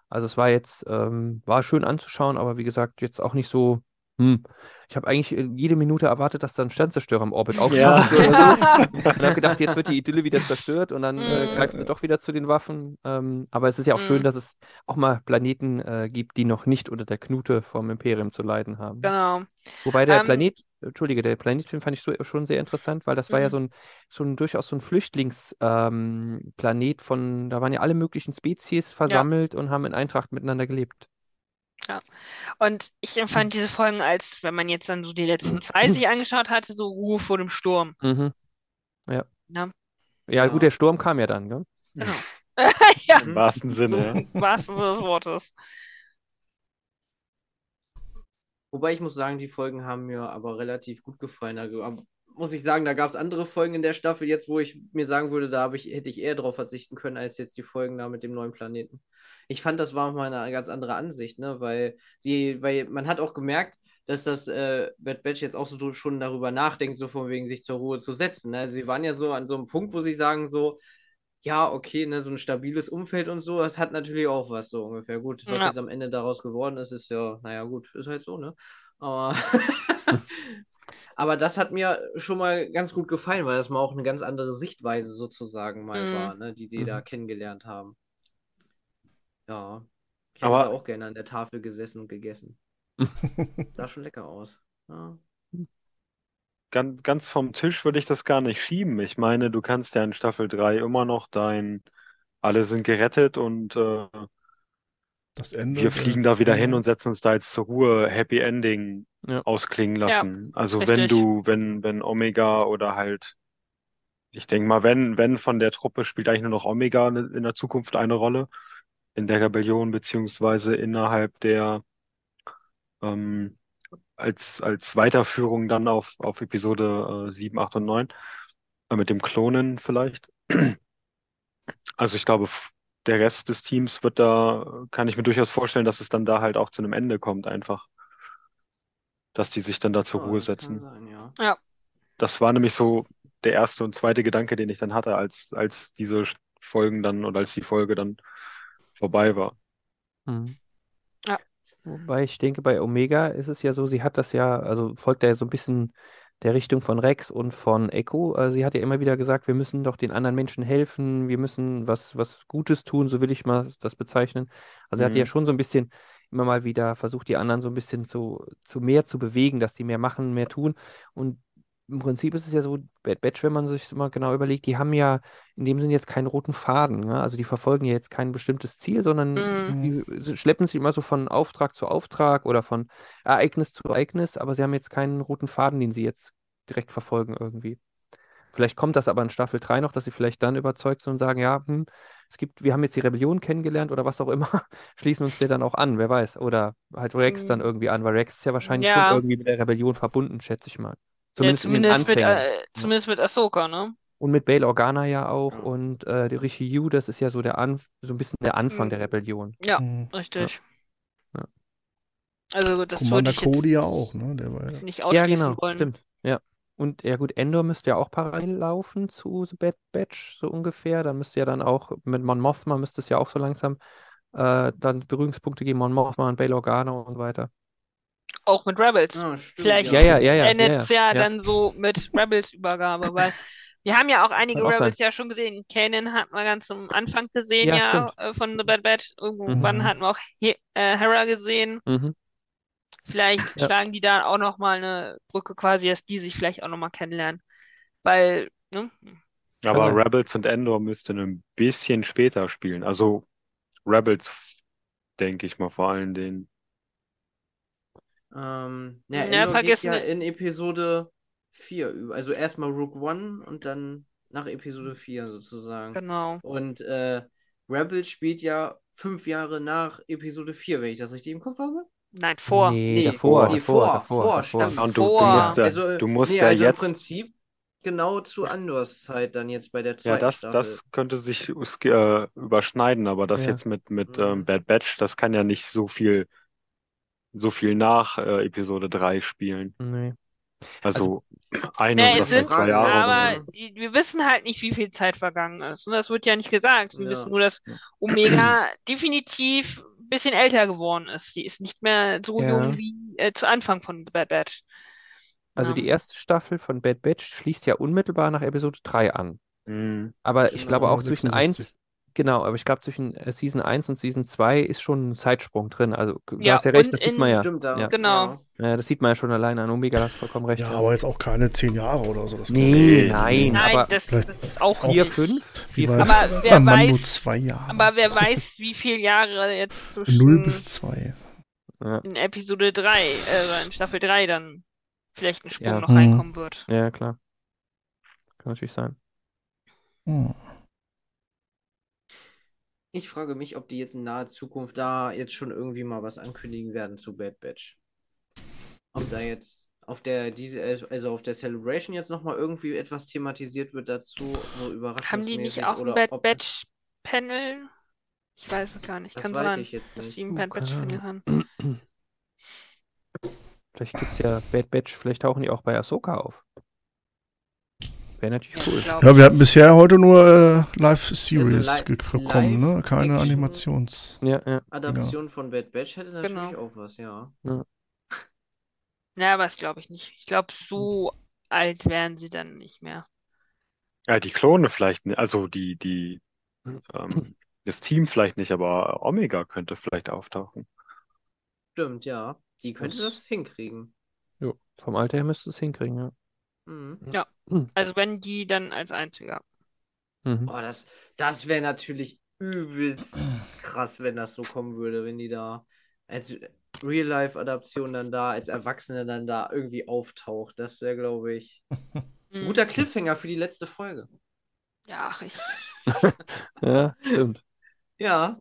Also es war jetzt, ähm, war schön anzuschauen, aber wie gesagt, jetzt auch nicht so hm, ich habe eigentlich äh, jede Minute erwartet, dass da ein Sternzerstörer im Orbit Ja. auftaucht oder so. Und habe gedacht, jetzt wird die Idylle wieder zerstört und dann äh, Mm. greifen sie doch wieder zu den Waffen. Ähm, aber es ist ja auch schön, Mm. dass es auch mal Planeten äh, gibt, die noch nicht unter der Knute vom Imperium zu leiden haben. Genau. Wobei der Ähm, Planet, Entschuldige, der Planetfilm fand ich so, schon sehr interessant, weil das war ja Mhm. so ein, so ein durchaus so ein Flüchtlingsplanet ähm, von, da waren ja alle möglichen Spezies versammelt und haben in Eintracht miteinander gelebt. Und ich empfand diese Folgen als, wenn man jetzt dann so die letzten zwei sich angeschaut hatte, so Ruhe vor dem Sturm. Mhm. Ja. Ja. Ja, Ja. gut, der Sturm kam ja dann, gell? Genau. ja, Im wahrsten so Sinne, ja. im wahrsten Sinne des Wortes. Wobei ich muss sagen, die Folgen haben mir aber relativ gut gefallen. Aber muss ich sagen, da gab es andere Folgen in der Staffel jetzt, wo ich mir sagen würde, da ich, hätte ich eher drauf verzichten können, als jetzt die Folgen da mit dem neuen Planeten. Ich fand, das war mal eine ganz andere Ansicht, ne? Weil sie, weil man hat auch gemerkt, dass das äh, Bad Batch jetzt auch so schon darüber nachdenkt, so von wegen sich zur Ruhe zu setzen. Ne? Sie waren ja so an so einem Punkt, wo sie sagen so, ja, okay, ne, so ein stabiles Umfeld und so, das hat natürlich auch was so ungefähr. Gut, was Ja. jetzt am Ende daraus geworden ist, ist ja, naja, gut, ist halt so, ne? Aber, aber das hat mir schon mal ganz gut gefallen, weil das mal auch eine ganz andere Sichtweise sozusagen mal Mhm. war, ne, die die Mhm. da kennengelernt haben. Ja, ich da auch gerne an der Tafel gesessen und gegessen. Sah schon lecker aus. Ja. Ganz, ganz vom Tisch würde ich das gar nicht schieben. Ich meine, du kannst ja in Staffel 3 immer noch dein, alle sind gerettet und äh, Das Ende. wir der- fliegen da wieder ja. hin und setzen uns da jetzt zur Ruhe Happy Ending Ja. ausklingen lassen. Also richtig. wenn du, wenn, wenn Omega oder halt, ich denke mal, wenn, wenn von der Truppe spielt eigentlich nur noch Omega in der Zukunft eine Rolle in der Rebellion beziehungsweise innerhalb der ähm, als, als Weiterführung dann auf, auf Episode äh, 7, 8 und 9 äh, mit dem Klonen vielleicht. Also ich glaube, der Rest des Teams wird da, kann ich mir durchaus vorstellen, dass es dann da halt auch zu einem Ende kommt einfach. Dass die sich dann da zur Ja, Ruhe setzen. sein, ja. Das war nämlich so der erste und zweite Gedanke, den ich dann hatte, als, als diese Folgen dann oder als die Folge dann vorbei war. Mhm. Ja. Wobei ich denke, bei Omega ist es ja so, sie hat das ja, also folgt er so ein bisschen der Richtung von Rex und von Echo. Also sie hat ja immer wieder gesagt, wir müssen doch den anderen Menschen helfen, wir müssen was, was Gutes tun, so will ich mal das bezeichnen. Also er hat ja Mhm. schon so ein bisschen immer mal wieder versucht, die anderen so ein bisschen zu, zu mehr zu bewegen, dass die mehr machen, mehr tun. Und im Prinzip ist es ja so, Bad Batch, wenn man sich mal genau überlegt, die haben ja in dem Sinn jetzt keinen roten Faden. Ne? Also die verfolgen ja jetzt kein bestimmtes Ziel, sondern Mhm. die schleppen sich immer so von Auftrag zu Auftrag oder von Ereignis zu Ereignis, aber sie haben jetzt keinen roten Faden, den sie jetzt direkt verfolgen irgendwie. Vielleicht kommt das aber in Staffel 3 noch, dass sie vielleicht dann überzeugt sind und sagen, ja, hm, es gibt, wir haben jetzt die Rebellion kennengelernt oder was auch immer, schließen uns der dann auch an, wer weiß. Oder halt Rex dann Mhm. irgendwie an, weil Rex ist ja wahrscheinlich Ja. schon irgendwie mit der Rebellion verbunden, schätze ich mal. Ja, Zumindest in den zumindest mit, äh, zumindest mit Ahsoka, ne? Und mit Bail Organa ja auch Ja. und äh, der Rishi Yu, das ist ja so der Anf so ein bisschen der Anfang der Mhm. Rebellion. Ja, Mhm. richtig. Ja. Also das Commander ich jetzt Cody ja auch, ne? Der war ja. nicht Ja, ausschließen genau, wollen. stimmt. Ja. Und ja gut, Endor müsste ja auch parallel laufen zu The Bad Batch, so ungefähr. Da müsste ja dann auch mit Mon Mothma müsste es ja auch so langsam äh, dann Berührungspunkte geben, Mon Mothma und Bail Organa und so weiter. Auch mit Rebels. Ah, stimmt, Vielleicht Ja, ja, ja, ja, ja, endet ja, es ja ja. dann so mit Rebels-Übergabe, weil wir haben ja auch einige auch sein. Rebels ja schon gesehen. Kanan hatten wir ganz am Anfang gesehen, Ja, ja, äh, von The Bad Batch. Irgendwann Mhm. hatten wir auch He äh, Hera gesehen. Mhm. Vielleicht Ja. schlagen die da auch noch mal eine Brücke quasi, dass die sich vielleicht auch noch mal kennenlernen. Weil, ne? Aber sein. Rebels und Endor müsste ein bisschen später spielen. Also Rebels, denke ich mal vor allen Dingen. Ähm, ja, Ja, geht vergessen- ja in Episode 4 über. Also erstmal Rook One und dann nach Episode 4 sozusagen. Genau. Und äh, Rebels spielt ja fünf Jahre nach Episode 4, wenn ich das richtig im Kopf habe. Nein, vor. Nee, Nee, davor, nee, davor, vor, davor, vor, davor. Staffel Und du, du Vor. musst ja, Also, du musst nee, ja also jetzt, im Prinzip genau zu Andors Zeit dann jetzt bei der ja, zweiten das, Staffel. das könnte sich äh, überschneiden, aber das Ja. jetzt mit, mit Mhm. ähm, Bad Batch, das kann ja nicht so viel, so viel nach äh, Episode 3 spielen. Nee. Also eine Ne, oder sind, zwei Jahre. aber so. die, wir wissen halt nicht, wie viel Zeit vergangen ist. Und das wird ja nicht gesagt. Wir Ja. wissen nur, dass Omega definitiv ein bisschen älter geworden ist. Sie ist nicht mehr so Ja. jung wie äh, zu Anfang von Bad Batch. Also Ja. die erste Staffel von Bad Batch schließt ja unmittelbar nach Episode 3 an. Mhm. Aber ich glaube Genau, auch zwischen 66. 1, genau, aber ich glaube zwischen äh, Season 1 und Season 2 ist schon ein Zeitsprung drin. Also du Ja, hast ja recht, das sieht man ja. Stimmt, da. Ja. Genau. Ja, das sieht man ja schon alleine an Omega, hast du vollkommen recht. Ja, ja. aber jetzt auch keine zehn Jahre oder so. Das Nee, nein, Nein, aber das, vielleicht das ist auch 4, nicht. 5? 4, Wie 5? bei- Aber wer Mann nur weiß- zwei Jahre. Aber wer weiß, wie viele Jahre jetzt Null zwischen bis zwei. In Episode 3, äh, in Staffel 3 dann vielleicht ein Sprung Ja. noch Mhm. reinkommen wird. ja, klar. Kann natürlich sein. Hm. Ich frage mich, ob die jetzt in naher Zukunft da jetzt schon irgendwie mal was ankündigen werden zu Bad Batch. Ob da jetzt auf der diese also auf der Celebration jetzt noch mal irgendwie etwas thematisiert wird dazu, so überraschungsmäßig Haben die nicht auch ein Bad ob- Batch Panel? Ich weiß es gar nicht. Das Kann weiß sein, ich jetzt dass nicht. die ein Bad Batch keine Panel haben. Vielleicht gibt es ja Bad Batch, vielleicht tauchen die auch bei Ahsoka auf. Wäre natürlich Ja, cool. Ja, wir hatten bisher heute nur äh, Live-Series Also li- bekommen, ne? Keine Live-Action. Animations. Ja, ja. Adaption von Bad Batch hätte natürlich Genau. auch was, ja. Ja, aber das glaube ich nicht. Ich glaube, so alt werden sie dann nicht mehr. Ja, die Klone vielleicht, nicht, also die, die, ähm, das Team vielleicht nicht, aber Omega könnte vielleicht auftauchen. Stimmt, ja. Die könnte Das- das hinkriegen. Jo, vom Alter her müsste es hinkriegen, ja. Mhm. Also wenn die dann als Einziger. Mhm. Boah, das, das wäre natürlich übelst krass, wenn das so kommen würde, wenn die da als Real-Life-Adaption dann da, als Erwachsene dann da irgendwie auftaucht. Das wäre, glaube ich, ein Hm. guter Cliffhanger für die letzte Folge. Ja, ach, ich. Ja, stimmt. Ja.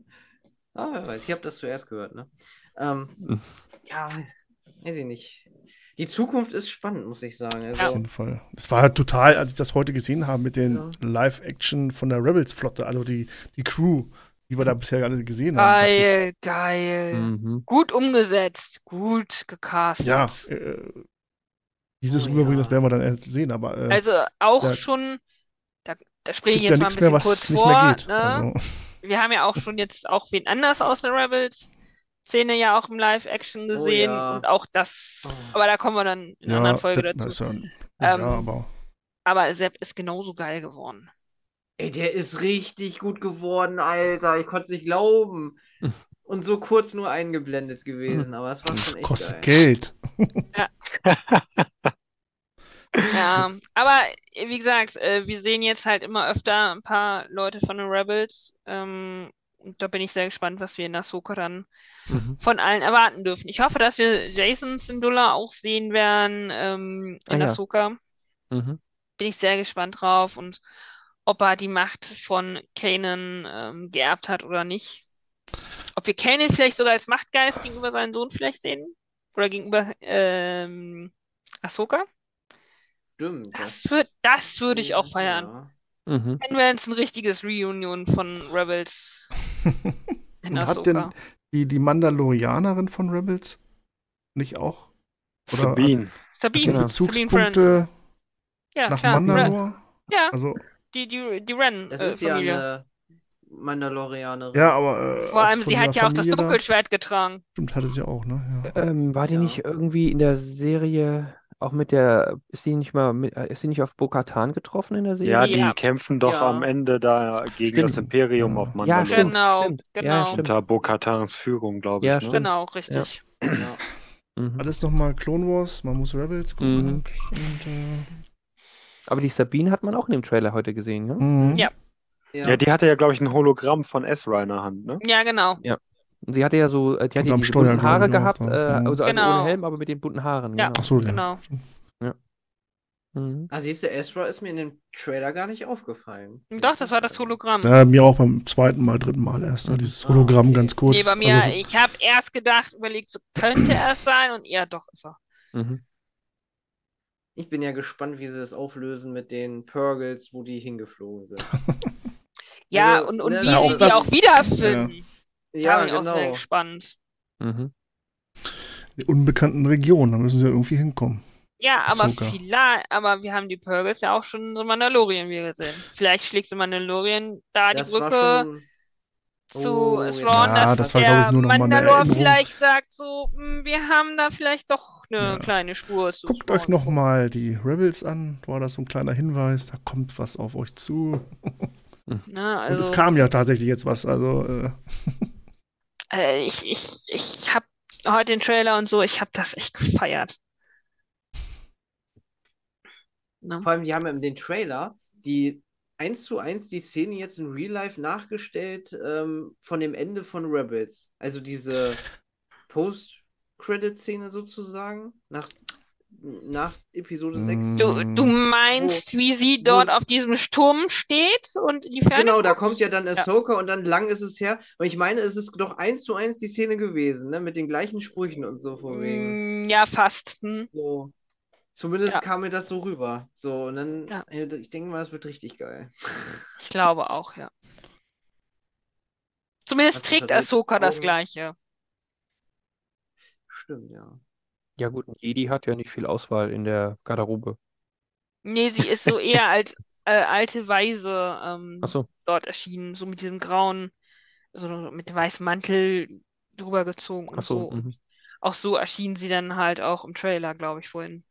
Ah, wer weiß, ich habe das zuerst gehört, ne? Ähm, Mhm. ja, weiß ich nicht. Die Zukunft ist spannend, muss ich sagen. Auf Also, jeden Fall. Es war halt total, als ich das heute gesehen habe mit den Ja. Live-Action von der Rebels-Flotte, also die, die Crew, die wir da bisher alle gesehen haben. ich, Geil, geil. Mhm. Gut umgesetzt, gut gecastet. Ja, äh, dieses Oh, Rüberbringen, ja. das werden wir dann erst sehen, aber äh, Also auch Ja. schon, da, da springe gibt ich ja jetzt mal ein nichts mehr, bisschen was kurz nicht vor. mehr geht. Ne? Also, Wir haben ja auch schon jetzt auch wen anders aus der Rebels-Szene ja auch im Live-Action gesehen ja. und auch das, Oh. aber da kommen wir dann in einer ja, anderen Folge Sepp- dazu. ist ja, Ähm, ja, aber Aber Sepp ist genauso geil geworden. ey, der ist richtig gut geworden, Alter. Ich konnte es nicht glauben. Und so kurz nur eingeblendet gewesen, aber es war schon echt kostet geil. Geld. Ja, aber äh, wie gesagt, äh, wir sehen jetzt halt immer öfter ein paar Leute von den Rebels. Ähm, und da bin ich sehr gespannt, was wir in Ahsoka dann Mhm. von allen erwarten dürfen. Ich hoffe, dass wir Jason Syndulla auch sehen werden ähm, in Ah, ja. Ahsoka. Mhm. Bin ich sehr gespannt drauf und ob er die Macht von Kanan ähm, geerbt hat oder nicht. Ob wir Kanan vielleicht sogar als Machtgeist gegenüber seinem Sohn vielleicht sehen oder gegenüber ähm, Ahsoka. Stimmt. Das würd, das würde ich auch feiern. Ja. Mhm. Dann wäre es ein richtiges Reunion von Rebels Und hat denn die, die Mandalorianerin von Rebels nicht auch Oder- Sabine. Sabine, Genau. Bezugspunkte Ja, nach klar. Ren. Mandalore? Ja, Also, die, die, die Ren Das äh, ist ja Familie. eine Mandalorianerin. ja, aber. Äh, Vor allem, sie hat ja auch das Familie da. Dunkelschwert getragen. Stimmt, hatte sie auch, ne? Ja. Ähm, war die Ja. nicht irgendwie in der Serie auch mit der, ist sie nicht mal mit, äh, ist sie nicht auf Bo-Katan getroffen in der Serie? Ja, die Ja. kämpfen doch Ja. am Ende da gegen Stimmt. das Imperium Ja. auf Ja, Mandalore. stimmt, Genau, stimmt. Ja, genau. stimmt. Unter Bo-Katans Führung, glaube ich. Ja, ne? Genau, richtig. Ja. Mhm. Alles nochmal Clone Wars, man muss Rebels gucken. Mhm. Und, äh, Aber die Sabine hat man auch in dem Trailer heute gesehen, ne? mhm. Ja. Ja. Ja, die hatte ja, glaube ich, ein Hologramm von Ezra in der Hand, ne? Ja, genau. Und sie hatte ja so, äh, die hatte Und am diese bunten Haare gehabt, äh, also, also Genau. ohne Helm, aber mit den bunten Haaren, Ja. genau. Ach so, ja. Genau. Mhm. Ah, siehst du, Ezra ist mir in dem Trailer gar nicht aufgefallen. Doch, das war das Hologramm. Ja, mir auch beim zweiten Mal, dritten Mal erst. ne, Dieses Ah, Hologramm okay. ganz kurz. Nee, bei mir, Also, ich habe erst gedacht, überlegt, so könnte er es sein und ja, doch ist er. Mhm. Ich bin ja gespannt, wie sie das auflösen mit den Purgles, wo die hingeflogen sind. Ja, Also, und, und ne, wie Ja, auch sie die auch wiederfinden. Da Ja, bin ich auch sehr genau. gespannt. Mhm. die unbekannten Regionen, da müssen sie ja irgendwie hinkommen. Ja, aber Ahsoka. vielleicht, aber wir haben die Purgles ja auch schon in so Mandalorian wieder gesehen. Vielleicht schlägt so Mandalorian da Das die Brücke schon. zu Oh, Thrawn, Ja, dass das war, der ich, nur noch mal eine Mandalore vielleicht sagt so, "Hm, wir haben da vielleicht doch eine Ja. kleine Spur zu Guckt Thrawn euch noch vor." mal die Rebels an. War das so ein kleiner Hinweis? Da kommt was auf euch zu. Und also, es kam ja tatsächlich jetzt was. Also, äh, äh, ich, ich, ich habe heute den Trailer und so, ich habe das echt gefeiert. Ne? Vor allem, die haben in den Trailer die eins zu eins die Szene jetzt in Real Life nachgestellt ähm, von dem Ende von Rebels. Also diese Post-Credit-Szene sozusagen nach, nach Episode 6. Mm. Du, du meinst, wie sie dort auf diesem Sturm steht und in die Ferne Genau, da guckt? kommt ja dann Ahsoka und dann lang ist es her. Und ich meine, es ist doch eins zu eins die Szene gewesen, ne? Mit den gleichen Sprüchen und so von wegen. Mm, Ja, fast. Hm. So. Zumindest Ja. kam mir das so rüber. So, und dann, Ja. ich denke mal, es wird richtig geil. Ich glaube auch, ja. Zumindest du trägt Ahsoka das? Gleiche. Stimmt, ja. Ja gut, ein Jedi hat ja nicht viel Auswahl in der Garderobe. Nee, sie ist so eher als äh, alte Weise ähm, so. dort erschienen, so mit diesem grauen, so mit dem weißen Mantel drüber gezogen und Ach so. so. mhm. Auch so erschien sie dann halt auch im Trailer, glaube ich, vorhin.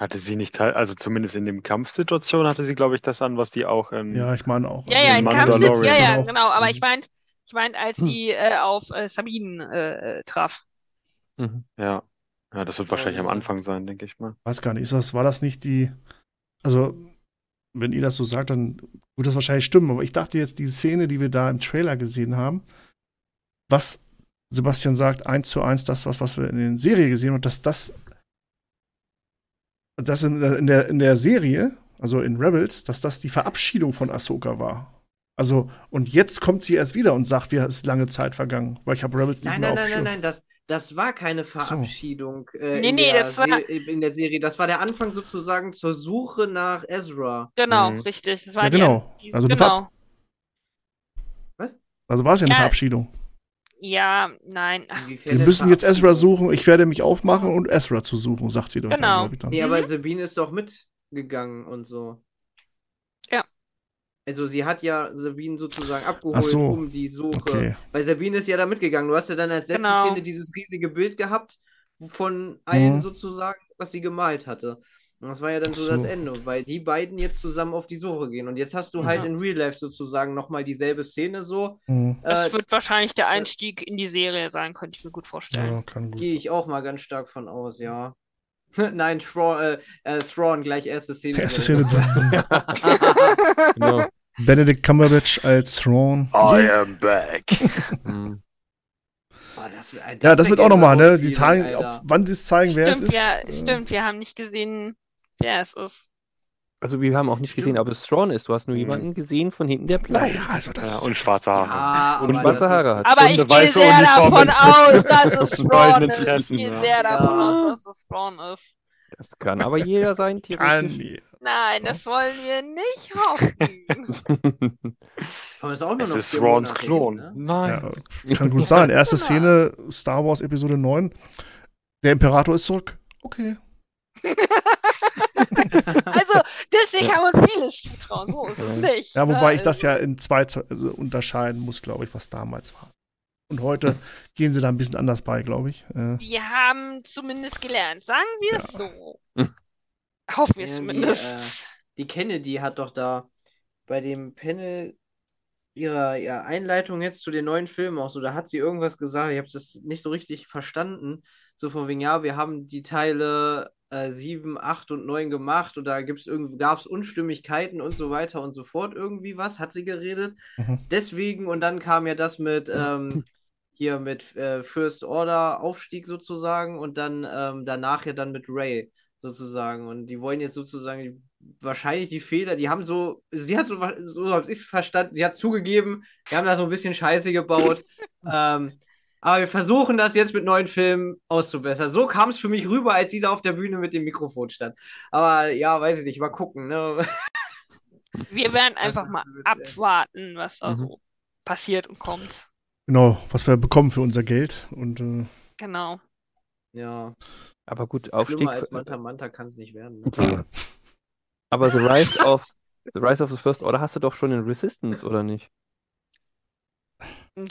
Hatte sie nicht teil, also zumindest in dem Kampfsituation hatte sie, glaube ich, das an, was die auch in. ja, ich meine auch. Ja, Also ja, in. Kampfsitz, ja, ja, genau. Aber Mhm. ich meinte, ich meinte, als Hm. sie äh, auf äh, Sabine äh, traf. Mhm. Ja. Ja, das wird wahrscheinlich am. Anfang sein, denke ich mal. Weiß gar nicht, ist das, war das nicht die. Also, wenn ihr das so sagt, dann wird das wahrscheinlich stimmen. Aber ich dachte jetzt, die Szene, die wir da im Trailer gesehen haben, was Sebastian sagt, eins zu eins das, was, was wir in der Serie gesehen haben, dass das, das in, in, der, in der Serie, also in Rebels, dass das die Verabschiedung von Ahsoka war. Also, und jetzt kommt sie erst wieder und sagt, wir es ist lange Zeit vergangen, weil ich habe Rebels nicht Nein, mehr nein, auf nein, nein, nein, das, das war keine so. Verabschiedung äh, Nee, in, nee, der das war- in der Serie. Das war der Anfang sozusagen zur Suche nach Ezra. Genau, Mhm. richtig. Das war Ja, genau. Die, Also genau. Also war es ja eine Ja, Verabschiedung. Ja, nein. Wir müssen jetzt Ezra suchen. Ich werde mich aufmachen und Ezra zu suchen, sagt sie doch, Genau. ich dann. Nee, Mhm. aber Sabine ist doch mitgegangen und so. Also sie hat ja Sabine sozusagen abgeholt, Ach so. um die Suche. Okay. Weil Sabine ist ja da mitgegangen. Du hast ja dann als letzte Genau. Szene dieses riesige Bild gehabt von allen Mhm. sozusagen, was sie gemalt hatte. Und das war ja dann so, so. das Ende, weil die beiden jetzt zusammen auf die Suche gehen. Und jetzt hast du halt Ja. in Real Life sozusagen nochmal dieselbe Szene so. Hm. Das Äh, wird wahrscheinlich der Einstieg in die Serie sein, könnte ich mir gut vorstellen. Ja. Gehe ich auch mal ganz stark von aus, ja. Nein, Thrawn, äh, äh, Thrawn, gleich erste Szene. Erste Szene. Genau. Benedict Cumberbatch als Thrawn. I am back. Mhm. Oh, das, äh, Ja, das wird auch nochmal, ne? Die zeigen, ob, wann sie es zeigen, wer Stimmt, es ist. ja, äh, stimmt. Wir haben nicht gesehen, wer es ist. Also wir haben auch nicht gesehen, ob es Thrawn ist. Du hast nur Mhm. jemanden gesehen von hinten, der blau Naja, also das Ja, ist und schwarze Haare. Ja, und schwarze das Haare hat. Aber ich gehe sehr Uniform davon aus, dass es Thrawn ist. Ich gehe ja. sehr davon aus, dass es Thrawn ist. Das kann aber jeder sein, Kann theoretisch. nie. Nein, das wollen wir nicht hoffen. Aber es ist auch nur Es noch ist Monate Klon. hin, ne? Nein. Ja, kann gut sein. Erste Genau. Szene, Star Wars Episode 9. Der Imperator ist zurück. Okay. Also, Disney kann man vieles zutrauen, so ist es nicht. Ja, wobei ich das Also, ja in zwei also unterscheiden muss, glaube ich, was damals war. Und heute gehen sie da ein bisschen anders bei, glaube ich. Äh, Die haben zumindest gelernt, sagen wir es Ja. so. Hoffen wir es zumindest. Die Kennedy hat doch da bei dem Panel ihrer, ihrer Einleitung jetzt zu den neuen Filmen auch so, da hat sie irgendwas gesagt, ich habe das nicht so richtig verstanden. So von wegen, ja, wir haben die Teile äh, 7, 8 und 9 gemacht und da gibt's irgendwie, gab es Unstimmigkeiten und so weiter und so fort. Irgendwie was, hat sie geredet. Mhm. Deswegen, und dann kam ja das mit ähm, hier mit äh, First Order Aufstieg sozusagen und dann ähm, danach ja dann mit Ray sozusagen. Und die wollen jetzt sozusagen die, wahrscheinlich die Fehler, die haben so, sie hat so, so habe ich es verstanden, sie hat zugegeben, wir haben da so ein bisschen Scheiße gebaut. ähm, aber wir versuchen das jetzt mit neuen Filmen auszubessern. So kam es für mich rüber, als sie da auf der Bühne mit dem Mikrofon stand. Aber ja, weiß ich nicht, mal gucken. Ne? Wir werden einfach mal mit, abwarten, was da Mhm. so passiert und kommt. genau, was wir bekommen für unser Geld. Und äh, Genau. Ja, Aber gut, Aufstieg. schlimmer als Manta Manta kann es nicht werden. Ne? Aber The Rise of The Rise of the First Order hast du doch schon in Resistance, oder nicht?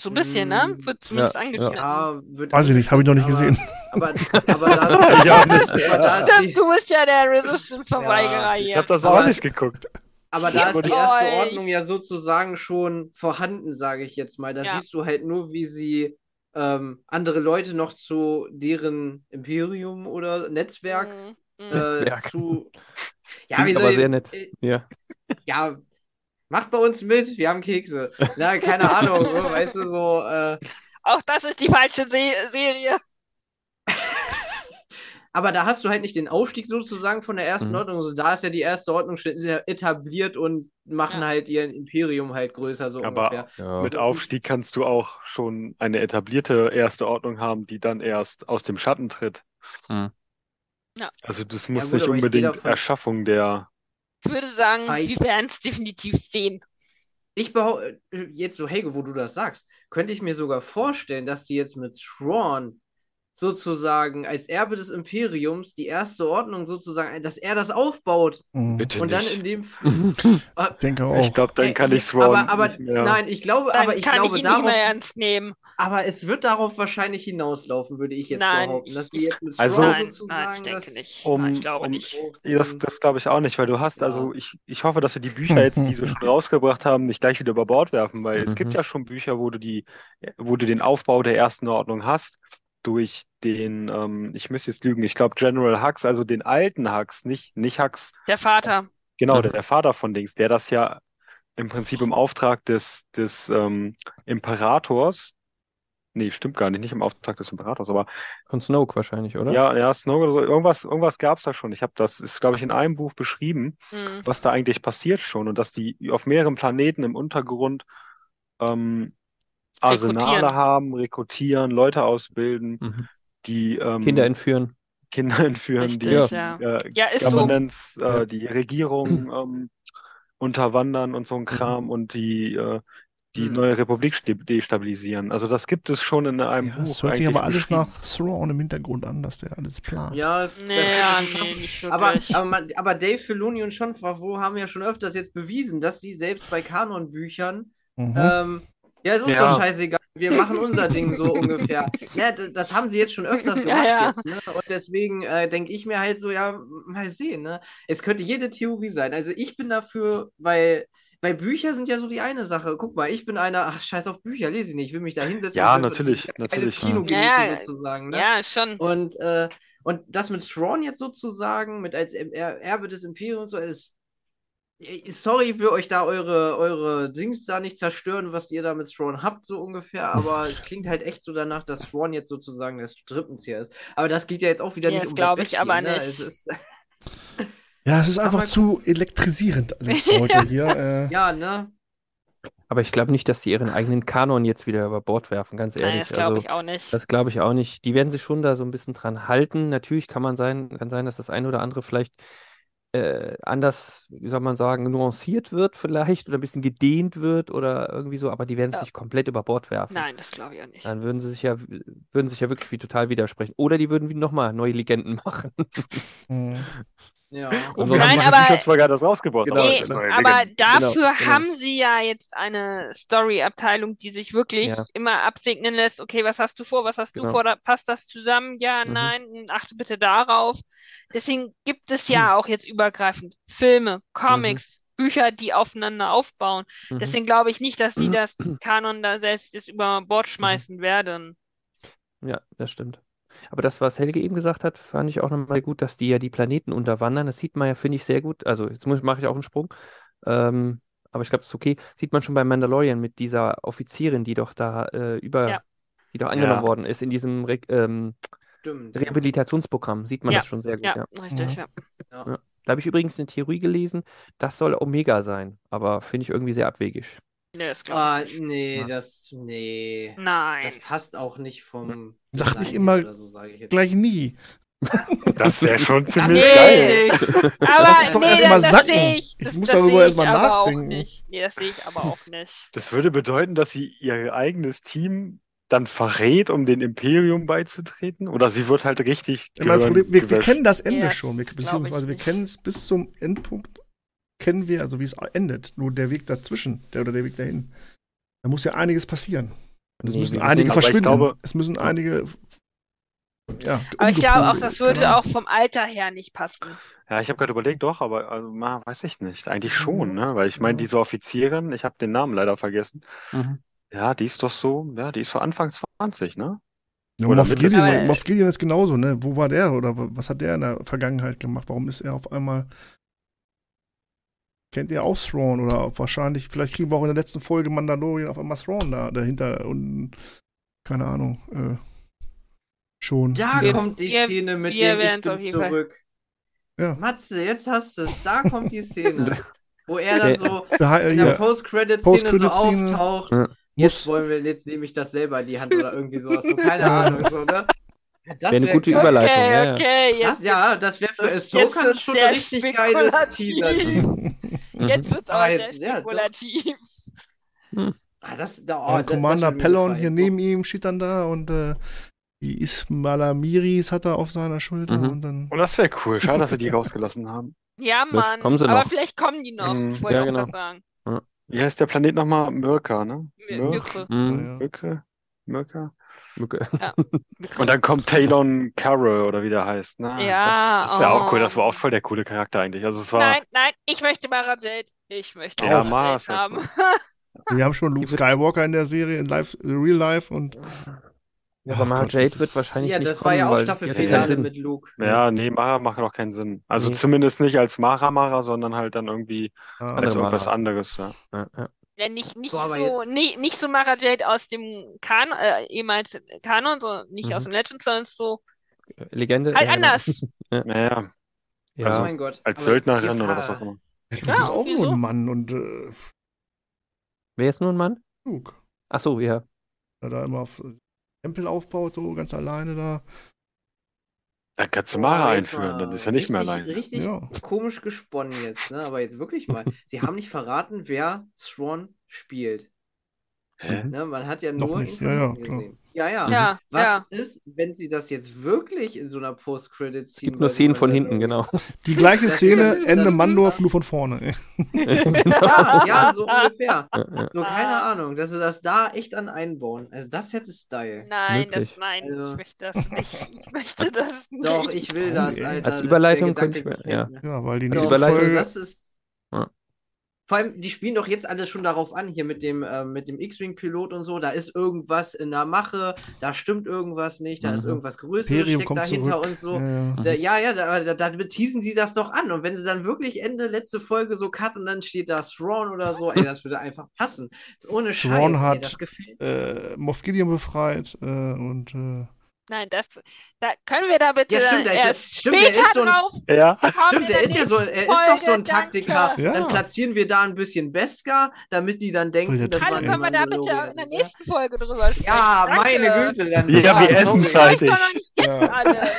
So ein bisschen, ne? Mm, Wird zumindest ja, angeschnitten. Ja, wird Weiß ich nicht, habe ich noch nicht aber- gesehen. Aber, aber da, Ich auch nicht. aber da ist die, Stimmt, du bist ja der Resistance-Verweigerer Ich hier. habe das Aber- auch nicht geguckt. aber da ist die erste. Ordnung ja sozusagen schon vorhanden, sage ich jetzt mal. Da Ja. siehst du halt nur, wie sie ähm, andere Leute noch zu deren Imperium oder Netzwerk Mhm. Mhm. äh, Netzwerk. zu. Ja, Klingt wie soll aber ich- sehr nett. äh, Ja. Ja, macht bei uns mit, wir haben Kekse. Na, keine Ahnung, so, weißt du, so. Äh, Auch das ist die falsche Se Serie. Aber da hast du halt nicht den Aufstieg sozusagen von der ersten Mhm. Ordnung. So, da ist ja die erste Ordnung schon etabliert und machen Ja. halt ihr Imperium halt größer, so Aber ungefähr. Ja. Mit Aufstieg kannst du auch schon eine etablierte erste Ordnung haben, die dann erst aus dem Schatten tritt. Hm. Ja. Also das muss gut, nicht unbedingt davon- Erschaffung der. Ich würde sagen, Ah, wir ich- werden es definitiv sehen. Ich behaupte, jetzt so, Helge, wo du das sagst, könnte ich mir sogar vorstellen, dass sie jetzt mit Thrawn sozusagen als Erbe des Imperiums die erste Ordnung sozusagen, dass er das aufbaut Mhm. Bitte und dann nicht. in dem Ich denke auch. Ich glaube, dann Äh, kann ich Thrawn aber, aber nicht mehr. nein, ich glaube, Dann aber ich kann glaube ich ihn darauf, nicht mehr ernst nehmen. aber es wird darauf wahrscheinlich hinauslaufen, würde ich jetzt Nein, behaupten, dass ich- wir jetzt mit Also- Nein, sozusagen nein, ich denke das nicht. Um- Nein, ich glaube um- nicht. Das, das glaube ich auch nicht, weil du hast, Ja. also ich, ich hoffe, dass sie die Bücher jetzt, die sie schon rausgebracht haben, nicht gleich wieder über Bord werfen, weil es gibt Mhm. ja schon Bücher, wo du die, wo du den Aufbau der ersten Ordnung hast, durch den, ähm, ich müsste jetzt lügen, ich glaube General Hux, also den alten Hux, nicht, nicht Hux, Der Vater. genau, der, der Vater von Dings, der das ja im Prinzip im Auftrag des, des ähm, Imperators, nee, stimmt gar nicht, nicht im Auftrag des Imperators, aber Von Snoke wahrscheinlich, oder? ja, ja, Snoke oder so, irgendwas, irgendwas gab's da schon. Ich habe das, ist, glaube ich, in einem Buch beschrieben Mhm. was da eigentlich passiert schon und dass die auf mehreren Planeten im Untergrund ähm, Arsenale haben, rekrutieren, Leute ausbilden, Mhm. die ähm, Kinder entführen. Kinder entführen, Richtig, die ja. äh, Ja, so. Governance, Ja. äh, die Regierung ähm, unterwandern und so ein Kram und die äh, die Mhm. neue Republik destabilisieren. Also das gibt es schon in einem Ja, Buch das hört sich aber alles nach Thrawn im Hintergrund an, dass der alles plant. Ja, Nee, ja, nee, nicht Aber, aber, man, aber Dave Filoni und Sean Favreau haben ja schon öfters jetzt bewiesen, dass sie selbst bei Kanonbüchern, Mhm. ähm, ja, ist uns Ja. doch scheißegal, wir machen unser Ding so ungefähr. Ja, das, haben sie jetzt schon öfters Ja, gemacht ja. jetzt, ne? Und deswegen äh, denke ich mir halt so, ja, mal sehen, ne? Es könnte jede Theorie sein. Also ich bin dafür, weil, weil Bücher sind ja so die eine Sache. Guck mal, ich bin einer, ach, scheiß auf Bücher, lese ich nicht, ich will mich da hinsetzen Ja, und will natürlich, natürlich. Kino Ja, ja. sozusagen, ne? Ja, schon. Und, äh, und das mit Thrawn jetzt sozusagen, mit als er Erbe des Imperiums, so ist. Sorry für euch da eure, eure Dings da nicht zerstören, was ihr da mit Thrawn habt, so ungefähr, aber es klingt halt echt so danach, dass Thrawn jetzt sozusagen der Strippenzieher ist. Aber das geht ja jetzt auch wieder Ja, nicht um glaub Bad ich aber hier, ne? nicht. Es ist, Ja, es ist einfach Aber- zu elektrisierend alles heute hier. Äh, ja, ne? Aber ich glaube nicht, dass die ihren eigenen Kanon jetzt wieder über Bord werfen, ganz Nein, ehrlich. das glaube Also, ich auch nicht. das glaube ich auch nicht. Die werden sich schon da so ein bisschen dran halten. Natürlich kann man sein, kann sein, dass das eine oder andere vielleicht äh, anders, wie soll man sagen, nuanciert wird vielleicht oder ein bisschen gedehnt wird oder irgendwie so, aber die werden es Ja. nicht komplett über Bord werfen. Nein, das glaube ich auch nicht. Dann würden sie sich ja, würden sich ja wirklich wie total widersprechen. Oder die würden wie nochmal neue Legenden machen. mh. Ja. Und Nein, haben aber- zwar gerade das rausgebracht, Genau, aber Nee, neue aber Legende. dafür genau. haben sie ja jetzt eine Story-Abteilung, die sich wirklich Ja. immer absegnen lässt. Okay, was hast du vor? Was hast du Genau. vor? Da, passt das zusammen? Ja, Mhm. nein, achte bitte darauf. Deswegen gibt es Mhm. ja auch jetzt übergreifend Filme, Comics, Bücher, die aufeinander aufbauen. Mhm. Deswegen glaube ich nicht, dass sie das Kanon da selbst jetzt über Bord schmeißen werden. Ja, das stimmt. Aber das, was Helge eben gesagt hat, fand ich auch nochmal gut, dass die ja die Planeten unterwandern. Das sieht man ja, finde ich, sehr gut. Also, jetzt muss, mache ich auch einen Sprung. Ähm, aber ich glaube, es ist okay. Sieht man schon bei Mandalorian mit dieser Offizierin, die doch da äh, über, Ja. die doch angenommen Ja. worden ist in diesem Re ähm. Rehabilitationsprogramm. Sieht man Ja, das schon sehr gut, Ja, ja. richtig, Mhm. ja. Da habe ich übrigens eine Theorie gelesen, das soll Omega sein, aber finde ich irgendwie sehr abwegig. Nee, das glaube Ah, ich nicht. nee, Ja. das, nee. Nein. Das passt auch nicht vom Sag Design nicht immer so, sage ich jetzt. Gleich nie. Das wäre schon Das ziemlich Nee. geil. Aber Lass es doch nee, erst das, mal das sacken. ich, Ich das, muss das darüber ich mal aber auch nachdenken. nicht. Nee, das sehe ich aber auch nicht. Das würde bedeuten, dass sie ihr eigenes Team dann verrät, um dem Imperium beizutreten? Oder sie wird halt richtig Ja, Problem, wir, wir kennen das Ende Ja, schon, wir, das beziehungsweise wir kennen es bis zum Endpunkt kennen wir, also wie es endet. Nur der Weg dazwischen, der oder der Weg dahin. Da muss ja einiges passieren. Und es Nee, müssen einige ich verschwinden. glaube- es müssen einige. Ja, Aber ich glaube auch, das würde auch vom Alter her nicht passen. Ja, ich habe gerade überlegt, doch, aber also, na, weiß ich nicht. Eigentlich Mhm. schon, ne? Weil ich meine, diese Offizierin, ich habe den Namen leider vergessen. Mhm. Ja, die ist doch so, ja, die ist so Anfang 20, ne? Ja, Moff Gideon, Aber- Moff Gideon ist genauso, ne? Wo war der oder wa- was hat der in der Vergangenheit gemacht? Warum ist er auf einmal. Kennt ihr auch Thrawn oder wahrscheinlich, vielleicht kriegen wir auch in der letzten Folge Mandalorian auf einmal Thrawn da dahinter und keine Ahnung, äh, schon. Da Wir- kommt die wir- Szene mit wir dem Ich bin zurück. Ja. Matze, jetzt hast du es. Da kommt die Szene. wo er dann so Da, äh, in der Post-Credit-Szene so Post-Credit-Szene. auftaucht. Ja. Jetzt wollen wir, jetzt nehme ich das selber in die Hand oder irgendwie sowas. So, keine Ja. Ahnung, so, ne? Das Wäre eine wär gute. Überleitung, okay, ja, ja. okay, Das, ja, das wäre für Ahsoka schon sehr ein richtig geiles. Teaser. jetzt wird's Aber aber jetzt- sehr ja, doch. spekulativ. Ah, das, da, oh, ja, das- das Commander wird mir Pellon hier neben ihm steht dann da und äh, die Ismala Miris hat er auf seiner Schulter Mhm. und dann. Und das wäre cool. Schade, dass sie die rausgelassen haben. Ja, Mann. kommen sie aber noch. vielleicht kommen die noch. Mhm, wollte ja, genau. was sagen. Wie heißt der Planet nochmal? Mirka, ne? M- Mirk, Mykre. Mykre. Und dann kommt Talon Carroll oder wie der heißt, ne? Ja, Das, das wäre auch cool. oh. Das war auch voll der coole Charakter eigentlich. Also es war. Nein, nein, ich möchte Mara Jade. Ich möchte Ja, Mara Jade ja haben. Wir haben schon Luke Skywalker in der Serie, in live, Real Life und Ja, Oh aber Mara Gott, Jade wird wahrscheinlich Ja, nicht das war ja kommen, auch hat ja keinen Staffelfinale mit Luke. Ja, nee, Mara macht auch keinen Sinn. Also Nee. zumindest nicht als Mara Mara, sondern halt dann irgendwie Andere als irgendwas Mara. anderes, ja. Ja, ja. Ja, nicht, nicht So, so, nie, nicht so Mara Jade aus dem Kanon, äh, ehemals Kanon, so nicht Mhm. aus dem Legend, sondern so Legende. halt ja, genau. anders. Naja, Ja. Oh Also, mein Gott. als Söldnerin oder was auch immer. ja, Luke Ja, ist auch nur so. ein Mann und äh, Wer ist nur ein Mann? Luke, Ach so, ja. der da immer auf Tempel aufbaut, so ganz alleine da. Dann kannst du Mara einführen, dann ist er nicht mehr richtig, allein. Richtig Ja. komisch gesponnen jetzt, ne? Aber jetzt wirklich mal. Sie haben nicht verraten, wer Thrawn spielt. Hä? Ne? Man hat ja Noch nur nicht. Ja, ja, gesehen. Ja, ja. Ja, Was ja. ist, wenn sie das jetzt wirklich in so einer Post-Credit Es gibt nur Szenen von hinten, genau. Die gleiche Das- Szene, Ende Mandorf, nur von vorne. ey. genau. Ja, ja, so ungefähr. Ja, ja. So, keine Ahnung, dass sie das da echt an einbauen. Also, das hätte Style. Nein, Möglich. das, nein, Also- ich möchte das nicht. Ich möchte das nicht. Doch, ich will das, Als Alter. das- Überleitung könnte ich mir- ja. Ja, weil die Als nächste Überleitung, Folge. das ist. Vor allem, die spielen doch jetzt alle schon darauf an, hier mit dem, äh, mit dem X-Wing-Pilot und so. Da ist irgendwas in der Mache, da stimmt irgendwas nicht, da ist Mhm. irgendwas Größeres, Imperium steckt dahinter zurück. und so. Ja, ja. Da, ja, ja, da, da, da teasen sie das doch an. Und wenn sie dann wirklich Ende letzte Folge so cut und dann steht da Thrawn oder so, ey, das würde einfach passen. Ist ohne Scheiß, Thrawn ey, hat- das gefällt Äh, Moff Gideon befreit äh, und äh, Nein, das, da können wir da bitte Ja, stimmt, dann der ist ja- erst stimmt, später ist so ein- drauf Ja. Stimmt, der ist ja so, er ist doch so ein Taktiker. Ja. Dann platzieren wir da ein bisschen Beskar, damit die dann denken, der das Hallo, Hallo, waren können wir da bitte in der nächsten Folge drüber sprechen? Ja, Danke. meine Güte, dann. Ja, wir essen alle.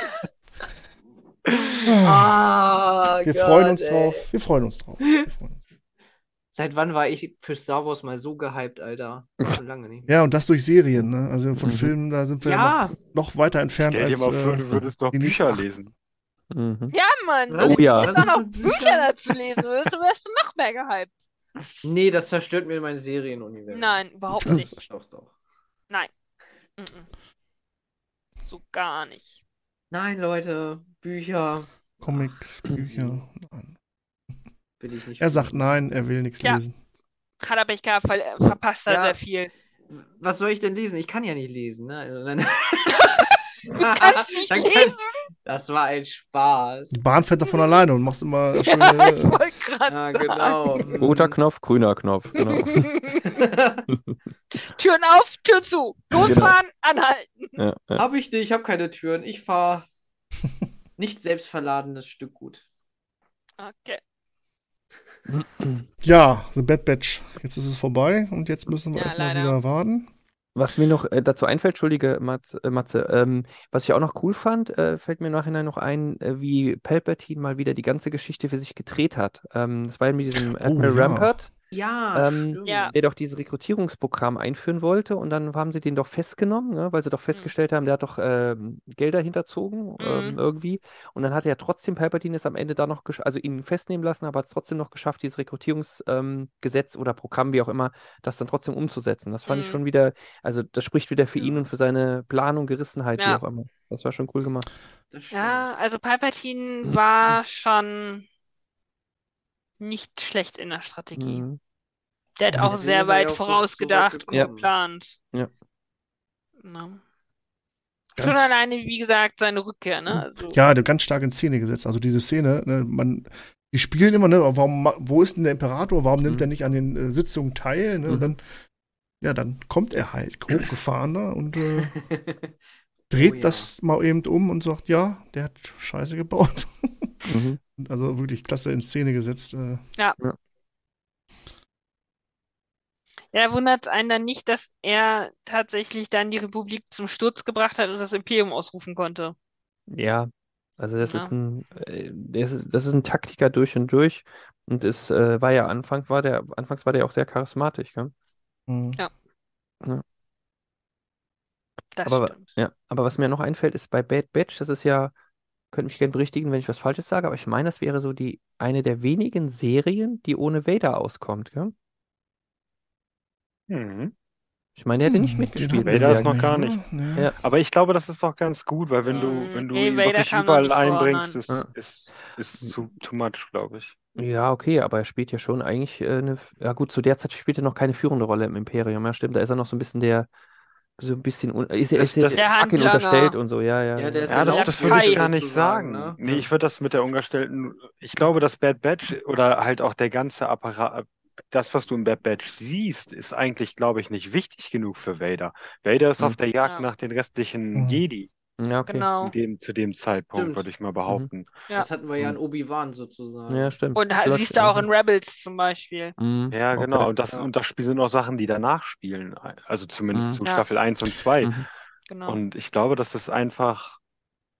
Ah, wir Gott, freuen uns ey. drauf. Wir freuen uns drauf. Wir freuen uns. Seit wann war ich für Star Wars mal so gehypt, Alter? Schon lange nicht. Ja, und das durch Serien, ne? Also von Mhm. Filmen, da sind wir Ja, noch, noch weiter entfernt Stell dir als mal vor, äh, du würdest die Bücher lesen. Mhm. Ja, Mann. Oh ja. Wenn du noch Bücher dazu lesen würdest, dann wärst du noch mehr gehypt. nee, das zerstört mir mein Serienuniversum. Nein, überhaupt Das- nicht. Doch, doch. Mhm. So gar nicht. Nein, Leute, Bücher Comics, Bücher. Nein. Will ich nicht. Er sagt nein, er will nichts Ja. lesen. Gehabt, ver verpasst er Ja. sehr viel. Was soll ich denn lesen? Ich kann ja nicht lesen, ne? Also dann- Du kannst nicht Dann kann- lesen. Das war ein Spaß. Die Bahn fährt davon alleine und machst immer Ja, schöne. ich wollte gerade Ja, sagen. genau. Roter Knopf, grüner Knopf, genau. Türen auf, Tür zu. Losfahren, anhalten. Ja, ja. Hab ich nicht, ich habe keine Türen. Ich fahre nicht selbstverladenes Stück gut. Okay. Ja, The Bad Batch. Jetzt ist es vorbei und jetzt müssen wir Ja, erstmal wieder warten. Was mir noch äh, dazu einfällt, Entschuldige, Matze, äh, Matze ähm, was ich auch noch cool fand, äh, fällt mir im Nachhinein noch ein, äh, wie Palpatine mal wieder die ganze Geschichte für sich gedreht hat. Ähm, das war ja mit diesem Admiral ja. Rampart, Ja, Ähm. Ja. der doch dieses Rekrutierungsprogramm einführen wollte und dann haben sie den doch festgenommen, ne, weil sie doch festgestellt haben, der hat doch ähm, Gelder hinterzogen ähm, Mhm. irgendwie und dann hat er trotzdem Palpatine es am Ende da noch, gesch- also ihn festnehmen lassen, aber hat es trotzdem noch geschafft, dieses Rekrutierungsgesetz ähm, oder Programm, wie auch immer, das dann trotzdem umzusetzen. Das fand ich Mhm. schon wieder, also das spricht wieder für ihn Ja. und für seine Planung, Gerissenheit, wie Ja. auch immer. Das war schon cool gemacht. Ja, also Palpatine war schon nicht schlecht in der Strategie. Mhm. Der hat auch sehr weit auch so- so weit vorausgedacht und geplant. Ja. Ne? Ganz- Schon alleine, wie gesagt, seine Rückkehr, ne? Also, Ja, der ganz stark in Szene gesetzt. Also diese Szene, ne, man, die spielen immer, ne, warum, wo ist denn der Imperator? Warum nimmt Mhm. er nicht an den äh, Sitzungen teil? Ne? Mhm. Und dann, ja, dann kommt er halt hochgefahren da und äh, dreht Oh ja. das mal eben um und sagt, ja, der hat Scheiße gebaut. Mhm. Also wirklich klasse in Szene gesetzt. Äh. ja, wundert einen dann nicht, dass er tatsächlich dann die Republik zum Sturz gebracht hat und das Imperium ausrufen konnte. Ja, also das ist Ja. ein, äh, das ist, das ist ein Taktiker durch und durch. Und es äh, war ja Anfang war der, anfangs war der auch sehr charismatisch, gell? Mhm. Das Aber, stimmt. ja, aber was mir noch einfällt, ist bei Bad Batch, das ist ja, könnte mich gerne berichtigen, wenn ich was Falsches sage, aber ich meine, das wäre so die eine der wenigen Serien, die ohne Vader auskommt, gell? Mhm. Ich meine, der hätte nicht Hm, mitgespielt Vader ist noch gar nicht. Ja. Aber ich glaube, das ist doch ganz gut, weil wenn du, Mm, wenn du nee, ihn Vader wirklich überall einbringst, ist, Ja. ist, ist zu, too much, glaube ich. Ja, okay, aber er spielt ja schon eigentlich äh, eine, ja gut, zu der Zeit spielt er noch keine führende Rolle im Imperium, ja, stimmt, da ist er noch so ein bisschen der, so ein bisschen, un- ist er, ist das- Der Handlanger. unterstellt und so, ja, ja. Ja, der ist Ja, das, würde ich gar nicht sagen. ne? Nee, ich würde das mit der ungestellten, ich glaube, das Bad Batch oder halt auch der ganze Apparat, das, was du im Bad Batch siehst, ist eigentlich, glaube ich, nicht wichtig genug für Vader. Vader ist Hm. auf der Jagd Ja. nach den restlichen Mhm. Jedi Ja, okay. Genau. dem, zu dem Zeitpunkt, würde ich mal behaupten. Ja. Das hatten wir ja in Obi-Wan sozusagen. Ja, stimmt. Und Vielleicht- siehst du auch in Rebels zum Beispiel. Mhm, Ja, okay. genau. Und das, Ja. und das Spiel sind auch Sachen, die danach spielen. Also zumindest Mhm. zu Ja. Staffel 1 und 2. Mhm. Genau. Und ich glaube, das ist einfach.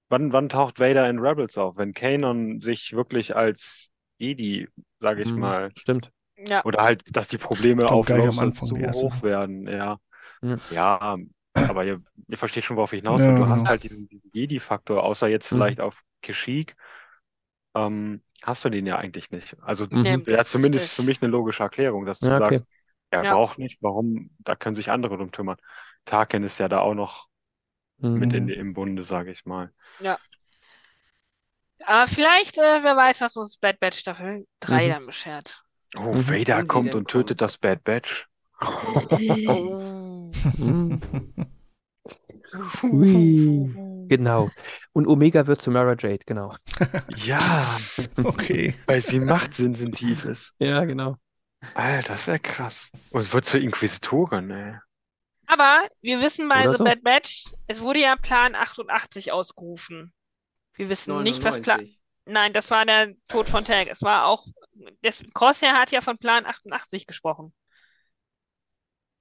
Wann, wann taucht Vader in Rebels auf? Wenn Kanon sich wirklich als Jedi, sage ich Mhm, mal, Stimmt. Ja. oder halt, dass die Probleme auf am Anfang, zu hoch werden, ja. Ja. Ja, aber ihr, ihr versteht schon, worauf ich hinaus will. Ja, Du hast genau. halt diesen, diesen Jedi-Faktor, außer jetzt Mhm. vielleicht auf Kashyyyk, ähm, hast du den ja eigentlich nicht. Also Mhm. Wäre zumindest für mich eine logische Erklärung, dass du Ja, okay. sagst, er Ja. braucht nicht, warum, da können sich andere drum kümmern. Tarkin ist ja da auch noch mit Mhm. in, im Bunde, sage ich mal. Aber vielleicht, äh, wer weiß, was uns Bad Batch Staffel 3 Mhm. dann beschert. Oh, Mhm. Vader kommt und tötet kommt. das Bad Batch. Genau. Und Omega wird zu Mara Jade, genau. Ja, okay. weil sie machtsensitiv ist. Ja, genau. Alter, das wäre krass. Und es wird zur Inquisitorin, ey. Aber wir wissen bei Oder The so. Bad Batch, es wurde ja Plan 88 ausgerufen. Wir wissen nicht, was Plan. 99. Nein, das war der Tod von Tag. Es war auch. Das Crosshair hat ja von Plan 88 gesprochen.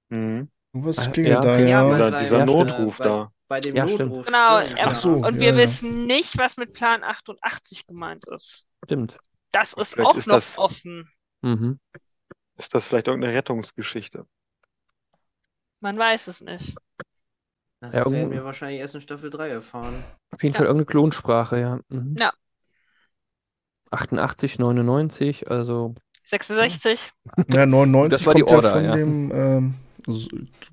Mhm. Was Ah, klingelt ja. da, Ja, ja? bei Dieser, Ja, stimmt. Notruf bei, da. Bei dem Ja, stimmt. Notruf, Genau, stimmt, er- Ach so. Und ja, wir ja. wissen nicht, was mit Plan 88 gemeint ist. Stimmt. Das ist Vielleicht auch ist noch das- offen. Mhm. Ist das vielleicht irgendeine Rettungsgeschichte? Man weiß es nicht. Das Ja, werden irgendwo- wir wahrscheinlich erst in Staffel 3 erfahren. Auf jeden Ja. Fall irgendeine Klonsprache, ja. Mhm. Ja. 88, 99, also 66. Ja, 99 Das war die kommt ja Order, von ja. dem, ähm,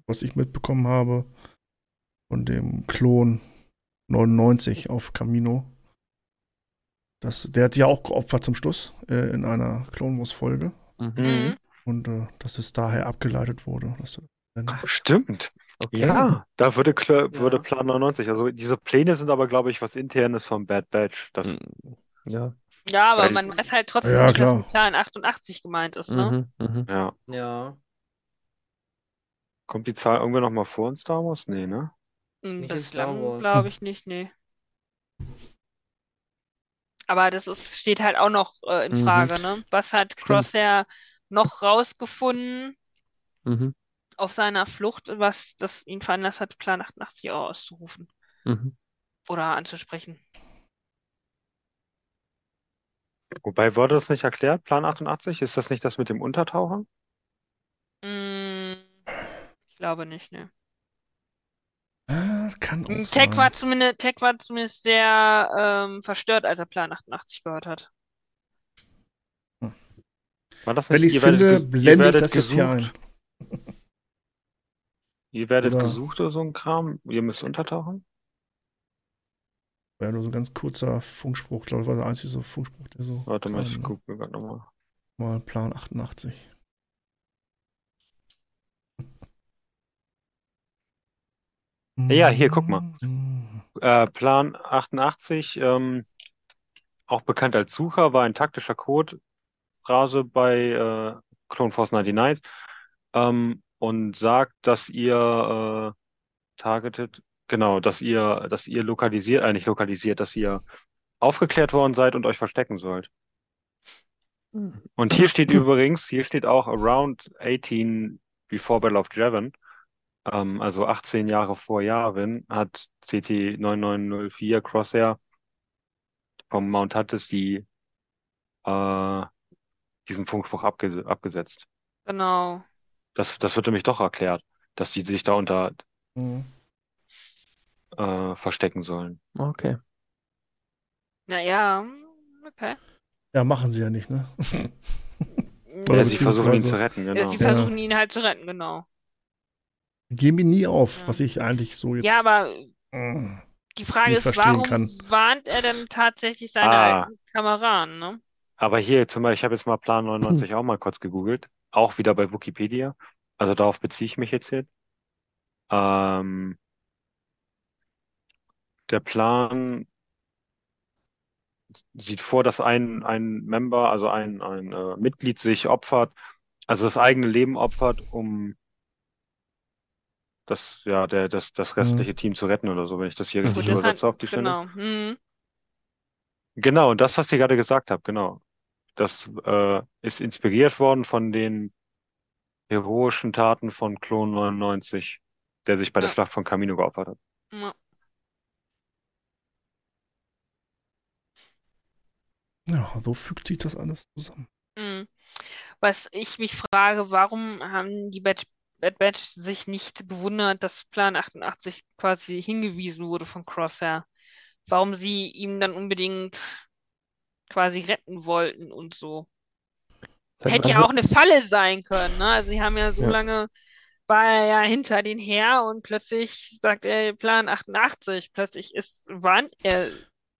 was ich mitbekommen habe, von dem Klon 99 auf Camino. Das, der hat sich ja auch geopfert zum Schluss äh, in einer Clone Wars Folge. mhm. Mhm. Und äh, dass es daher abgeleitet wurde. Dass, Ach, stimmt. Okay. Ja, da würde, Kla- Ja. würde Plan 99. Also diese Pläne sind aber, glaube ich, was internes vom Bad Batch. Das, Mhm. Ja. Ja, aber Weil- man weiß halt trotzdem Ja, nicht, was klar. mit Plan 88 gemeint ist, ne? Mhm. Mhm. ja. Ja. Kommt die Zahl irgendwann nochmal vor in Star Wars? Nee, ne? Mhm. Nicht Bislang glaube ich nicht, nee. Aber das ist, steht halt auch noch äh, in Mhm. Frage, ne? Was hat Stimmt. Crosshair noch rausgefunden Mhm. auf seiner Flucht, was das ihn veranlasst hat, Plan 88 auch auszurufen Mhm. oder anzusprechen? Wobei wurde das nicht erklärt, Plan 88? Ist das nicht das mit dem Untertauchen? Glaube nicht, ne. Das kann auch Tech sein. war zumindest, Tech war zumindest sehr ähm, verstört, als er Plan 88 gehört hat. War das Wenn ich es finde, ge- ihr blende ich werdet das jetzt hier ein. gesucht? Ihr werdet Oder- gesucht oder so ein Kram? Ihr müsst untertauchen? War ja nur so ein ganz kurzer Funkspruch, glaube ich, war der einzige Funkspruch, der so Warte mal, ich ne? gucke gerade nochmal. mal Plan 88. Ja, hier, guck mal. Äh, Plan 88, ähm, auch bekannt als Sucher, war ein taktischer Code, Phrase bei äh, Clone Force 99 ähm, und sagt, dass ihr äh, targeted, genau, dass ihr, dass ihr lokalisiert, äh, nicht lokalisiert, dass ihr aufgeklärt worden seid und euch verstecken sollt. Und hier steht übrigens, hier steht auch around 18 before Battle of Yavin, ähm, also 18 Jahre vor Yavin, hat CT 9904 Crosshair vom Mount Hattis die äh, diesen Funkspruch abge abgesetzt. Genau. Das, das wird nämlich doch erklärt, dass die sich da unter Mhm. äh, verstecken sollen. Okay. Naja, okay. Ja, machen sie ja nicht, ne? Ja, Oder sie versuchen ihn zu retten, Ja, genau. sie versuchen ihn halt zu retten, genau. Geben ihn nie auf, Ja. was ich eigentlich so jetzt. Ja, aber Mm. die Frage ist, warum kann. warnt er denn tatsächlich seine Ah. alten Kameraden, ne? Aber hier zum Beispiel, ich habe jetzt mal Plan 99 auch mal kurz gegoogelt, auch wieder bei Wikipedia. Also darauf beziehe ich mich jetzt jetzt. Ähm, der Plan sieht vor, dass ein, ein Member, also ein, ein äh, Mitglied sich opfert, also das eigene Leben opfert, um das, ja, der, das, das restliche Team zu retten oder so, wenn ich das hier Mhm. richtig Gut, übersetze auf die Stelle. genau. Hm. Genau, und das, was ihr gerade gesagt habt, genau. Das äh, ist inspiriert worden von den heroischen Taten von Klon 99, der sich bei der Ja. Schlacht von Camino geopfert hat. Ja. Ja, so fügt sich das alles zusammen. Hm. Was ich mich frage, warum haben die Bad, Bad Batch sich nicht gewundert, dass Plan 88 quasi hingewiesen wurde von Crosshair? Warum sie ihm dann unbedingt quasi retten wollten und so. Seit Hätte ja hör- auch eine Falle sein können, ne? Also sie haben ja so Ja. lange, war er ja hinter den her und plötzlich sagt er Plan 88. Plötzlich ist, warnt er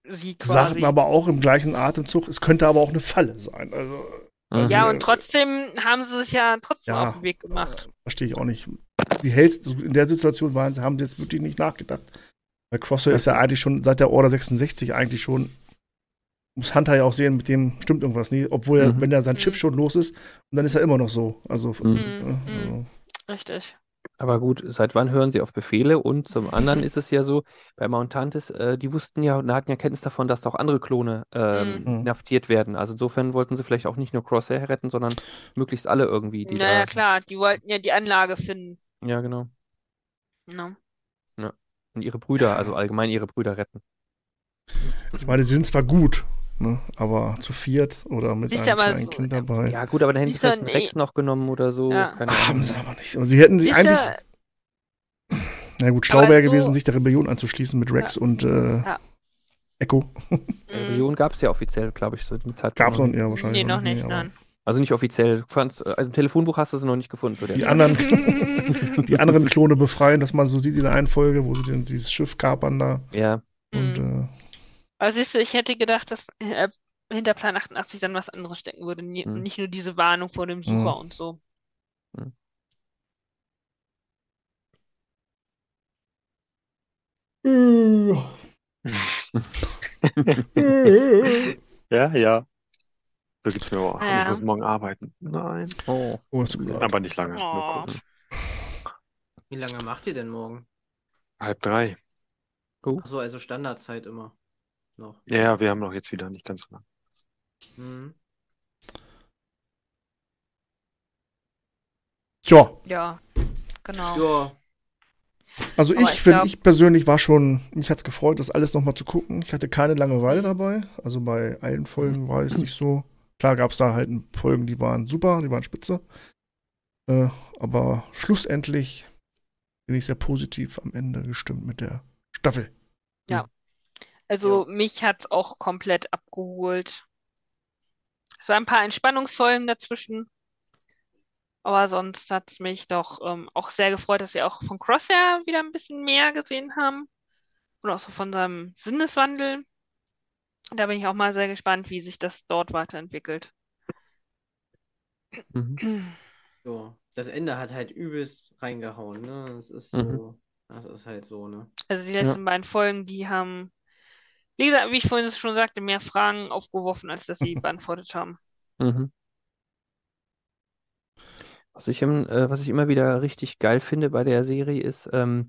sie quasi. Sagten aber auch im gleichen Atemzug, es könnte aber auch eine Falle sein. Also, Mhm. Ja, und trotzdem haben sie sich ja trotzdem Ja. auf den Weg gemacht. verstehe ich auch nicht. Die hellst, in der Situation waren sie, haben sie jetzt wirklich nicht nachgedacht. Weil Crosshair ist ja eigentlich schon seit der Order 66 eigentlich schon. Muss Hunter ja auch sehen, mit dem stimmt irgendwas nie. Obwohl er, Mhm. wenn er sein Chip Mhm. schon los ist, und dann ist er immer noch so. Also, Mhm. äh, Mhm. also Richtig. Aber gut, seit wann hören sie auf Befehle? Und zum anderen ist es ja so, bei Mountantes, äh, die wussten ja und hatten ja Kenntnis davon, dass auch andere Klone ähm, Mhm. inhaftiert werden. Also insofern wollten sie vielleicht auch nicht nur Crosshair retten, sondern möglichst alle irgendwie, die Naja, da. klar, die wollten ja die Anlage finden. Ja, genau. Ne? Und ihre Brüder, also allgemein ihre Brüder retten. ich meine, sie sind zwar gut, ne, aber zu viert oder mit Siehst einem kleinen so- Kind dabei. Ja, gut, aber dann hätten sie Siehst vielleicht einen nee. Rex noch genommen oder so. Ja. Keine Haben sie aber nicht. Und sie hätten sich Siehst du, eigentlich, na gut, schlau wäre so- gewesen, sich der Rebellion anzuschließen mit Rex und äh, Ja. Echo. mm, Rebellion gab es ja offiziell, glaube ich, zu dem Zeitpunkt. Gab es noch, ja, nee, wahrscheinlich. noch nicht, aber nein. Also nicht offiziell. Fand's- Also im Telefonbuch hast du sie noch nicht gefunden zu der Die Zeit. anderen, die anderen Klone befreien, dass man so sieht in der einen Folge, wo sie den, dieses Schiff kapern da. Ja, Und Mhm. äh, Aber siehst du, ich hätte gedacht, dass äh, hinter Plan 88 dann was anderes stecken würde. Nie, Mhm. Nicht nur diese Warnung vor dem Sucher Mhm. und so. Ja, ja. So geht's mir auch. Ja. Ich muss morgen arbeiten. Nein. oh. oh. Aber nicht lange, nur Oh. kurz. Wie lange macht ihr denn morgen? Halb drei. Achso, also Standardzeit immer. Noch. Ja, ja, wir haben noch jetzt wieder nicht ganz so lang. Mhm. Tja, Ja, genau. Ja, also ich, ich glaub- ich persönlich war schon, mich hat's gefreut, das alles nochmal zu gucken. Ich hatte keine Langeweile Mhm. dabei. Also bei allen Folgen war es nicht so. Klar gab es da halt Folgen, die waren super, die waren spitze. Äh, aber schlussendlich bin ich sehr positiv am Ende gestimmt mit der Staffel. Also mich hat's auch komplett abgeholt. Es waren ein paar Entspannungsfolgen dazwischen. Aber sonst hat's mich doch ähm, auch sehr gefreut, dass wir auch von Crosshair wieder ein bisschen mehr gesehen haben. Und auch so von seinem Sinneswandel. Da bin ich auch mal sehr gespannt, wie sich das dort weiterentwickelt. Mhm. So, das Ende hat halt übelst reingehauen, ne? Das ist Mhm. so, das ist halt so, ne? Also die letzten beiden Folgen, die haben, wie gesagt, wie ich vorhin schon sagte, mehr Fragen aufgeworfen, als dass sie beantwortet haben. Mhm. Was ich, äh, was ich immer wieder richtig geil finde bei der Serie ist ähm,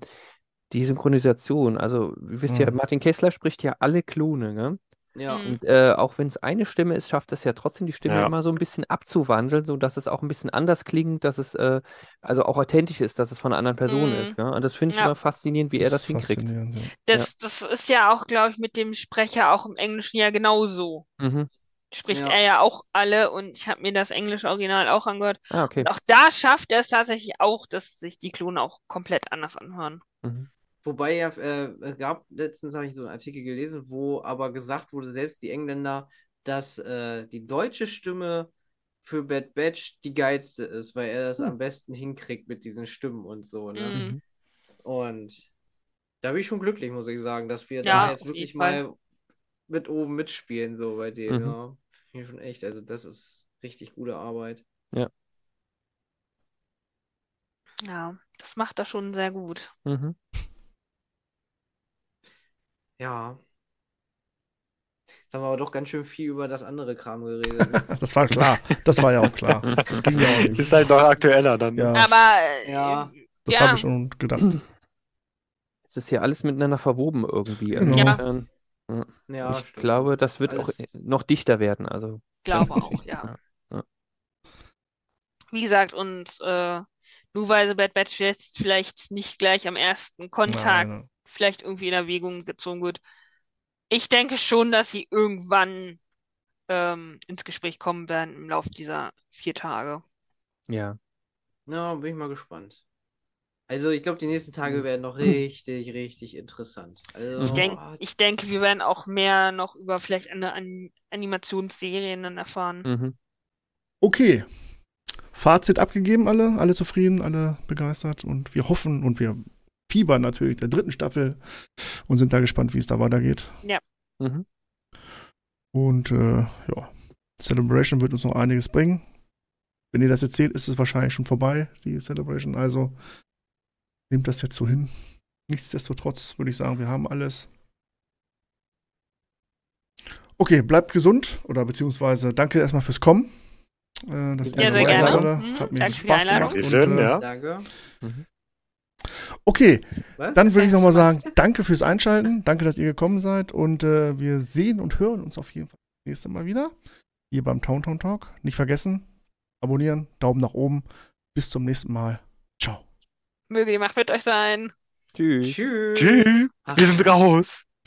die Synchronisation. Also, ihr wisst ja, Mhm. Martin Kessler spricht ja alle Klone, ne? Ja, Mhm. Und äh, auch wenn es eine Stimme ist, schafft es ja trotzdem die Stimme Ja. immer so ein bisschen abzuwandeln, sodass es auch ein bisschen anders klingt, dass es äh, also auch authentisch ist, dass es von einer anderen Person Mhm. ist. Ne? Und das finde ich Ja. immer faszinierend, wie er das hinkriegt. ja. Das, das ist ja auch, glaube ich, mit dem Sprecher auch im Englischen ja genauso. Mhm. Spricht Ja. er ja auch alle und ich habe mir das englische Original auch angehört. Ah, okay. Und auch da schafft er es tatsächlich auch, dass sich die Klone auch komplett anders anhören. Mhm. Wobei ja, äh, es gab, letztens habe ich so einen Artikel gelesen, wo aber gesagt wurde, selbst die Engländer, dass äh, die deutsche Stimme für Bad Batch die geilste ist, weil er das Hm. am besten hinkriegt mit diesen Stimmen und so, ne? Mhm. Mhm. Und da bin ich schon glücklich, muss ich sagen, dass wir Ja, da jetzt wirklich Fall. mal mit oben mitspielen, so bei dem, Mhm. ja. Finde ich schon echt, also das ist richtig gute Arbeit. Ja, das macht er schon sehr gut. Mhm. Ja. Jetzt haben wir aber doch ganz schön viel über das andere Kram geredet. Ne? Das war klar. Das war ja auch klar. Das ging ja auch nicht. Ist halt noch aktueller dann. Ja. Aber äh, Ja. Das ja, habe ich schon gedacht. Es ist ja alles miteinander verwoben irgendwie. Also Genau. insofern, Ja, ich stimmt. glaube, das wird auch Alles- noch dichter werden. Also, glaube auch, ja. Ja. Wie gesagt, und äh, nur weil so Bad Batch jetzt vielleicht nicht gleich am ersten Kontakt Nein, nein. Vielleicht irgendwie in Erwägung gezogen wird. Ich denke schon, dass sie irgendwann ähm, ins Gespräch kommen werden im Laufe dieser vier Tage. ja. Ja, bin ich mal gespannt. Also ich glaube, die nächsten Hm. Tage werden noch richtig, richtig interessant. Also, Ich, denk, oh, ich denke, wir werden auch mehr noch über vielleicht eine An Animationsserien dann erfahren. Mhm. Okay. Fazit abgegeben, alle, alle zufrieden, alle begeistert und wir hoffen und wir fiebern natürlich der dritten Staffel und sind da gespannt, wie es da weitergeht. Mhm. Und äh, ja, Celebration wird uns noch einiges bringen. Wenn ihr das seht, ist es wahrscheinlich schon vorbei, die Celebration. Also nehmt das jetzt so hin. Nichtsdestotrotz würde ich sagen, wir haben alles. Okay, bleibt gesund oder beziehungsweise danke erstmal fürs Kommen. Äh, ihr Ja, sehr gerne. Mhm, Hat mir Spaß gemacht. Schön, und, äh, ja. danke. Okay, Was? dann würde ich nochmal sagen, danke fürs Einschalten. Danke, dass ihr gekommen seid. Und äh, wir sehen und hören uns auf jeden Fall das nächste Mal wieder. Hier beim Town Town Talk. Nicht vergessen, abonnieren, Daumen nach oben. Bis zum nächsten Mal. Ciao. Möge die Macht mit euch sein. Tschüss. Tschüss. Tschüss. Wir sind raus.